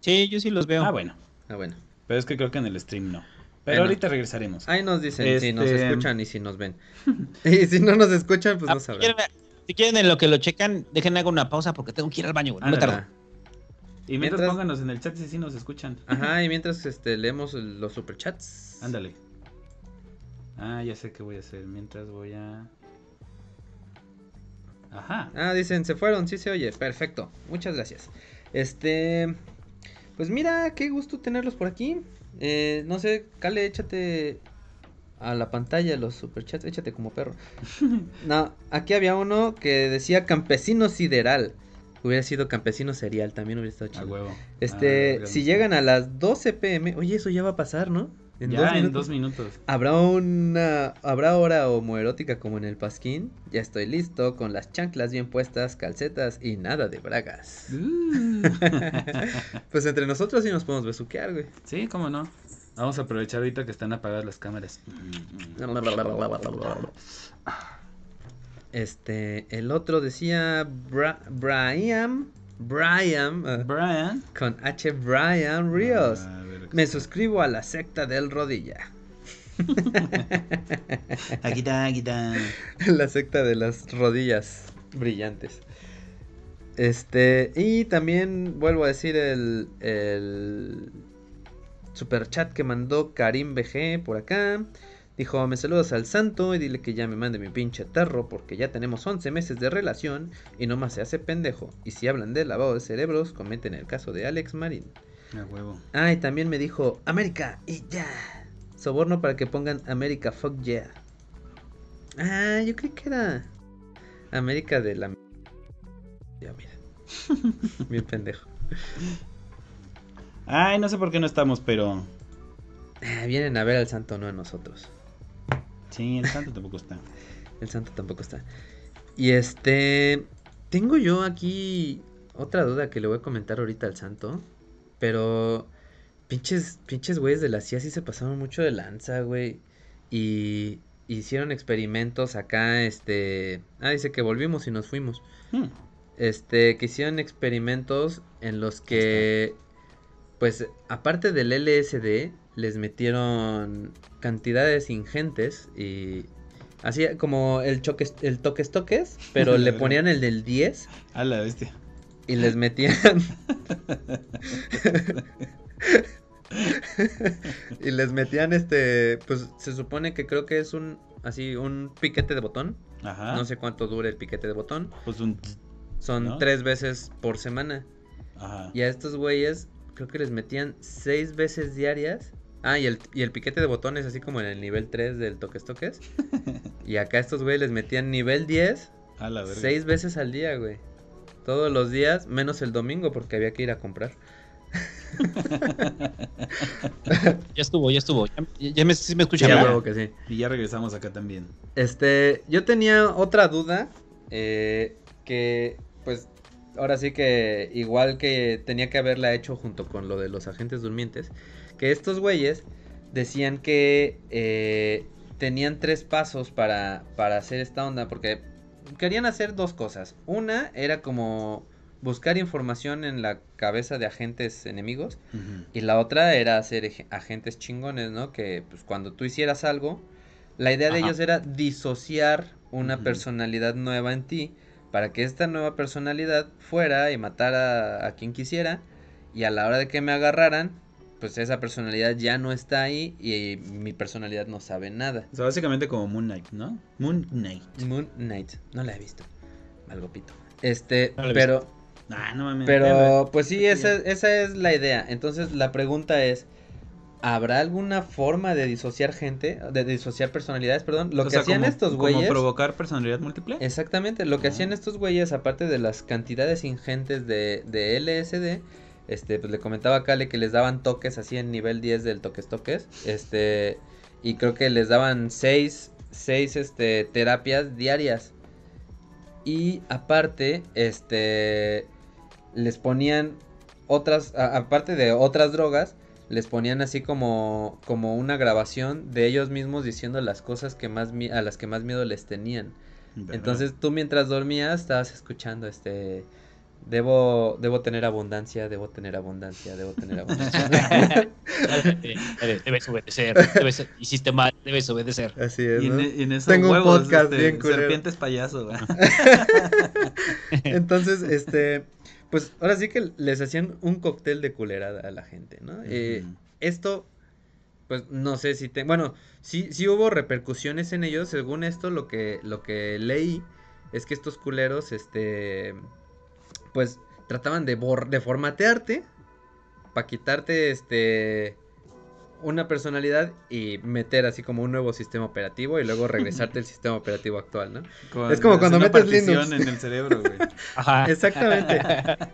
Sí, yo sí los veo. Ah, bueno. Ah, bueno. Pero es que creo que en el stream no. Pero Bueno. ahorita regresaremos. Ahí nos dicen si nos Este- escuchan y si nos ven. y si no nos escuchan, pues Ah, no si, sabrán. quieren, si quieren en lo que lo checan, dejen hago una pausa porque tengo que ir al baño, güey. No tardo. Y mientras, mientras- pónganos en el chat si sí nos escuchan. Ajá, y mientras este, leemos los superchats. Ándale. Ah, ya sé qué voy a hacer. Mientras voy a. Ajá. Ah, dicen, se fueron, sí se oye. Perfecto. Muchas gracias. Este. Pues mira, qué gusto tenerlos por aquí. Eh, no sé, Cale, échate a la pantalla los superchats, échate como perro. No, aquí había uno que decía campesino sideral. Hubiera sido campesino serial, también hubiera estado A chido. huevo. Este, Ah, si llegan a las 12 pm, oye, eso ya va a pasar, ¿no? En ya dos en dos minutos. ¿Habrá una habrá hora homoerótica como en el Pasquín? Ya estoy listo con las chanclas bien puestas, calcetas y nada de bragas. Uh. Pues entre nosotros sí nos podemos besuquear, güey. sí, cómo no. Vamos a aprovechar ahorita que están apagadas las cámaras. Este, el otro decía Bra- Brian, Brian, ah, Brian. con H. Brian Ríos. A ver, aquí Me suscribo a la secta del rodilla. Aquí está, aquí está. La secta de las rodillas brillantes. Este, y también vuelvo a decir el, el super chat que mandó Karim BG por acá. Dijo, me saludas al santo y dile que ya me mande mi pinche tarro porque ya tenemos 11 meses de relación y nomás se hace pendejo. Y si hablan de lavado de cerebros, comenten el caso de Alex Marín. A huevo. Ah, y también me dijo, América y ya. Soborno para que pongan América fuck yeah. Ah, yo creí que era América de la... Ya, mira. Bien pendejo. Ay, no sé por qué no estamos, pero. Ah, vienen a ver al santo, no a nosotros. Sí, el santo tampoco está. El santo tampoco está. Y este... Tengo yo aquí otra duda que le voy a comentar ahorita al santo. Pero... Pinches, pinches güeyes de la CIA sí se pasaron mucho de lanza, güey. Y hicieron experimentos acá, este... Ah, dice que volvimos y nos fuimos. Hmm. Este, que hicieron experimentos en los que, pues, aparte del LSD, les metieron cantidades ingentes y así como el choque, el toques toques, pero le ponían el del 10 A la bestia. y les metían y les metían este, pues se supone que creo que es un así un piquete de botón, Ajá. no sé cuánto dure el piquete de botón, Pues un. son ¿No? tres veces por semana. Ajá. Y a estos güeyes creo que les metían seis veces diarias. Ah, y el, y el piquete de botones así como en el nivel 3 del toques toques. y acá estos güeyes les metían nivel 10 A la verga. seis veces al día, güey. Todos los días, menos el domingo porque había que ir a comprar. Ya estuvo, ya estuvo. Ya, ya me, sí me escuchan. Ya, que sí. Y ya regresamos acá también. Este, yo tenía otra duda, eh, que pues ahora sí que igual que tenía que haberla hecho junto con lo de los agentes durmientes, que estos güeyes decían que eh, tenían tres pasos para, para hacer esta onda, porque querían hacer dos cosas. Una era como buscar información en la cabeza de agentes enemigos. Y la otra era hacer agentes chingones, ¿no? Que pues cuando tú hicieras algo, la idea de ellos era disociar una personalidad nueva en ti para que esta nueva personalidad fuera y matara a quien quisiera y a la hora de que me agarraran, pues esa personalidad ya no está ahí y mi personalidad no sabe nada. O sea, básicamente como Moon Knight, ¿no? Moon Knight. Moon Knight, no la he visto. Algo pito. Este, No pero Ah, no mames. Pero pues sí, esa, esa es la idea. Entonces la pregunta es, ¿habrá alguna forma de disociar gente, de disociar personalidades, perdón? Lo O que sea, hacían como- estos como güeyes... provocar personalidad múltiple? Exactamente, lo que Ah. hacían estos güeyes, aparte de las cantidades ingentes de, de LSD, este, pues le comentaba a Kale que les daban toques así en nivel 10 del toques toques, este, y creo que les daban 6, seis, este, terapias diarias. Y aparte, este, les ponían otras, a- aparte de otras drogas, les ponían así como, como una grabación de ellos mismos diciendo las cosas que más, a las que más miedo les tenían. Entonces tú mientras dormías estabas escuchando este debo debo tener abundancia, debo tener abundancia, debo tener abundancia. Debes, obedecer. Debes, hiciste mal, debes obedecer. Así es. Y en, ¿no? y en esos Tengo un podcast este, bien culero. Serpientes payaso, güey. Entonces, este pues ahora sí que les hacían un cóctel de culerada a la gente, ¿no? Eh, esto pues no sé si te bueno, sí sí hubo repercusiones en ellos, según esto lo que lo que leí es que estos culeros este pues trataban de bor de formatearte para quitarte este una personalidad y meter así como un nuevo sistema operativo y luego regresarte el sistema operativo actual, ¿no? Con- Es como cuando una metes Linux. en el cerebro, güey. Ajá. Exactamente.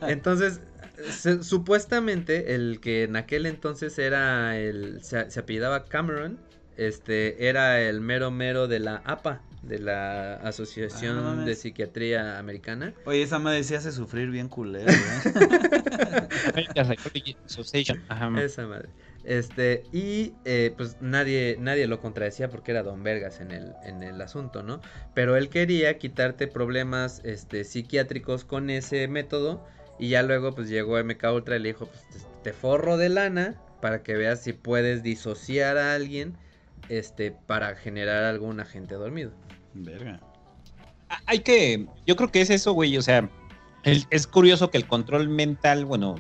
Entonces, se- supuestamente el que en aquel entonces era el se, se apellidaba Cameron, este era el mero mero de la APA, de la Ah, no Asociación mames. de Psiquiatría Americana. Oye, esa madre sí hace sufrir bien culero, ¿eh? American Psychology Association. Ajá. Esa madre. Este, y eh, pues nadie, nadie lo contradecía porque era Don Vergas en el, en el asunto, ¿no? Pero él quería quitarte problemas este, psiquiátricos con ese método. Y ya luego pues llegó MK Ultra y le dijo, pues te, te forro de lana para que veas si puedes disociar a alguien este, para generar algún agente dormido. Verga. Ah, Hay que, yo creo que es eso, güey, o sea, el- es curioso que el control mental, bueno,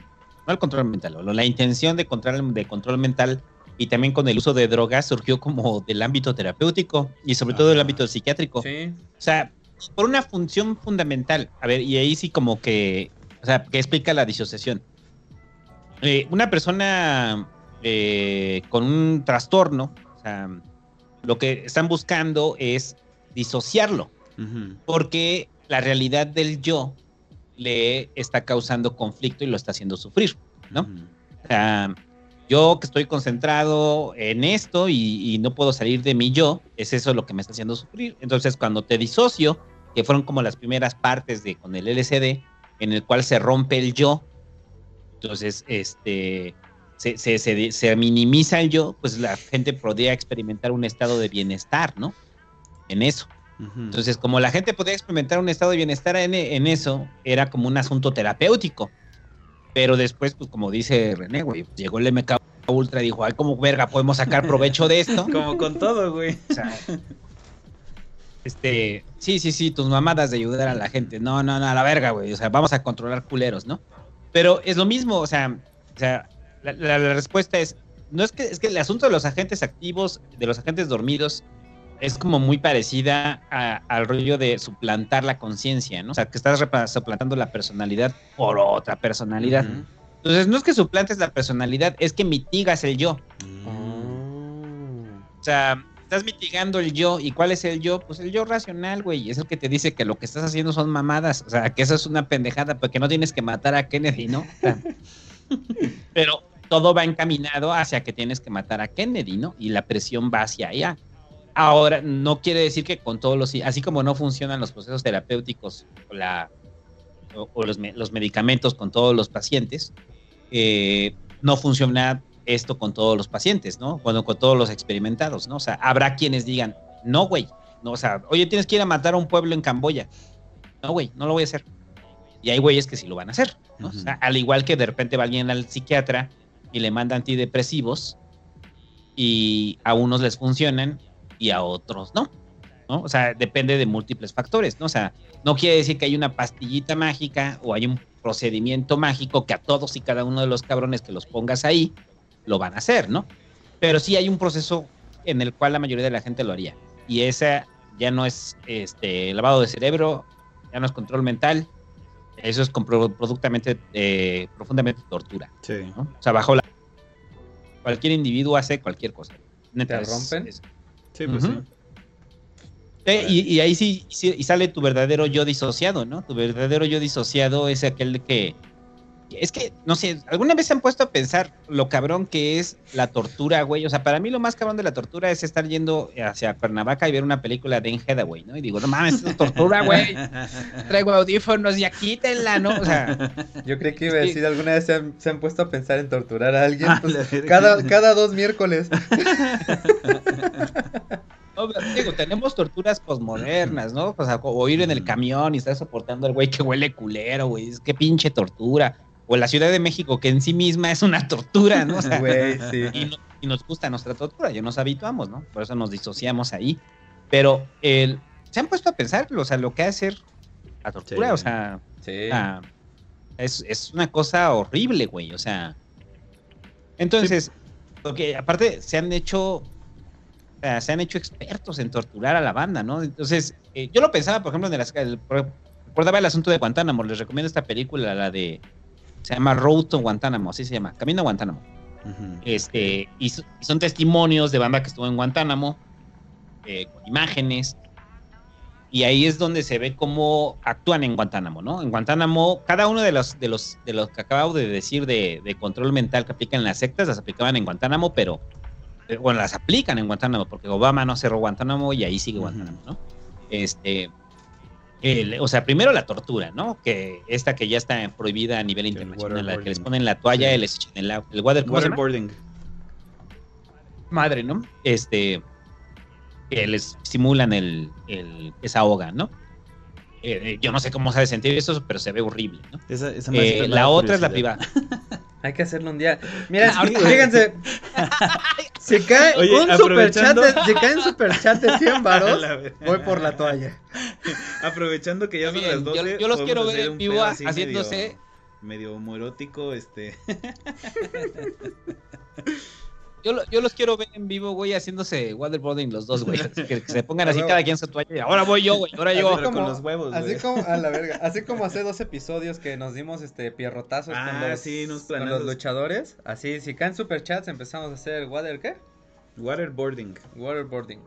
no el control mental, o la intención de control, de control mental y también con el uso de drogas surgió como del ámbito terapéutico y sobre todo del ámbito psiquiátrico. Sí, O sea, por una función fundamental. A ver, y ahí sí como que, o sea, que explica la disociación. Eh, una persona eh, con un trastorno, o sea, lo que están buscando es disociarlo, porque la realidad del yo le está causando conflicto y lo está haciendo sufrir, ¿no? O sea, yo que estoy concentrado en esto y, y no puedo salir de mi yo, es eso lo que me está haciendo sufrir. Entonces, cuando te disocio, que fueron como las primeras partes de con el LCD, en el cual se rompe el yo, entonces, este, se, se, se- se minimiza el yo, pues la gente podría experimentar un estado de bienestar, ¿no? En eso. Entonces, como la gente podía experimentar un estado de bienestar en, en eso, era como un asunto terapéutico. Pero después, pues como dice René, güey, llegó el MK Ultra y dijo, ay, como verga, podemos sacar provecho de esto. Como con todo, güey. O sea, este, sí, sí, sí, tus mamadas de ayudar a la gente. No, no, no, a la verga, güey. O sea, vamos a controlar culeros, ¿no? Pero es lo mismo, o sea, o sea la, la- la respuesta es, no es que, es que el asunto de los agentes activos, de los agentes dormidos, es como muy parecida a- al rollo de suplantar la conciencia, ¿no? O sea, que estás suplantando la personalidad por otra personalidad. Entonces, no es que suplantes la personalidad, es que mitigas el yo. Mm. O sea, estás mitigando el yo. ¿Y cuál es el yo? Pues el yo racional, güey. Es el que te dice que lo que estás haciendo son mamadas. O sea, que eso es una pendejada, porque no tienes que matar a Kennedy, ¿no? O sea, pero todo va encaminado hacia que tienes que matar a Kennedy, ¿no? Y la presión va hacia allá. Ahora, no quiere decir que con todos los... Así como no funcionan los procesos terapéuticos o, la, los medicamentos con todos los pacientes, eh, no funciona esto con todos los pacientes, ¿no? Bueno, con todos los experimentados, ¿no? O sea, habrá quienes digan, no, güey, no, o sea, oye, tienes que ir a matar a un pueblo en Camboya. No, güey, no lo voy a hacer. Y hay güeyes que sí lo van a hacer, ¿no? O sea, al igual que de repente va alguien al psiquiatra y le manda antidepresivos y a unos les funcionan y a otros no, ¿no? O sea, depende de múltiples factores, ¿no? O sea, no quiere decir que hay una pastillita mágica o hay un procedimiento mágico que a todos y cada uno de los cabrones que los pongas ahí lo van a hacer, ¿no? Pero sí hay un proceso en el cual la mayoría de la gente lo haría. Y esa ya no es este lavado de cerebro, ya no es control mental, eso es productamente, eh, profundamente tortura. Sí. ¿no? O sea, bajo la... Cualquier individuo hace cualquier cosa. Neta, ¿Te rompen? es- Sí, pues sí. Eh, y, y ahí sí, sí- y sale tu verdadero yo disociado, ¿no? Tu verdadero yo disociado es aquel que... Es que, no sé, ¿alguna vez se han puesto a pensar lo cabrón que es la tortura, güey? O sea, para mí lo más cabrón de la tortura es estar yendo hacia Cuernavaca y ver una película de Anne Hathaway, ¿no? Y digo, no mames, esto es tortura, güey. Traigo audífonos, ya quítenla, ¿no? O sea, Yo creí que iba a decir, alguna vez se han, se han puesto a pensar en torturar a alguien. Pues, cada, cada dos miércoles. No, pero digo, tenemos torturas posmodernas, ¿no? O sea, o ir en el camión y estar soportando al güey que huele culero, güey. Es que pinche tortura. O la Ciudad de México, que en sí misma es una tortura, ¿no? O sea, Güey, sí. y, no- y nos gusta nuestra tortura, ya nos habituamos, ¿no? Por eso nos disociamos ahí. Pero el, se han puesto a pensar, o sea, lo que hace la tortura, Sí. o sea, Sí. es, es una cosa horrible, güey. O sea, entonces, porque aparte se han hecho, o sea, se han hecho expertos en torturar a la banda, ¿no? Entonces, eh, yo lo pensaba, por ejemplo, en las, el- recordaba el asunto de Guantánamo. Les recomiendo esta película, la de, se llama Road to Guantánamo, así se llama, Camino a Guantánamo. Ujú. Este, y, so- y son testimonios de banda que estuvo en Guantánamo, eh, con imágenes. y ahí es donde se ve cómo actúan en Guantánamo, ¿no? En Guantánamo, cada uno de los, de los, de los que acabo de decir de, de control mental que aplican las sectas, las aplicaban en Guantánamo, pero, eh, bueno, las aplican en Guantánamo, porque Obama no cerró Guantánamo y ahí sigue Guantánamo, ¿no? Este, el- o sea, primero la tortura, ¿no? Que esta que ya está prohibida a nivel internacional, la que les ponen la toalla Sí. y les echan el, el water, ¿cómo se? Waterboarding. madre, ¿no? Este, que les simulan el, el esa ahoga, ¿no? Eh, eh, yo no sé cómo sabe sentir eso, pero se ve horrible, ¿no? Esa, esa Eh, la otra es la privada. Hay que hacerlo un día. Mira, fíjense. Si cae Oye, un superchat aprovechando- de, si cae un superchat de 100 varos, voy por la toalla. Aprovechando que ya son las 12. yo, yo los quiero ver en vivo así haciéndose. Medio, medio homoerótico, este. Yo, lo- yo los quiero ver en vivo, güey, haciéndose waterboarding los dos, güey. Que, que se pongan así cada quien su toalla. y Ahora voy yo, güey. Ahora yo. Como- con los huevos, Así güey. como, a la verga, así como hace dos episodios que nos dimos este pierrotazos con, Ah, los, sí, unos con los luchadores. Así, si caen superchats empezamos a hacer water, ¿qué? Waterboarding. Waterboarding.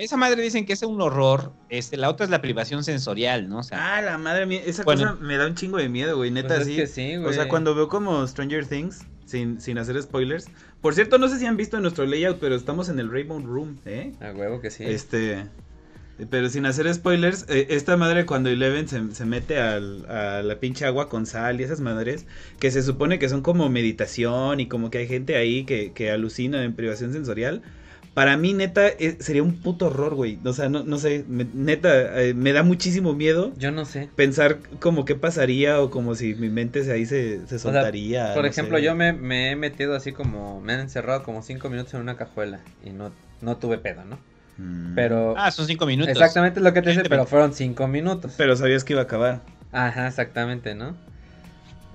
Esa madre dicen que es un horror. Este, la otra es la privación sensorial, ¿no? O sea, Ah, la madre mía. Esa Bueno. cosa me da un chingo de miedo, güey. Neta, Pues es sí. que sí, O güey. sea, cuando veo como Stranger Things, sin, sin hacer spoilers. Por cierto, no sé si han visto nuestro layout, pero estamos en el Rainbow Room, ¿eh? A huevo que sí. Este. Pero sin hacer spoilers, eh, esta madre cuando Eleven se, se mete al- a la pinche agua con sal y esas madres, que se supone que son como meditación y como que hay gente ahí que, que alucina en privación sensorial. Para mí, neta, eh, sería un puto horror, güey. O sea, no, no sé, me- neta, eh, me da muchísimo miedo Yo no sé. pensar como qué pasaría o como si mi mente se ahí se, se sea, soltaría. Por no ejemplo, sé. yo me, me he metido así como, me han encerrado como cinco minutos en una cajuela y no, no tuve pedo, ¿no? Mm. Pero ah, son cinco minutos. exactamente lo que te dice, pero fueron cinco minutos. Pero sabías que iba a acabar. Ajá, exactamente, ¿no?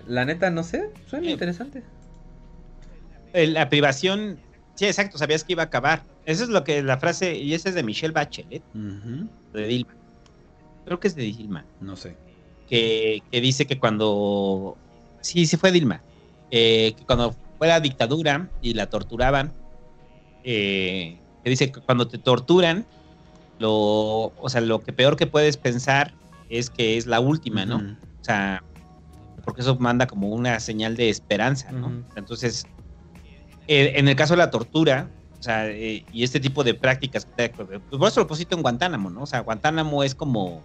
La neta, no sé, suena Sí. interesante. La privación. Sí, exacto, sabías que iba a acabar. Eso es lo que la frase, y esa es de Michelle Bachelet, de Dilma. Creo que es de Dilma. No sé. que, que dice que cuando. Sí, sí fue Dilma. eh, que cuando fue la dictadura y la torturaban, eh, que dice que cuando te torturan, lo, o sea, lo que peor que puedes pensar es que es la última, ¿no? O sea, porque eso manda como una señal de esperanza, ¿no? Entonces, eh, en el caso de la tortura, o sea, eh, y este tipo de prácticas, pues por eso lo pusiste en Guantánamo, ¿no? O sea, Guantánamo es como,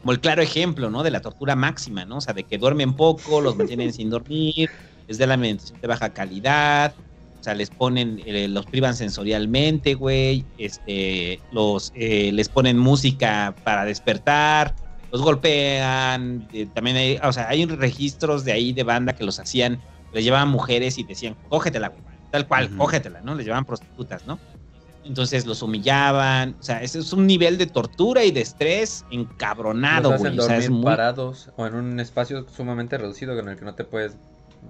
como el claro ejemplo, ¿no? De la tortura máxima, ¿no? O sea, de que duermen poco, los mantienen sin dormir, les da la alimentación de baja calidad, o sea, les ponen, eh, los privan sensorialmente, güey, este, los, eh, les ponen música para despertar, los golpean, eh, también hay, o sea, hay registros de ahí de banda que los hacían, les llevaban mujeres y decían, cógetela, güey, tal cual, cógetela, ¿no? Les llevaban prostitutas, ¿no? Entonces los humillaban, o sea, ese es un nivel de tortura y de estrés encabronado, Los güey, o sea, es muy... parados o en un espacio sumamente reducido en el que no te puedes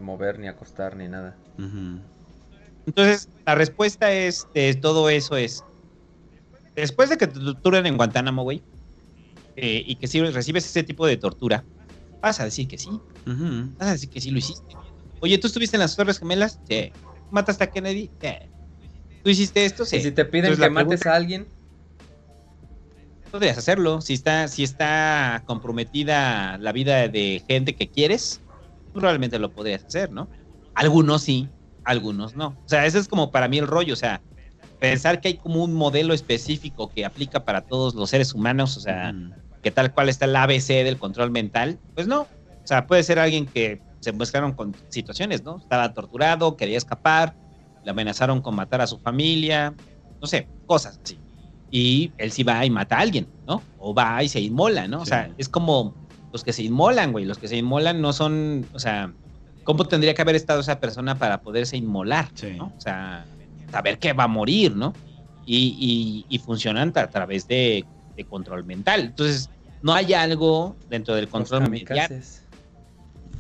mover ni acostar ni nada. Entonces, la respuesta es de todo eso es, después de que te torturan en Guantánamo, güey, eh, y que si recibes ese tipo de tortura, vas a decir que sí, Ujú. vas a decir que sí lo hiciste. Oye, ¿tú estuviste en las Torres Gemelas? Sí. ¿Mataste a Kennedy? Sí. ¿Tú hiciste esto? Sí. Y si te piden Entonces, que mates a alguien, podrías hacerlo. Si está, si está comprometida la vida de gente que quieres, probablemente lo podrías hacer, ¿no? Algunos sí, algunos no. O sea, ese es como para mí el rollo. O sea, pensar que hay como un modelo específico que aplica para todos los seres humanos, o sea, que tal cual está el ABC del control mental, pues no. O sea, puede ser alguien que se muestran con situaciones, ¿no? Estaba torturado, quería escapar, le amenazaron con matar a su familia, no sé, cosas así. Y él sí va y mata a alguien, ¿no? O va y se inmola, ¿no? O sea, es como los que se inmolan, güey. Los que se inmolan no son, o sea, ¿cómo tendría que haber estado esa persona para poderse inmolar? Sí. ¿no? O sea, saber que va a morir, ¿no? Y, y- y funcionan a través de, de control mental. Entonces, no hay algo dentro del control mental.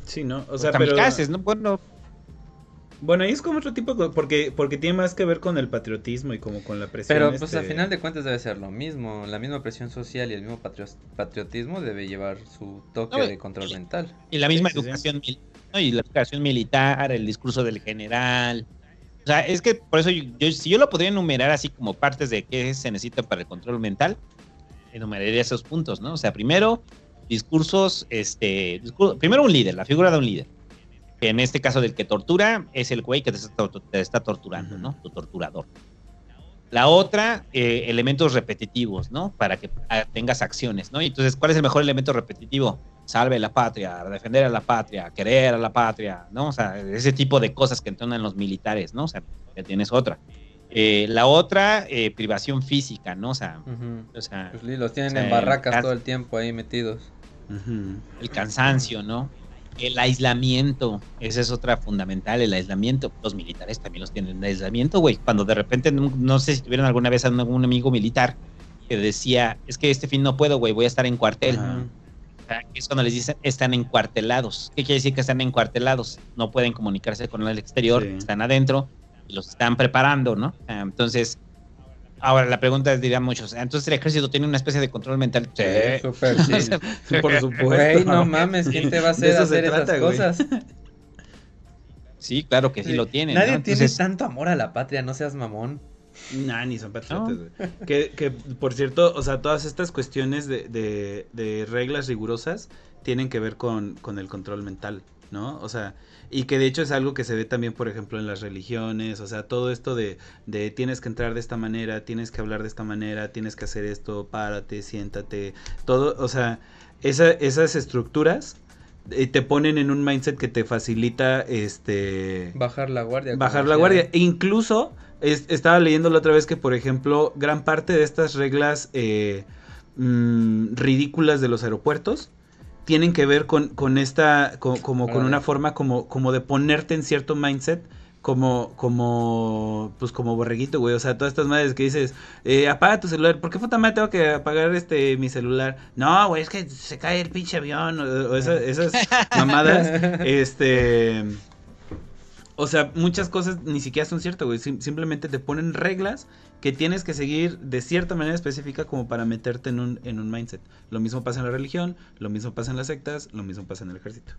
Sí, ¿no? O O sea, pero... ¿no? Bueno, Bueno, ahí es como otro tipo, de porque, porque tiene más que ver con el patriotismo y como con la presión. Pero pues este, al final de cuentas debe ser lo mismo. La misma presión social y el mismo patrio- patriotismo debe llevar su toque No, de control y- mental. y la misma Sí, sí, sí. educación ¿no? y la educación militar, el discurso del general, O sea, es que por eso yo, yo- si yo lo podría enumerar así como partes de qué se necesita para el control mental, enumeraría esos puntos, ¿no? O sea, primero, discursos, este, discur- primero un líder, la figura de un líder. Que en este caso del que tortura es el güey que te está, te está torturando, ¿no? Tu torturador. La otra, eh, elementos repetitivos, ¿no? Para que ah, tengas acciones, ¿no? Entonces, ¿cuál es el mejor elemento repetitivo? Salve la patria, defender a la patria, querer a la patria, ¿no? O sea, ese tipo de cosas que entonan los militares, ¿no? O sea, ya tienes otra. Eh, la otra, eh, privación física, ¿no? O sea, Ujú. o sea Pues, los tienen O sea, en barracas cas- todo el tiempo ahí metidos. El cansancio, ¿no? El aislamiento, esa es otra fundamental, el aislamiento. Los militares también los tienen en aislamiento, güey. Cuando de repente, no, no sé si tuvieron alguna vez a algún amigo militar que decía, es que este fin no puedo, güey, voy a estar en cuartel. O sea, Es cuando les dicen, están encuartelados. ¿Qué quiere decir que están encuartelados? No pueden comunicarse con el exterior, Sí. están adentro los están preparando, ¿no? Ah, Entonces, ahora la pregunta es, dirán muchos, "Ah, entonces el ejército tiene una especie de control mental. Sí. Súper, sí. Por supuesto. Güey, no mames, ¿quién te va a hacer hacer esas trata, güey. cosas? Sí, claro que sí, Sí. lo tienen. Nadie ¿no? tiene tanto amor a la patria, no seas mamón. Nah, ni son patriotas, güey. Que, que, por cierto, o sea, todas estas cuestiones de, de, de reglas rigurosas tienen que ver con, con el control mental, ¿no? O sea, y que de hecho es algo que se ve también, por ejemplo, en las religiones, o sea, todo esto de, de tienes que entrar de esta manera, tienes que hablar de esta manera, tienes que hacer esto, párate, siéntate, todo, o sea, esa, esas estructuras eh, te ponen en un mindset que te facilita, este Bajar la guardia. bajar la guardia. E incluso es- estaba leyendo la otra vez que, por ejemplo, gran parte de estas reglas eh, mm, ridículas de los aeropuertos tienen que ver con, con esta, co- como con una forma como, como de ponerte en cierto mindset. Como, como, pues como borreguito, güey. O sea, todas estas madres que dices, eh, apaga tu celular. ¿Por qué puta madre tengo que apagar este mi celular? No, güey, es que se cae el pinche avión. O, o esa- esas mamadas. Este. O sea, muchas cosas ni siquiera son ciertas, güey. Sim- simplemente te ponen reglas que tienes que seguir de cierta manera específica como para meterte en un, en un mindset. Lo mismo pasa en la religión, lo mismo pasa en las sectas, lo mismo pasa en el ejército.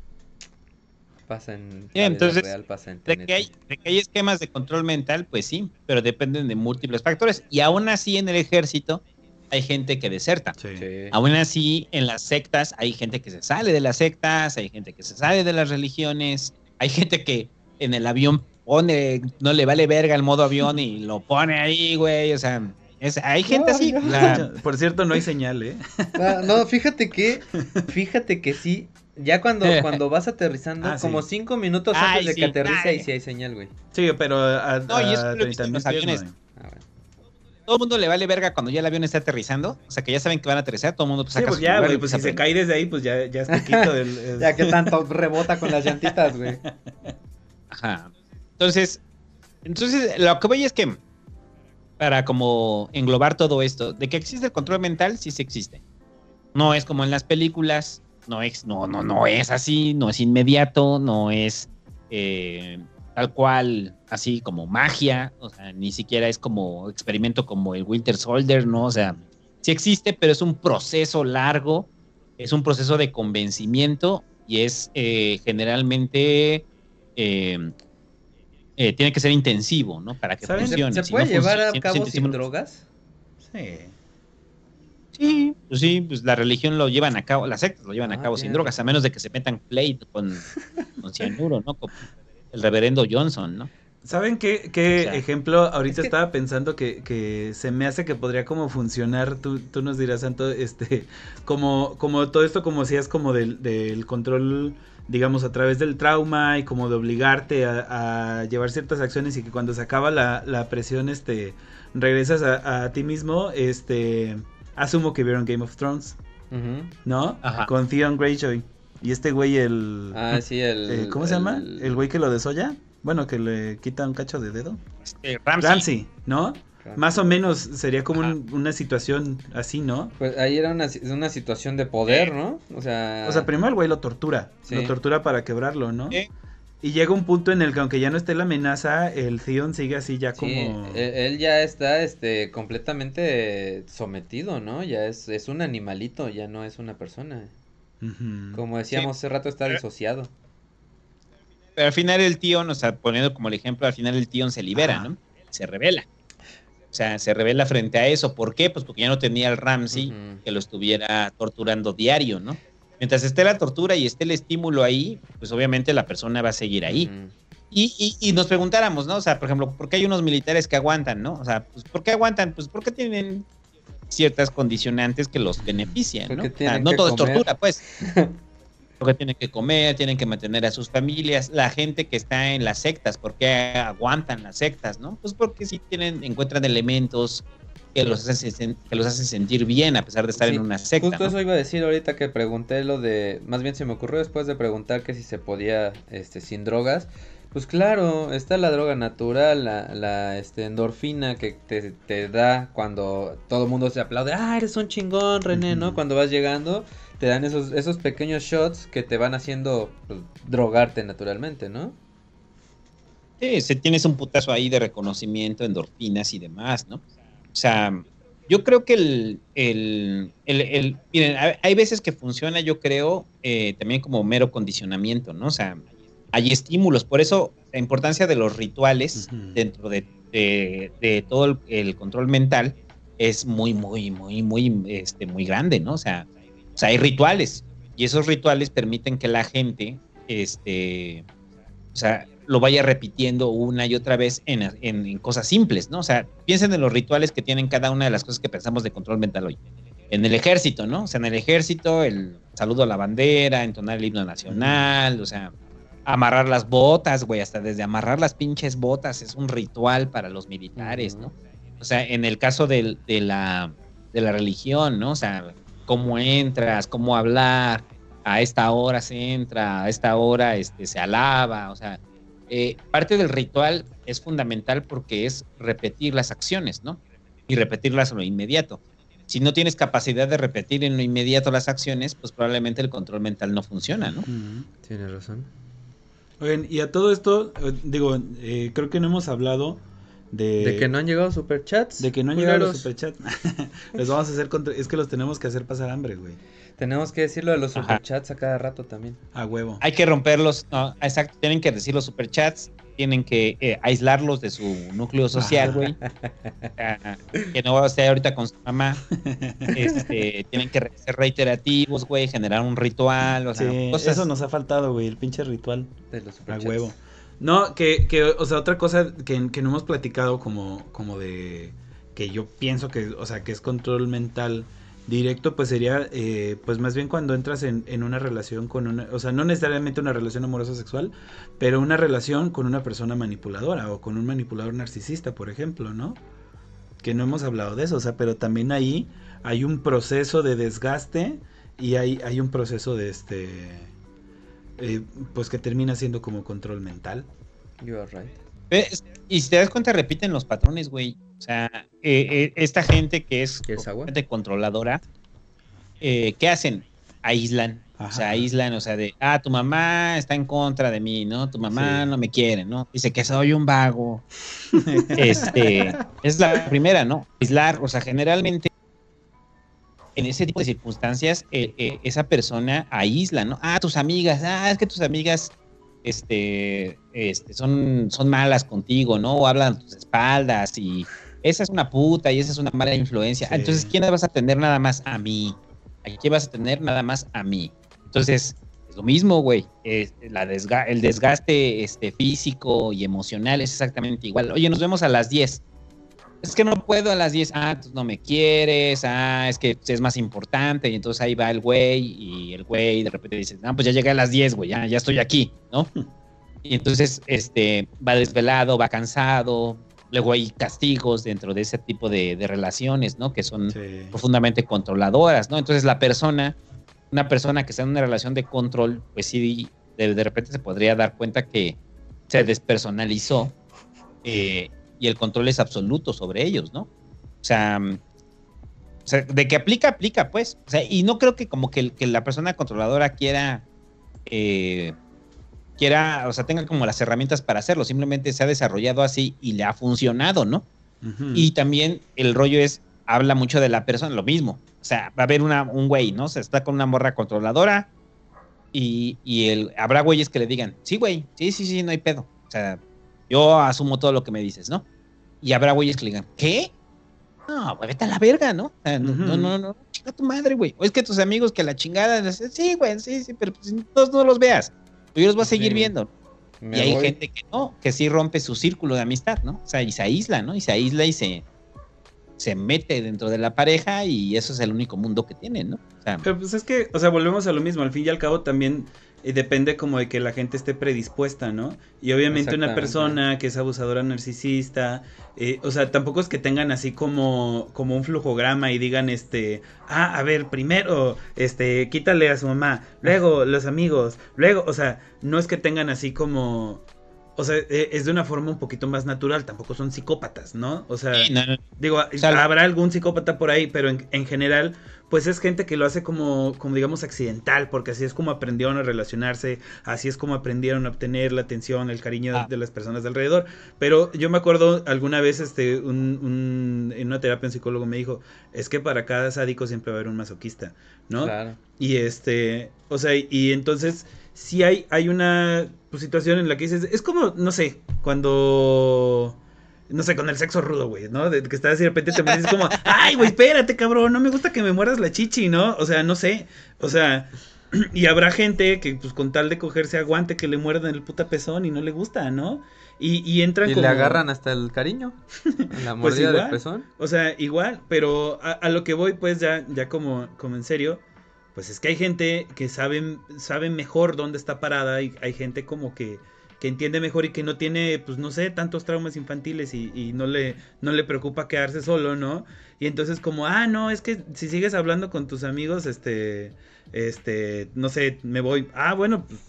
Pasa en. La vida entonces, real, pasa en de que, hay, de que hay esquemas de control mental, pues sí, pero dependen de múltiples factores. Y aún así en el ejército hay gente que deserta. Sí. Sí. Aún así, en las sectas hay gente que se sale de las sectas, hay gente que se sale de las religiones, hay gente que en el avión pone, no le vale verga el modo avión y lo pone ahí, güey. O sea, es- hay gente No, así. La- Por cierto, no hay señal, ¿eh? No, fíjate que, fíjate que sí. Ya cuando, cuando vas aterrizando, Ah, sí. como cinco minutos Ay, antes de que sí, aterrice, ay. ahí sí hay señal, güey. Sí, pero a, No, y eso a lo he visto 30,000 en los pies no aviones. Ah, bueno. todo el mundo le vale verga cuando ya el avión está aterrizando. O sea, que ya saben que van a aterrizar, todo el mundo pues, Sí, saca pues su ya, y güey, pues si empieza a se cae desde ahí, pues ya, ya es poquito el... el- Ya que tanto rebota con las llantitas, güey. Ajá. Entonces, entonces lo que voy es que para como englobar todo esto, de que existe el control mental, sí se existe. No es como en las películas, no es, no, no, no es así, no es inmediato, no es eh, tal cual, así como magia, o sea, ni siquiera es como experimento como el Winter Soldier, ¿no? O sea, sí existe, pero es un proceso largo, es un proceso de convencimiento y es eh, generalmente eh, eh, tiene que ser intensivo, ¿no? Para que ¿Saben? ¿Se, funcione. se Si puede no llevar a cabo sin drogas? Sí. Sí, pues sí, pues la religión lo llevan a cabo, las sectas lo llevan Ah, a cabo sin drogas, a menos de que se metan plate con, con cianuro, ¿no? Con el reverendo Johnson, ¿no? ¿Saben qué, qué O sea, ejemplo? Ahorita es que- estaba pensando que, que se me hace que podría como funcionar, tú, tú nos dirás, Santo, este, como, como todo esto como si es como del, del control, digamos, a través del trauma y como de obligarte a, a llevar ciertas acciones y que cuando se acaba la, la presión, este, regresas a, a ti mismo, este, asumo que vieron Game of Thrones, Ujú. ¿no? Ajá. Con Theon Greyjoy. Y este güey, el... Ah, sí, el. eh, ¿Cómo se llama? el- El güey que lo desolla. Bueno, que le quita un cacho de dedo. Este, Ramsey. Ramsey, ¿no? Más o menos sería como un- una situación así, ¿no? Pues ahí era una, una situación de poder, ¿no? O sea. O sea, primero el güey lo tortura, Sí. lo tortura para quebrarlo, ¿no? Sí. Y llega un punto en el que aunque ya no esté la amenaza, el Theon sigue así ya como... él, él ya está este completamente sometido, ¿no? Ya es, es un animalito, ya no es una persona. Como decíamos hace rato, está disociado. pero al final el tío, o sea, poniendo como el ejemplo, al final el tío se libera, ¿no? Se revela. O sea, se revela frente a eso. ¿Por qué? Pues porque ya no tenía el Ramsey que lo estuviera torturando diario, ¿no? Mientras esté la tortura y esté el estímulo ahí, pues obviamente la persona va a seguir ahí. Y, y- y nos preguntáramos, ¿no? O sea, por ejemplo, ¿por qué hay unos militares que aguantan, ¿no? O sea, pues, ¿por qué aguantan? Pues porque tienen ciertas condicionantes que los benefician, ¿no? O sea, no todo es tortura, pues. Porque tienen que comer, tienen que mantener a sus familias. La gente que está en las sectas, ¿por qué aguantan las sectas, no? Pues porque sí tienen, encuentran elementos que los hacen, que los hacen sentir bien a pesar de estar Sí, en una secta. Justo ¿no? eso iba a decir ahorita que pregunté lo de, más bien se me ocurrió después de preguntar que si se podía, este, sin drogas. Pues claro, está la droga natural, la, la este, endorfina que te, te da cuando todo el mundo se aplaude, ah, eres un chingón, René, ¿no? Cuando vas llegando, te dan esos, esos pequeños shots que te van haciendo pues, drogarte naturalmente, ¿no? Sí, se tienes un putazo ahí de reconocimiento, endorfinas y demás, ¿no? O sea, yo creo que el, el, el- el- miren, hay- veces que funciona, yo creo, eh, también como mero condicionamiento, ¿no? O sea, hay estímulos, por eso la importancia de los rituales dentro de, de- de todo el, el control mental es muy, muy, muy, muy, este, muy grande, ¿no? O sea, o sea, hay rituales y esos rituales permiten que la gente, este, o sea, lo vaya repitiendo una y otra vez en, en- en cosas simples, ¿no? O sea, piensen en los rituales que tienen cada una de las cosas que pensamos de control mental hoy. En el ejército, ¿no? O sea, en el ejército, el saludo a la bandera, entonar el himno nacional, o sea, amarrar las botas, güey, hasta desde amarrar las pinches botas es un ritual para los militares, ¿no? O sea, en el caso de, la, de la religión, ¿no? O sea, cómo entras, cómo hablar, a esta hora se entra, a esta hora este, se alaba, o sea, eh, parte del ritual es fundamental porque es repetir las acciones, ¿no? Y repetirlas en lo inmediato. Si no tienes capacidad de repetir en lo inmediato las acciones, pues probablemente el control mental no funciona, ¿no? Ujú. Tienes razón. Oigan, y a todo esto, eh, digo, eh, creo que no hemos hablado de... De que no han llegado superchats. De que no han llegado los superchats. los vamos a hacer contra... Es que los tenemos que hacer pasar hambre, güey. Tenemos que decirlo de los Ajá. superchats a cada rato también. A huevo. Hay que romperlos, no, exacto, tienen que decir los superchats, tienen que eh, aislarlos de su núcleo social, güey. Ah, que no va a estar ahorita con su mamá. Este, tienen que ser reiterativos, güey, generar un ritual, o sea, Sí, cosas. eso nos ha faltado, güey, el pinche ritual. De los A superchats. huevo. No, que, que, o sea, otra cosa que, no hemos platicado como, como de, que yo pienso que, o sea, que es control mental directo, pues sería, eh, pues más bien cuando entras en, en una relación con una, o sea, no necesariamente una relación amorosa sexual, pero una relación con una persona manipuladora o con un manipulador narcisista, por ejemplo, ¿no? Que no hemos hablado de eso, o sea, pero también ahí hay un proceso de desgaste y hay, hay un proceso de este, eh, pues que termina siendo como control mental. You are right. ¿Ves? Y si te das cuenta, repiten los patrones, güey. O sea, eh, eh, esta gente que es completamente controladora, eh, ¿qué hacen? Aíslan. O sea, aíslan, o sea, de, ah, tu mamá está en contra de mí, ¿no? Tu mamá Sí. no me quiere, ¿no? Dice que soy un vago. este, es la primera, ¿no? Aislar, o sea, generalmente en ese tipo de circunstancias, eh, eh, esa persona aísla, ¿no? Ah, tus amigas, ah, es que tus amigas este, este, son, son malas contigo, ¿no? O hablan a tus espaldas y esa es una puta y esa es una mala influencia. Sí. Entonces, ¿quién vas a tener nada más a mí? ¿A quién vas a tener nada más a mí? Entonces, es lo mismo, güey. Es- la desga- el desgaste este, físico y emocional es exactamente igual. Oye, nos vemos a las 10. Es que no puedo a las 10. Ah, tú no me quieres. Ah, es que es más importante. Y entonces ahí va el güey y el güey de repente dice, no, pues ya llegué a las 10, güey, ya, ya estoy aquí, ¿no? Y entonces este, va desvelado, va cansado. Luego hay castigos dentro de ese tipo de, de relaciones, ¿no? Que son Sí. profundamente controladoras, ¿no? Entonces la persona, una persona que está en una relación de control, pues sí, de, de repente se podría dar cuenta que se despersonalizó eh, y el control es absoluto sobre ellos, ¿no? O sea, mm, o sea, de que aplica, aplica, pues. O sea, y no creo que como que, la persona controladora quiera, eh, quiera, o sea, tenga como las herramientas para hacerlo, simplemente se ha desarrollado así y le ha funcionado, ¿no? Y también el rollo es, habla mucho de la persona, lo mismo. O sea, va a haber una, un güey, ¿no? O sea, está con una morra controladora Y, y el, habrá güeyes que le digan, sí, güey, sí, sí, sí, no hay pedo. O sea, yo asumo todo lo que me dices, ¿no? Y habrá güeyes que le digan, ¿qué? No, güey, vete a la verga, ¿no? O sea, no, Ujú. no, no, no, chinga tu madre, güey. O es que tus amigos que la chingada, les- sí, güey, sí, sí, pero pues, no, no los veas. Tú los vas a seguir Sí. viendo. Me y hay voy. gente que no, que sí rompe su círculo de amistad, ¿no? O sea, y se aísla, ¿no? Y se aísla y se, se mete dentro de la pareja y eso es el único mundo que tienen, ¿no? O sea, Pero pues es que, o sea, volvemos a lo mismo. Al fin y al cabo también eh, depende como de que la gente esté predispuesta, ¿no? Y obviamente una persona que es abusadora narcisista, eh, o sea, tampoco es que tengan así como, como un flujograma y digan, este, ah, a ver, primero, este, quítale a su mamá, luego los amigos, luego, o sea, no es que tengan así como... O sea, eh, es de una forma un poquito más natural, tampoco son psicópatas, ¿no? O sea, sí, no, no, Digo, sea, habrá algún psicópata por ahí, pero en, en general, pues es gente que lo hace como, como, digamos, accidental, porque así es como aprendieron a relacionarse, así es como aprendieron a obtener la atención, el cariño de- Ah. de las personas de alrededor. Pero yo me acuerdo alguna vez, este, un, un- en una terapia un psicólogo me dijo, es que para cada sádico siempre va a haber un masoquista, ¿no? Claro. Y este, o sea, y entonces si hay, hay una pues, situación en la que dices, es como, no sé, cuando, no sé, con el sexo rudo, güey, ¿no? De que estás de repente te dices como, ay, güey, espérate, cabrón, no me gusta que me mueras la chichi, ¿no? O sea, no sé, o sea, y habrá gente que pues con tal de cogerse aguante que le muerdan el puta pezón y no le gusta, ¿no? Y, y entran Y como... le agarran hasta el cariño. La Pues mordida igual. del pezón. O sea, igual, pero a, a lo que voy, pues ya, ya como, como en serio, pues es que hay gente que saben, saben mejor dónde está parada y hay gente como que, que entiende mejor y que no tiene, pues no sé, tantos traumas infantiles y, y no, le, no le preocupa quedarse solo, ¿no? Y entonces como, ah, no, es que si sigues hablando con tus amigos, este, este, no sé, me voy, ah, bueno, pues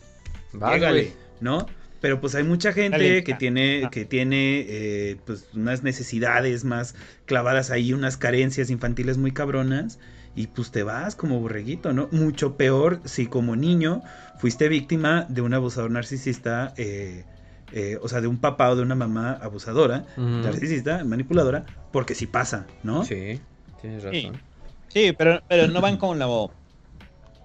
Vas, llégale, güey. ¿no? Pero pues hay mucha gente Dale. que tiene, Ah. que tiene eh, pues unas necesidades más clavadas ahí, unas carencias infantiles muy cabronas. Y pues te vas como borreguito, ¿no? Mucho peor si como niño fuiste víctima de un abusador narcisista, eh, eh, o sea, de un papá o de una mamá abusadora, narcisista, manipuladora, porque sí pasa, ¿no? Sí, tienes Sí. razón. Sí, pero, pero no van con la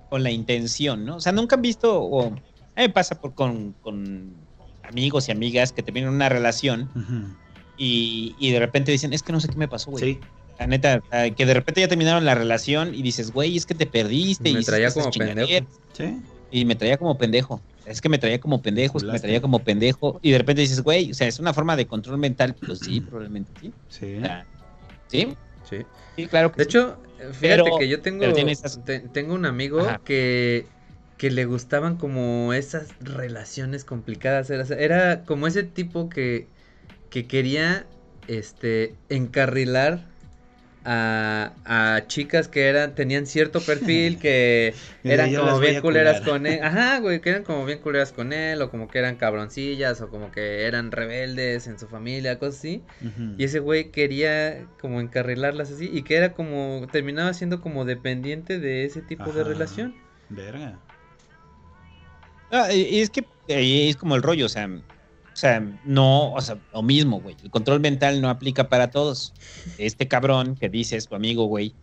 con la intención, ¿no? O sea, nunca han visto, o a mí me pasa por, con, con amigos y amigas que terminan una relación y, y de repente dicen, es que no sé qué me pasó, güey. Sí, La neta, ah, que de repente ya terminaron la relación y dices, güey, es que te perdiste. Me y traía como esas chingaderas". pendejo. sí. Y me traía como pendejo. Es que me traía como pendejo, es que me traía como pendejo. Y de repente dices, güey, o sea, es una forma de control mental. Pues sí, probablemente sí. Sí. O sea, sí, Sí. sí, claro que De sí. hecho, fíjate Pero- que yo tengo, esas- te- tengo un amigo Ajá. que, que le gustaban como esas relaciones complicadas. Era, era como ese tipo que, que quería este encarrilar a, a chicas que eran, tenían cierto perfil, que eran como bien culeras con él. Ajá, güey, que eran como bien culeras con él, o como que eran cabroncillas, o como que eran rebeldes en su familia, cosas así. Y ese güey quería como encarrilarlas así y que era como, terminaba siendo como dependiente de ese tipo de relación. Verga. Ah, y y es que ahí es como el rollo, o sea, sea, no, o sea, lo mismo, güey. El control mental no aplica para todos. Este cabrón que dices, tu amigo, güey,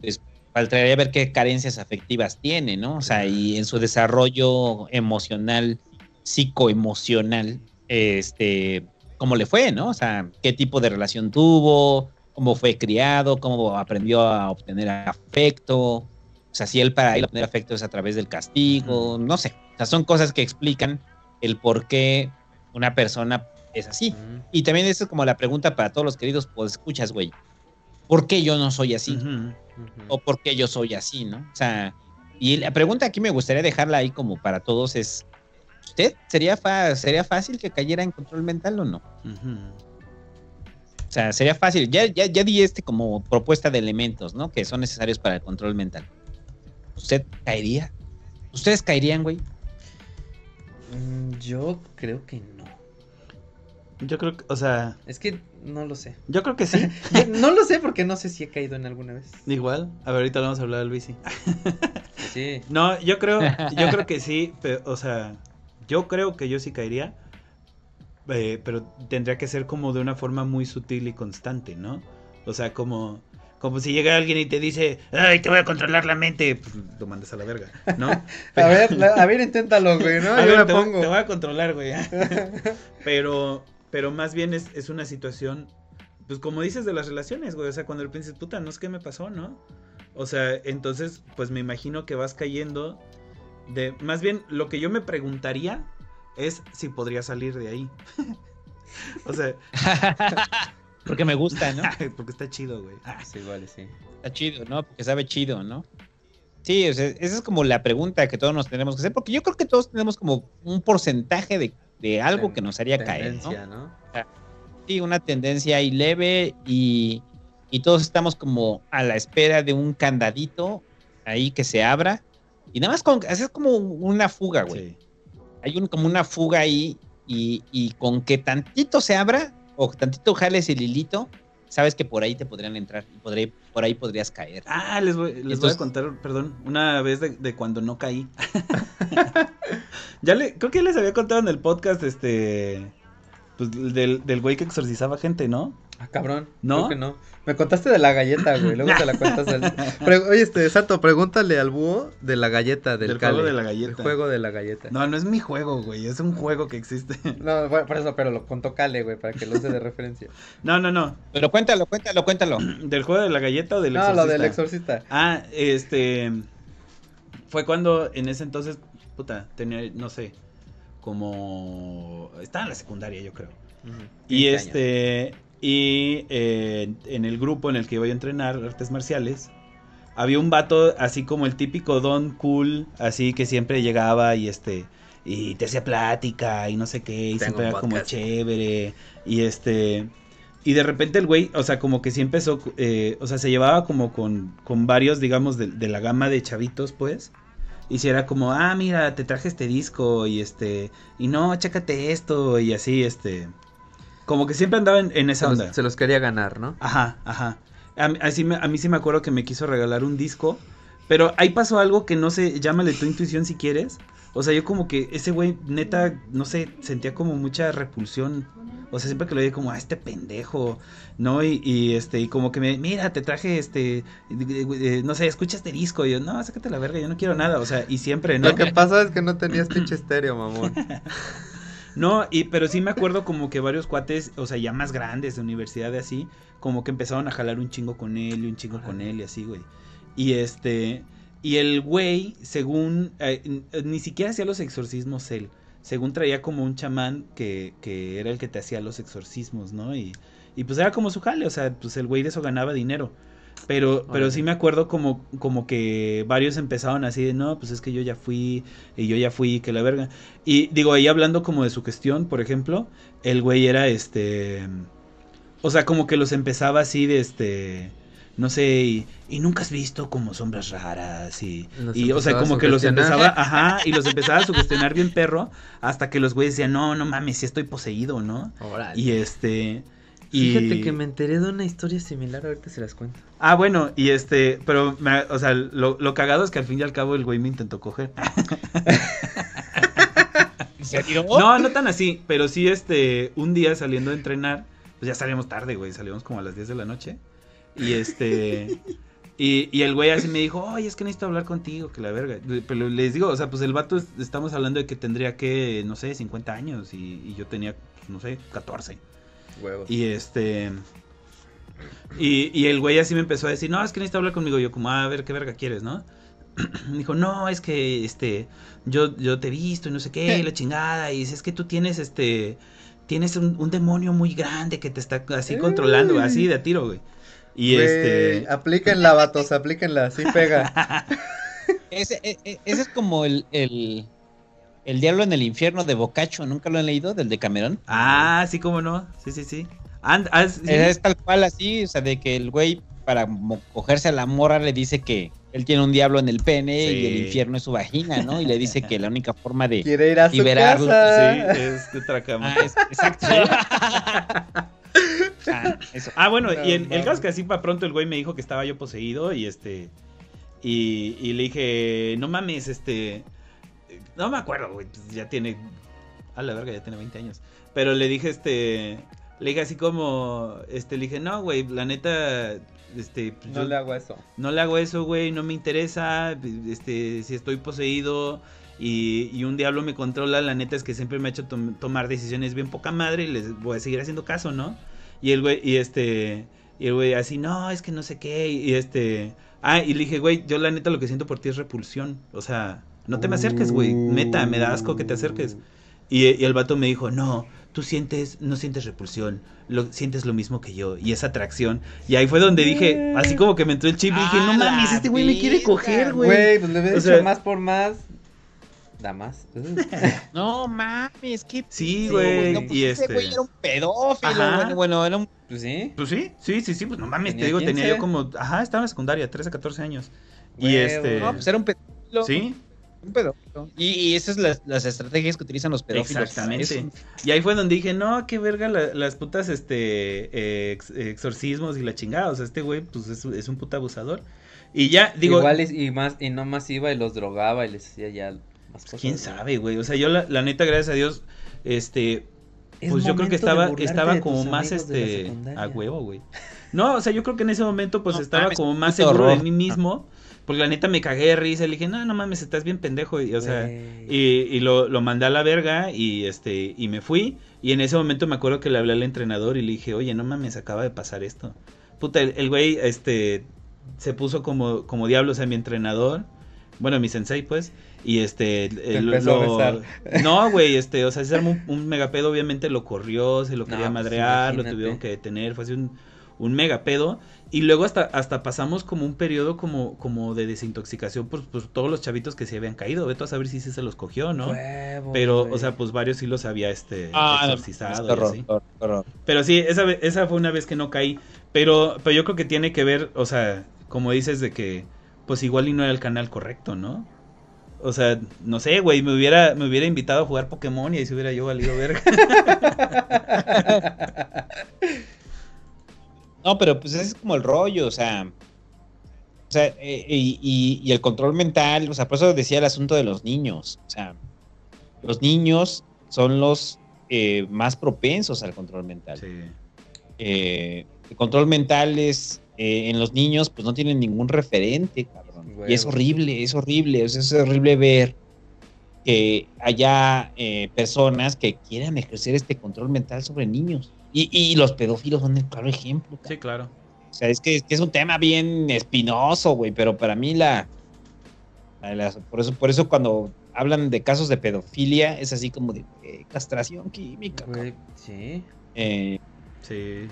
pues faltaría ver qué carencias afectivas tiene, ¿no? O sea, y en su desarrollo emocional, psicoemocional, este, cómo le fue, ¿no? O sea, qué tipo de relación tuvo, cómo fue criado, cómo aprendió a obtener afecto. O sea, si él para él obtener afecto es a través del castigo, no sé. O sea, son cosas que explican el por qué una persona es así. Y también eso es como la pregunta para todos los queridos, pues escuchas, güey. ¿Por qué yo no soy así? ¿O por qué yo soy así, no? O sea, y la pregunta aquí me gustaría dejarla ahí como para todos es, ¿usted sería, sería fácil que cayera en control mental o no? O sea, sería fácil. Ya, ya, ya di este como propuesta de elementos, ¿no? Que son necesarios para el control mental. ¿Usted caería? ¿Ustedes caerían, güey? Mm, Yo creo que no. Yo creo que, o sea, Es que no lo sé. yo creo que sí. Yo no lo sé porque no sé si he caído en alguna vez. Igual. A ver, ahorita le vamos a hablar al Luisi. Sí. No, yo creo, yo creo que sí, pero, o sea, yo creo que yo sí caería, eh, pero tendría que ser como de una forma muy sutil y constante, ¿no? O sea, como, Como si llega alguien y te dice, ay, te voy a controlar la mente, pues lo mandas a la verga, ¿no? A ver, a ver, inténtalo, güey, ¿no? A Yo ver, te, voy- pongo. te voy a controlar, güey. pero, pero más bien es, es una situación, pues como dices de las relaciones, güey. O sea, cuando piensas, puta, no es que me pasó, ¿no? O sea, entonces, pues me imagino que vas cayendo de... Más bien, lo que yo me preguntaría es si podría salir de ahí. o sea, Porque me gusta, ¿no? porque está chido, güey. Sí, igual, sí. Está chido, ¿no? Porque sabe chido, ¿no? Sí, o sea, esa es como la pregunta que todos nos tenemos que hacer, porque yo creo que todos tenemos como un porcentaje de, de algo que nos haría caer, ¿no? ¿no? Sí, una tendencia ahí leve y, y todos estamos como a la espera de un candadito ahí que se abra y nada más con, es como una fuga, güey. Sí. Hay un, como una fuga ahí y, y con que tantito se abra o tantito jales el hilito, sabes que por ahí te podrían entrar y podré- por ahí podrías caer. Ah, les voy, les voy a contar, perdón, una vez de, de cuando no caí. ya le, creo que les había contado en el podcast, este, pues del, del güey que exorcizaba gente, ¿no? Ah, cabrón. ¿No? Creo que no. Me contaste de la galleta, güey. Luego te la cuentas. al- Pre- Oye, este, Sato, pregúntale al búho de la galleta del, Del juego de la galleta. El juego de la galleta. No, no es mi juego, güey, es un juego que existe. No, bueno, por eso, pero lo contó Cale, güey, para que lo use de referencia. No, no, no, Pero cuéntalo, cuéntalo, cuéntalo. del juego de la galleta o del no, exorcista. lo del exorcista. Ah, este, fue cuando en ese entonces, puta, tenía, no sé, como, estaba en la secundaria, yo creo. Y 15 años. Y eh, en el grupo en el que iba a entrenar artes marciales, había un vato así como el típico don cool, así que siempre llegaba y este, y te hacía plática y no sé qué, y Tengo siempre era como chévere, y este, y de repente el güey, o sea, como que sí empezó, eh, o sea, se llevaba como con, con varios, digamos, de, de la gama de chavitos, pues. Y si era como, ah, mira, te traje este disco y este, y no, chécate esto y así, este, como que siempre andaba en, en Se esa los, onda. se los quería ganar, ¿no? Ajá, ajá. A, así me- a mí sí me acuerdo que me quiso regalar un disco, pero ahí pasó algo que no sé, llámale tu intuición si quieres. O sea, yo como que ese güey, neta, no sé, sentía como mucha repulsión. O sea, siempre que lo veía como, ah, este pendejo, ¿no? Y, y, este, y como que me, mira, te traje este, eh, no sé, escucha este disco. Y yo, no, sácate la verga, yo no quiero nada. O sea, y siempre, ¿no? Lo que pasa es que no tenías pinche estéreo, mamón. No, y, pero sí me acuerdo como que varios cuates, o sea, ya más grandes de universidad de así, como que empezaron a jalar un chingo con él y un chingo con él y así, güey. Y este, y el güey, según, eh, n- ni siquiera hacía los exorcismos él, según traía como un chamán que, que era el que te hacía los exorcismos, ¿no? Y, y pues era como su jale, o sea, pues el güey de eso ganaba dinero. Pero, pero sí me acuerdo como, como que varios empezaron así de, no, pues es que yo ya fui, y yo ya fui, que la verga. Y digo, ahí hablando como de su cuestión, por ejemplo, el güey era este. O sea, como que los empezaba así de este. No sé, y, y nunca has visto como sombras raras y, Los y o sea, como que los empezaba, ajá, y los empezaba a sugestionar bien perro, hasta que los güeyes decían, no, no mames, si estoy poseído, ¿no? Y este, y... Fíjate que me enteré de una historia similar, ahorita se las cuento. Ah, bueno, y este, pero, me- o sea, lo, lo cagado es que al fin y al cabo el güey me intentó coger. ¿En serio? No, no tan así, pero sí, este, un día saliendo de entrenar, pues ya salíamos tarde, güey, salimos como a las 10 de la noche. Y este, y, y el güey así me dijo, oye, es que necesito hablar contigo, que la verga. Pero les digo, o sea, pues el vato, es- estamos hablando de que tendría que, no sé, 50 años y, y yo tenía, pues, no sé, 14. Huevos. Y este. Y, y el güey así me empezó a decir, no, es que necesito hablar conmigo. Yo, como, "Ah, a ver, ¿qué verga quieres, no? Me dijo, no, es que, este, yo, yo te he visto y no sé qué, y la chingada. Y dice, es que tú tienes, este, tienes un, un demonio muy grande que te está así controlando, así de a tiro, güey. Y Güey, este. Aplíquenla, vatos, aplíquenla, sí pega. Ese, e- e- ese es como el, el, el diablo en el infierno de Bocacho, ¿nunca lo han leído? Del de Camerón. Ah, sí, cómo no. Sí, sí, sí. And- ah, sí. Es tal cual así, o sea, de que el güey para cogerse a la morra le dice que él tiene un diablo en el pene y el infierno es su vagina, ¿no? Y le dice que la única forma de... Quiere ir a su Liberarlo, casa. Sí, es de otra cama. Ah, es- exacto. Ah, eso. Ah, bueno, No y en, el caso es que así para pronto el güey me dijo que estaba yo poseído y este. Y, y le dije, no mames, este. No me acuerdo, güey, pues ya tiene. A la verga, ya tiene 20 años. Pero le dije, este. Le dije así como, este, le dije, no, güey, la neta, este, pues, No yo- le hago eso. no le hago eso, güey, no me interesa, este, si estoy poseído y, y un diablo me controla, la neta es que siempre me ha hecho tom- tomar decisiones bien poca madre y les voy a seguir haciendo caso, ¿no? Y el güey, y este, y el güey así, no, es que no sé qué, y este, ah, y le dije, güey, yo la neta lo que siento por ti es repulsión, o sea, no te me acerques, güey, neta, me da asco que te acerques. Y, y el vato me dijo, no, tú sientes, no sientes repulsión, lo, sientes lo mismo que yo, y esa atracción. Y ahí fue donde dije, así como que me entró el chip y dije, no ¡A mames, este güey me quiere coger, güey. Güey, pues le hubiera O dicho sea- más por más. Da más. No mames, qué Sí, güey, No, pues y ese este- güey era un pedófilo, Ajá. bueno, bueno, era un Pues sí. Pues sí, sí, sí, sí, pues no mames, te digo, tenía 15. yo como, ajá, estaba en la secundaria, 13 a 14 años. Y este, No, pues era un pedófilo. sí, Un pedófilo. Y, y esas son las, las estrategias que utilizan los pedófilos. Exactamente. Un- Y ahí fue donde dije, no, qué verga la- las putas, este, eh, ex- exorcismos y la chingada. O sea, este güey, pues es, es un puta abusador. Y ya, digo, Igual es- y más y no más iba y los drogaba y les hacía ya más cosas. quién sabe, güey. O sea, yo la, la neta, gracias a Dios, este, Es pues yo creo que estaba, estaba como más, este, a huevo, güey. No, o sea, yo creo que en ese momento, pues No estaba mames, como más seguro de mí mismo. Porque la neta me cagué de risa. Le dije, no, no mames, estás bien pendejo. Y, o sea. Y, y lo, lo mandé a la verga y este y me fui. Y en ese momento me acuerdo que le hablé al entrenador y le dije, oye, no mames, acaba de pasar esto. Puta, el, el güey este, se puso como, como diablo, o sea, mi entrenador. Bueno, mi sensei, pues. Y este. lo- empezó a besar. No, güey, este, o sea, se armó un, un megapedo, obviamente lo corrió, se lo No, quería pues, madrear, lo tuvieron que detener, fue así un, un megapedo. Y luego hasta, hasta pasamos como un periodo como, como de desintoxicación por, por todos los chavitos que se habían caído. Vete a saber si sí se los cogió, ¿no? Huevo, Pero, o sea, pues varios sí los había este, Ah, exorcizado y así. Pero sí, esa, esa fue una vez que no caí. Pero, pero yo creo que tiene que ver, o sea, como dices de que, pues igual y no era el canal correcto, ¿no? O sea, no sé, güey, me hubiera, me hubiera invitado a jugar Pokémon y ahí se hubiera yo valido verga. No, pero pues ese es como el rollo, o sea. O sea, eh, y, y- y el control mental, o sea, por eso decía el asunto de los niños. O sea, los niños son los eh, más propensos al control mental. Sí. Eh, el control mental es en los niños, pues no tienen ningún referente, cabrón. Y es horrible, es horrible, sea, es horrible ver que haya personas que quieran ejercer este control mental sobre niños. Y, y los pedófilos son el claro ejemplo. Sí, claro. O sea, es que, es que es un tema bien espinoso, güey, pero para mí la, la- la- por eso por eso cuando hablan de casos de pedofilia es así como de eh, castración química. Güey, sí. Eh, Sí.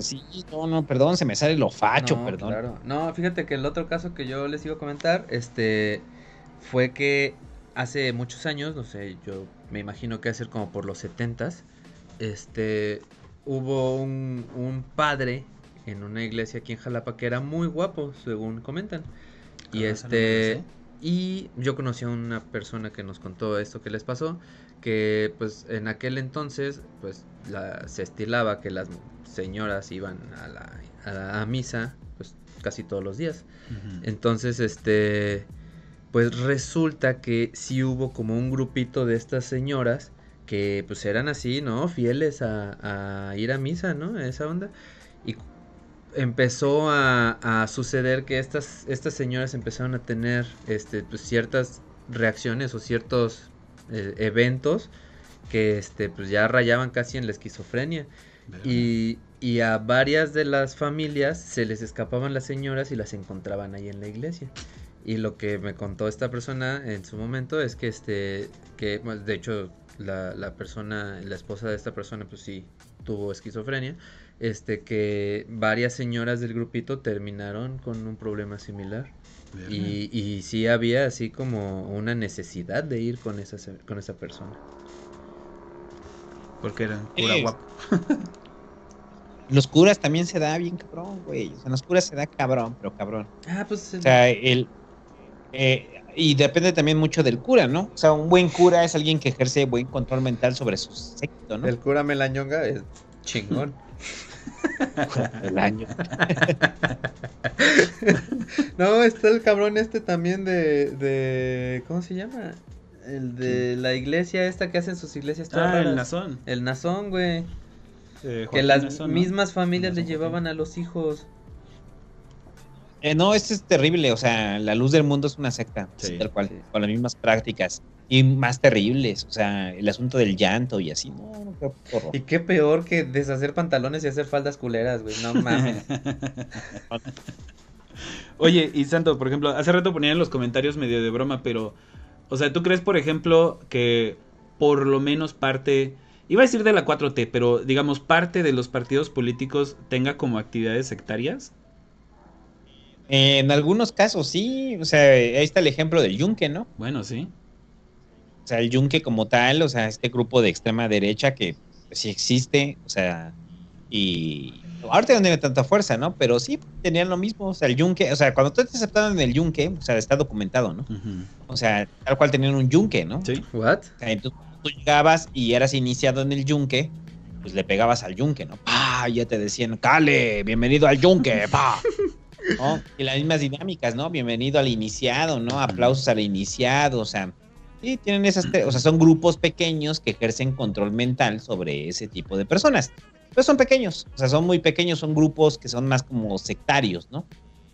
sí, no, no, perdón, se me sale lo facho, No, perdón. claro. No, fíjate que el otro caso que yo les iba a comentar, este, fue que hace muchos años, no sé, yo me imagino que hacer como por los setentas, este, hubo un, un padre en una iglesia aquí en Jalapa que era muy guapo, según comentan. Y Ah, la este, y yo conocí a una persona que nos contó esto que les pasó, que pues en aquel entonces pues la, se estilaba que las señoras iban a la, a la- a misa pues casi todos los días. Entonces este pues resulta que sí hubo como un grupito de estas señoras que pues eran así, ¿no? Fieles a, a ir a misa, ¿no? Esa onda. Y empezó a, a suceder que estas, estas señoras empezaron a tener este, pues, ciertas reacciones o ciertos eh, eventos que este, pues ya rayaban casi en la esquizofrenia. Y, y a varias de las familias se les escapaban las señoras y las encontraban ahí en la iglesia. Y lo que me contó esta persona en su momento es que este, que de hecho la, la persona, la esposa de esta persona pues sí tuvo esquizofrenia, este que varias señoras del grupito terminaron con un problema similar. Y, y sí había así como una necesidad de ir con esa, se- con esa persona. Porque era cura Sí. guapo. Los curas también se da bien cabrón, güey. O sea, en los curas se da cabrón, pero cabrón. Ah, pues O sea, el. eh, y depende también mucho del cura, ¿no? O sea, un buen cura es alguien que ejerce buen control mental sobre su secto, ¿no? el cura Melañonga es chingón. El año. No, está el cabrón este también de, de ¿cómo se llama? El de la iglesia esta que hacen sus iglesias todas Ah, el nazón. El nazón, güey. eh, Que las mismas familias le llevaban a los hijos. Eh, no, esto es terrible. O sea, la luz del mundo es una secta, Sí. tal cual, Sí. con las mismas prácticas y más terribles. O sea, el asunto del llanto y así. No, no, qué horror. Y qué peor que deshacer pantalones y hacer faldas culeras, güey. No mames. Oye, y Santo, por ejemplo, hace rato ponían en los comentarios medio de broma, pero, o sea, ¿tú crees, por ejemplo, que por lo menos parte, iba a decir de la 4T, pero digamos parte de los partidos políticos tenga como actividades sectarias? En algunos casos sí. O sea, ahí está el ejemplo del Yunque, ¿no? Bueno, sí. O sea, el Yunque como tal, o sea, este grupo de extrema derecha que pues, sí existe, o sea, y ahorita no tiene tanta fuerza, ¿no? Pero sí tenían lo mismo, o sea, el Yunque, o sea, cuando tú te aceptaron en el Yunque, o sea, está documentado, ¿no? O sea, tal cual tenían un Yunque, ¿no? Sí. ¿What? O sea, entonces tú llegabas y eras iniciado en el Yunque, pues le pegabas al Yunque, ¿no? ¡Pah! Ya te decían, Cale, bienvenido al Yunque, ¡pah! ¿No? Y las mismas dinámicas, ¿no? Bienvenido al iniciado, ¿no? Aplausos al iniciado, o sea, sí, tienen esas, o sea, son grupos pequeños que ejercen control mental sobre ese tipo de personas. Pero son pequeños, o sea, son muy pequeños, son grupos que son más como sectarios, ¿no?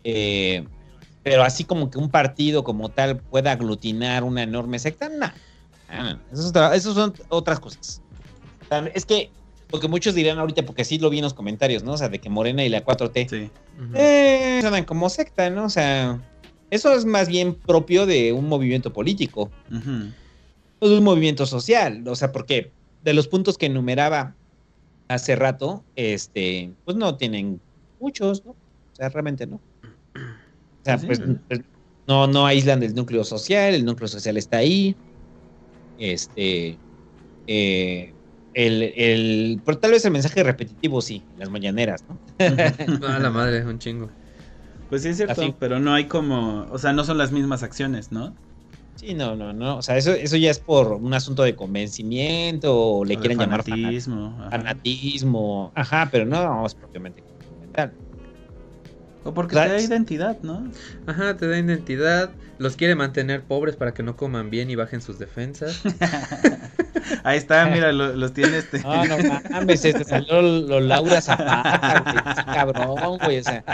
Eh, pero así como que un partido como tal pueda aglutinar una enorme secta, no. Ah, eso son otras cosas. Es que, porque muchos dirán ahorita, porque sí lo vi en los comentarios, ¿no? O sea, de que Morena y la 4T Sí. Eh, suenan como secta, ¿no? O sea, eso es más bien propio de un movimiento político, o de un movimiento social. O sea, porque de los puntos que enumeraba hace rato, este, pues no tienen muchos, ¿no? O sea, realmente no. O sea, Sí, pues, sí. pues, no, no aíslan del núcleo social, el núcleo social está ahí. Este, eh, el, el, pero tal vez el mensaje repetitivo sí, las mañaneras, ¿no? Ah, la madre, un chingo. Pues sí es cierto, Así. pero no hay como, o sea, no son las mismas acciones, ¿no? Sí, no, no, no. O sea, eso, eso ya es por un asunto de convencimiento, o le O quieren llamar fana- fanatismo. ajá. fanatismo. Ajá, pero no es propiamente mental. O porque te da identidad, ¿no? Ajá, te da identidad. Los quiere mantener pobres para que no coman bien y bajen sus defensas. Ahí está, mira, lo- los tiene este. No, no mames, se te salió lo Laura Zapata, güey. Sí, cabrón, güey. O sea,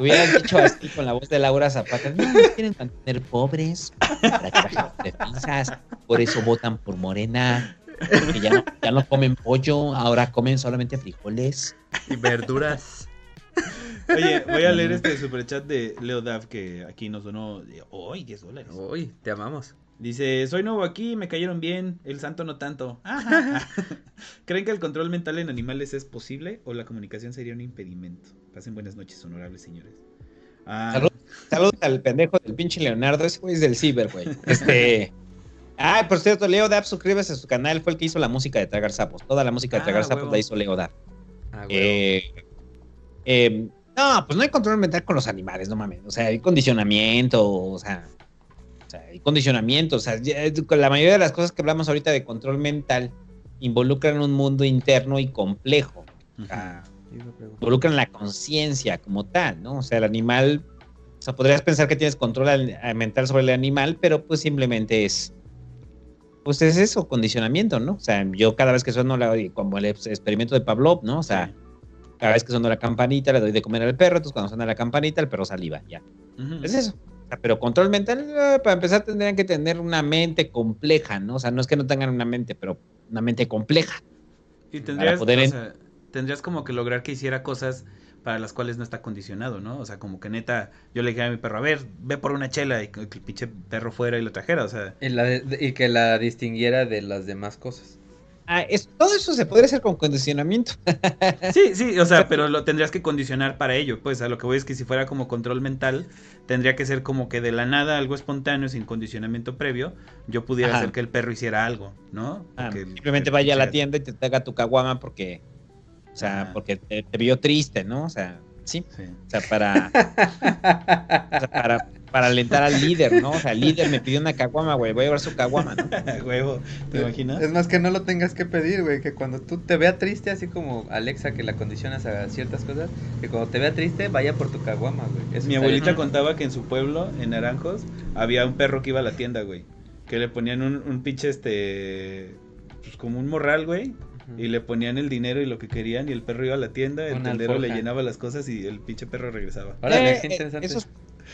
hubieras dicho así con la voz de Laura Zapata. No, nos quieren mantener pobres para que bajen sus defensas. Por eso votan por Morena. Porque ya no, ya no comen pollo, ahora comen solamente frijoles. y verduras. Oye, voy a leer este superchat de Leo Dav que aquí nos donó hoy 10 dólares. Uy, te amamos. Dice, soy nuevo aquí, me cayeron bien, el santo no tanto. Ajá. ¿Creen que el control mental en animales es posible o la comunicación sería un impedimento? Pasen buenas noches, honorables señores. Ah, Salud. Saludos al pendejo del pinche Leonardo, ese güey es del ciber, güey. Este. Ah, por cierto, Leo Dab, suscríbase a su canal, fue el que hizo la música de Tragar Sapos. Toda la música de Ah, Tragar Sapos huevo. la hizo Leo Dab. Ah, güey. Eh, eh, no, pues no hay control mental con los animales, no mames. O sea, hay condicionamiento, o sea, o sea, hay condicionamiento. O sea, ya- con la mayoría de las cosas que hablamos ahorita de control mental involucran un mundo interno y complejo. O sea, involucran la conciencia como tal, ¿no? O sea, el animal, o sea, podrías pensar que tienes control al- eh, mental sobre el animal, pero pues simplemente es, pues es eso, condicionamiento, ¿no? O sea, yo cada vez que sueno, la, como el ex- experimento de Pavlov, ¿no? O sea, cada vez que suena la campanita le doy de comer al perro, entonces cuando suena la campanita el perro saliva, ya. Ujú. Es eso. O sea, pero control mental, eh, para empezar tendrían que tener una mente compleja, ¿no? O sea, no es que no tengan una mente, pero una mente compleja. Y tendrías, poder o en- sea, tendrías como que lograr que hiciera cosas para las cuales no está condicionado, ¿no? O sea, como que neta, yo le dije a mi perro, a ver, ve por una chela y que el pinche perro fuera y lo trajera, o sea, Y, la de- y que la distinguiera de las demás cosas. Ah, es- todo eso se podría hacer con condicionamiento. Sí, sí, o sea, pero lo tendrías que condicionar para ello. Pues a lo que voy es que si fuera como control mental, tendría que ser como que de la nada algo espontáneo, sin condicionamiento previo, yo pudiera Ajá. hacer que el perro hiciera algo, ¿no? Ah, simplemente vaya a la tienda y te traiga tu caguama porque, o sea, Ajá. porque te, te vio triste, ¿no? O sea, sí, Sí. o sea, para, o sea, para, para alentar al líder, ¿no? O sea, el líder me pidió una caguama, güey, voy a llevar su caguama, ¿no? Huevo, ¿te imaginas? Es más que no lo tengas que pedir, güey. Que cuando tú te vea triste, así como Alexa, que la condicionas a ciertas cosas, que cuando te vea triste, vaya por tu caguama, güey. Eso Mi abuelita contaba que en su pueblo, en Naranjos, había un perro que iba a la tienda, güey. Que le ponían un, un pinche, este, pues como un morral, güey. y le ponían el dinero y lo que querían y el perro iba a la tienda, el Una tendero le llenaba las cosas y el pinche perro regresaba. Órale, Eh, interesante. esos-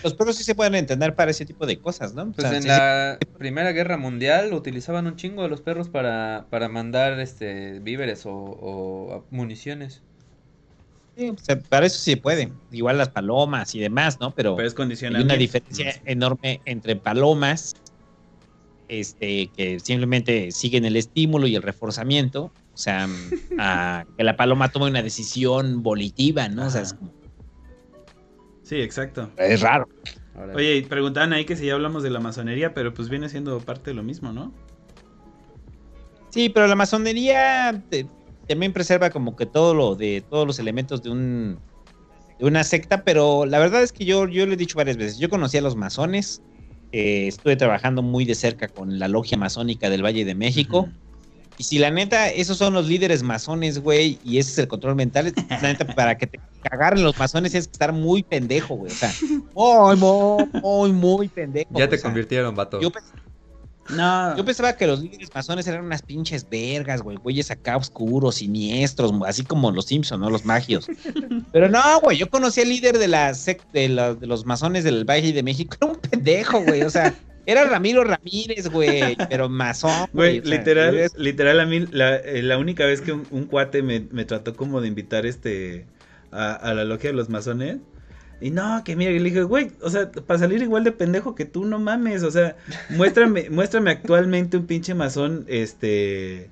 los perros sí se pueden entender para ese tipo de cosas, ¿no? O Pues sea, en sí, la Primera Guerra Mundial utilizaban un chingo de los perros para, para mandar este víveres o, o municiones. sí, o sea, para eso sí se puede. Igual las palomas y demás, ¿no? Pero Pero es hay una diferencia enorme entre palomas, este, que simplemente siguen el estímulo y el reforzamiento, o sea, a que la paloma tome una decisión volitiva, ¿no? O sea, es, como- Sí, exacto. es raro. Oye, y preguntaban ahí que si ya hablamos de la masonería, pero pues viene siendo parte de lo mismo, ¿no? Sí, pero la masonería te- también preserva como que todo lo de todos los elementos de un de una secta, pero la verdad es que yo, yo lo he dicho varias veces. Yo conocí a los masones, eh, estuve trabajando muy de cerca con la logia masónica del Valle de México. Y si la neta, esos son los líderes masones, güey, y ese es el control mental, la neta, para que te agarren los masones es que estar muy pendejo, güey. O sea, muy, muy, muy, muy pendejo. ya o te sea, convirtieron, vato. Yo, No. yo pensaba que los líderes masones eran unas pinches vergas, güey, güeyes acá oscuros, siniestros, así como los Simpson, ¿no? Los magios. Pero no, güey, yo conocí al líder de la sec- de, la- de los masones del Valle de México, era un pendejo, güey, o sea, era Ramiro Ramírez, güey, pero masón, Güey, o sea, literal, literal a mí la, eh, la única vez que un, un cuate me, me trató como de invitar este a, a la logia de los masones. Y no, que mira, y le dije, güey, o sea, para salir igual de pendejo que tú, no mames, o sea, muéstrame, muéstrame actualmente un pinche masón, este,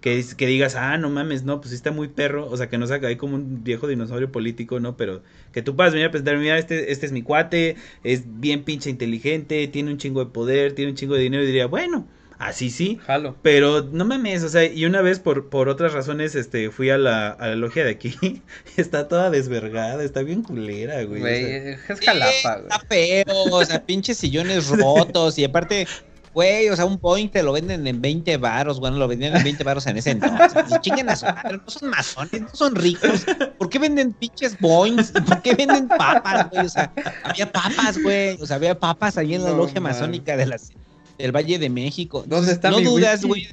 que, digas, ah, no mames, no, pues sí está muy perro, o sea, que no saca ahí como un viejo dinosaurio político, ¿no? Pero que tú puedas venir a presentar, mira, este, este es mi cuate, es bien pinche inteligente, tiene un chingo de poder, tiene un chingo de dinero, y diría, bueno, así sí, Jalo. pero no mames, o sea, y una vez por, por otras razones, este, fui a la, a la logia de aquí, está toda desvergada, está bien culera, güey. o Güey, sea. es jalapa, güey. Está feo, o sea, pinches sillones rotos y aparte, güey, o sea, un Boeing te lo venden en 20 varos, bueno, lo vendían en 20 varos en ese entonces. Y chinguen a su madre, no son masones, no son ricos. ¿Por qué venden pinches Boeings? ¿Por qué venden papas, güey? O sea, había papas, güey, o sea, había papas ahí en la No logia mames. masónica de las, del Valle de México. ¿Dónde está no mi dudas, güey.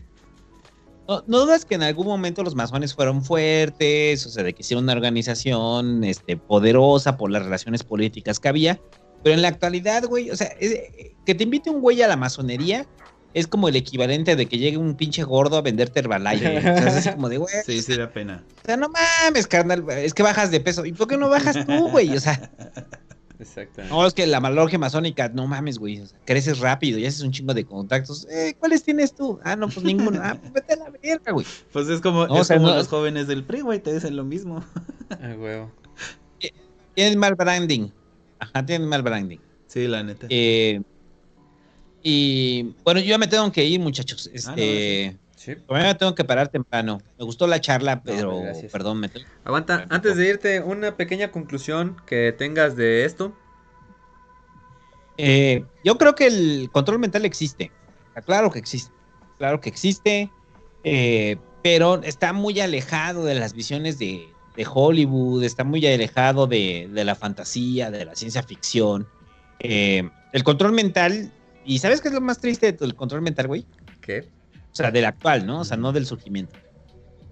No, no dudas que en algún momento los masones fueron fuertes, o sea, de que hicieron una organización este, poderosa por las relaciones políticas que había, pero en la actualidad, güey, o sea, es- que te invite un güey a la masonería es como el equivalente de que llegue un pinche gordo a venderte Herbalife, güey. O sea, es así como de, güey, Sí, sí da pena. o sea, no mames, carnal, es que bajas de peso. ¿Y por qué no bajas tú, güey? O sea, Exactamente. no, es que la logia masónica, no mames, güey, o sea, creces rápido y haces un chingo de contactos. Eh, ¿Cuáles tienes tú? Ah, no, pues ninguno. Ah, pues vete a la verga, güey. Pues es como, No, o es sea, como no- los jóvenes del PRI, güey, te dicen lo mismo. Ay, huevo. Tienen mal branding. Ajá, tienen mal branding. Sí, la neta. Eh, y bueno, yo ya me tengo que ir, muchachos. Este, Sí. todavía me tengo que parar temprano. Me gustó la charla, pero gracias. perdón, me tengo- Aguanta, Bueno, antes de irte, una pequeña conclusión que tengas de esto. Eh, yo creo que el control mental existe. Claro que existe. Claro que existe. eh, pero está muy alejado de las visiones de, de Hollywood. Está muy alejado de, de la fantasía, de la ciencia ficción. Eh, el control mental. ¿Y sabes qué es lo más triste del control mental, güey? ¿Qué? O sea, del actual, ¿no? O sea, no del surgimiento.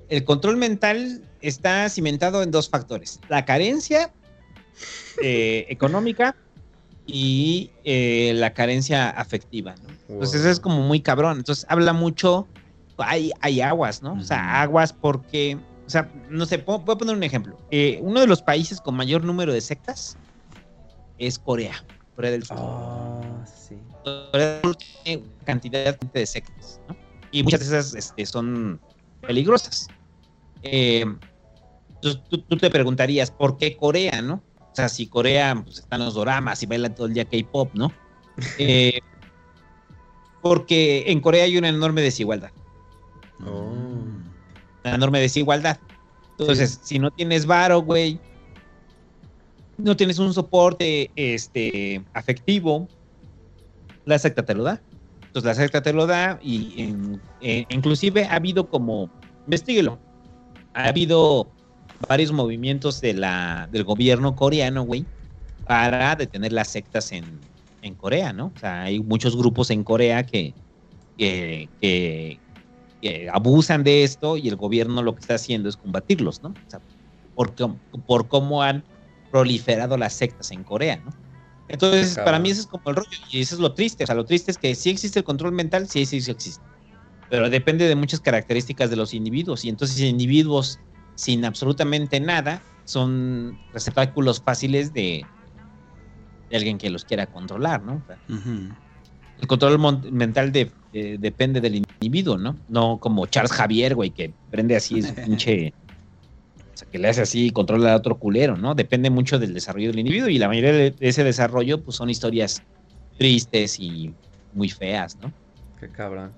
El control mental está cimentado en dos factores. La carencia eh, económica y eh, la carencia afectiva, ¿no? Entonces Wow. es como muy cabrón. Entonces habla mucho, hay, hay aguas, ¿no? O sea, aguas porque, o sea, no sé, voy a poner un ejemplo. Eh, uno de los países con mayor número de sectas es Corea, Corea del Sur. Ah, sí. Tiene cantidad de sectas, ¿no? Y muchas de esas este, son peligrosas. Eh, entonces, tú, tú te preguntarías, ¿por qué Corea, no? O sea, si Corea pues, están los doramas y bailan todo el día K-pop, ¿no? Eh, porque en Corea hay una enorme desigualdad. Oh. Una enorme desigualdad. Entonces, si no tienes varo, güey, no tienes un soporte este, afectivo, la secta te lo da. Entonces la secta te lo da y en- eh, inclusive ha habido como, investiguelo, ha habido varios movimientos del gobierno coreano, güey, para detener las sectas en, Corea, ¿no? O sea, hay muchos grupos en Corea que, que, abusan de esto y el gobierno lo que está haciendo es combatirlos, ¿no? O sea, por cómo han proliferado las sectas en Corea, ¿no? Entonces, para mí eso es como el rollo, y eso es lo triste. O sea, lo triste es que sí existe el control mental, sí, sí, sí existe. Pero depende de muchas características de los individuos. Y entonces, individuos sin absolutamente nada son receptáculos fáciles de, de alguien que los quiera controlar, ¿no? O sea, Ujú. el control mental de- de- depende del individuo, ¿no? No como Charles Javier, güey, que prende así su pinche. O sea, que le hace así y controla a otro culero, ¿no? Depende mucho del desarrollo del individuo y la mayoría de ese desarrollo, pues son historias tristes y muy feas, ¿no? Qué cabrón.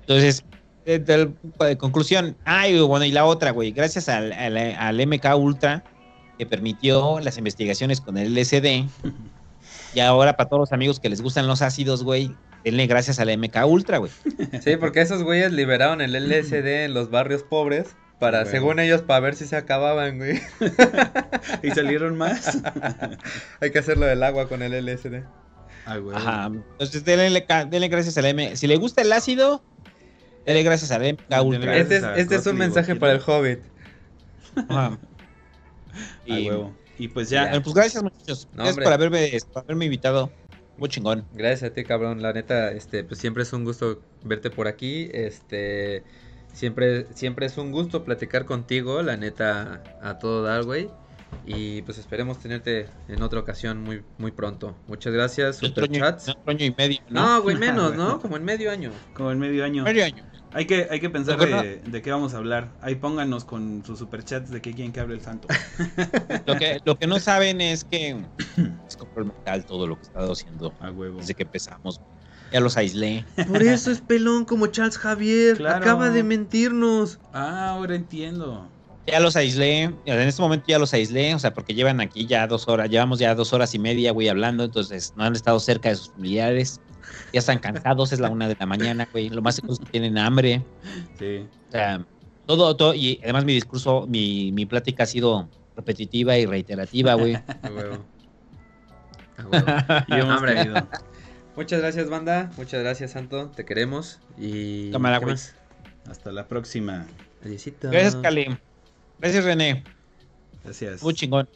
Entonces, de, de- de conclusión, ay, bueno, y la otra, güey, gracias al, al, al MK Ultra que permitió las investigaciones con el LSD, y ahora para todos los amigos que les gustan los ácidos, güey, denle gracias al MK Ultra, güey. Sí, porque esos güeyes liberaron el LSD en los barrios pobres para, según ellos, para ver si se acababan, güey. ¿Y salieron más? Hay que hacerlo del agua con el LSD. Ah, güey. Ajá. Entonces, denle, denle gracias al M. Si le gusta el ácido, denle gracias al MK Ultra. Este es, este es un mensaje para el Hobbit. Ajá. Y, huevo. Y pues ya. bueno, pues gracias, muchachos. No, gracias hombre. por haberme, por haberme invitado. Muy chingón. Gracias a ti, cabrón. La neta, este, pues siempre es un gusto verte por aquí. Este, siempre, siempre es un gusto platicar contigo, la neta, a todo dar, güey. Y pues esperemos tenerte en otra ocasión muy, muy pronto. Muchas gracias, Otro año, superchats. otro año y medio. ¿no? No, güey, menos, ¿no? Como en medio año. Como en medio año. Medio año. Hay que, hay que pensar de, de qué vamos a hablar. Ahí pónganos con sus superchats de qué quieren que hable el santo. Lo que, lo que no saben es que es mental todo lo que he estado haciendo A huevo. desde que empezamos. Ya los aislé. Por eso es pelón como Charles Javier. Claro. Acaba de mentirnos. Ah, ahora entiendo. Ya los aislé. En este momento ya los aislé. O sea, porque llevan aquí ya dos horas. Llevamos ya dos horas y media, güey, hablando. Entonces no han estado cerca de sus familiares. Ya están cansados. Es la una de la mañana, güey. Lo más seguro es que tienen hambre. Sí. O sea, todo, todo. Y además mi discurso, mi, mi plática ha sido repetitiva y reiterativa, güey. A huevo. A huevo. Y hemos Hombre. querido. Muchas gracias, banda. Muchas gracias, Santo. Te queremos. Y. Cámara, ¿qué güey. más? Hasta la próxima. Adiósito. Gracias, Cali. Gracias, René. Gracias. Muy chingón.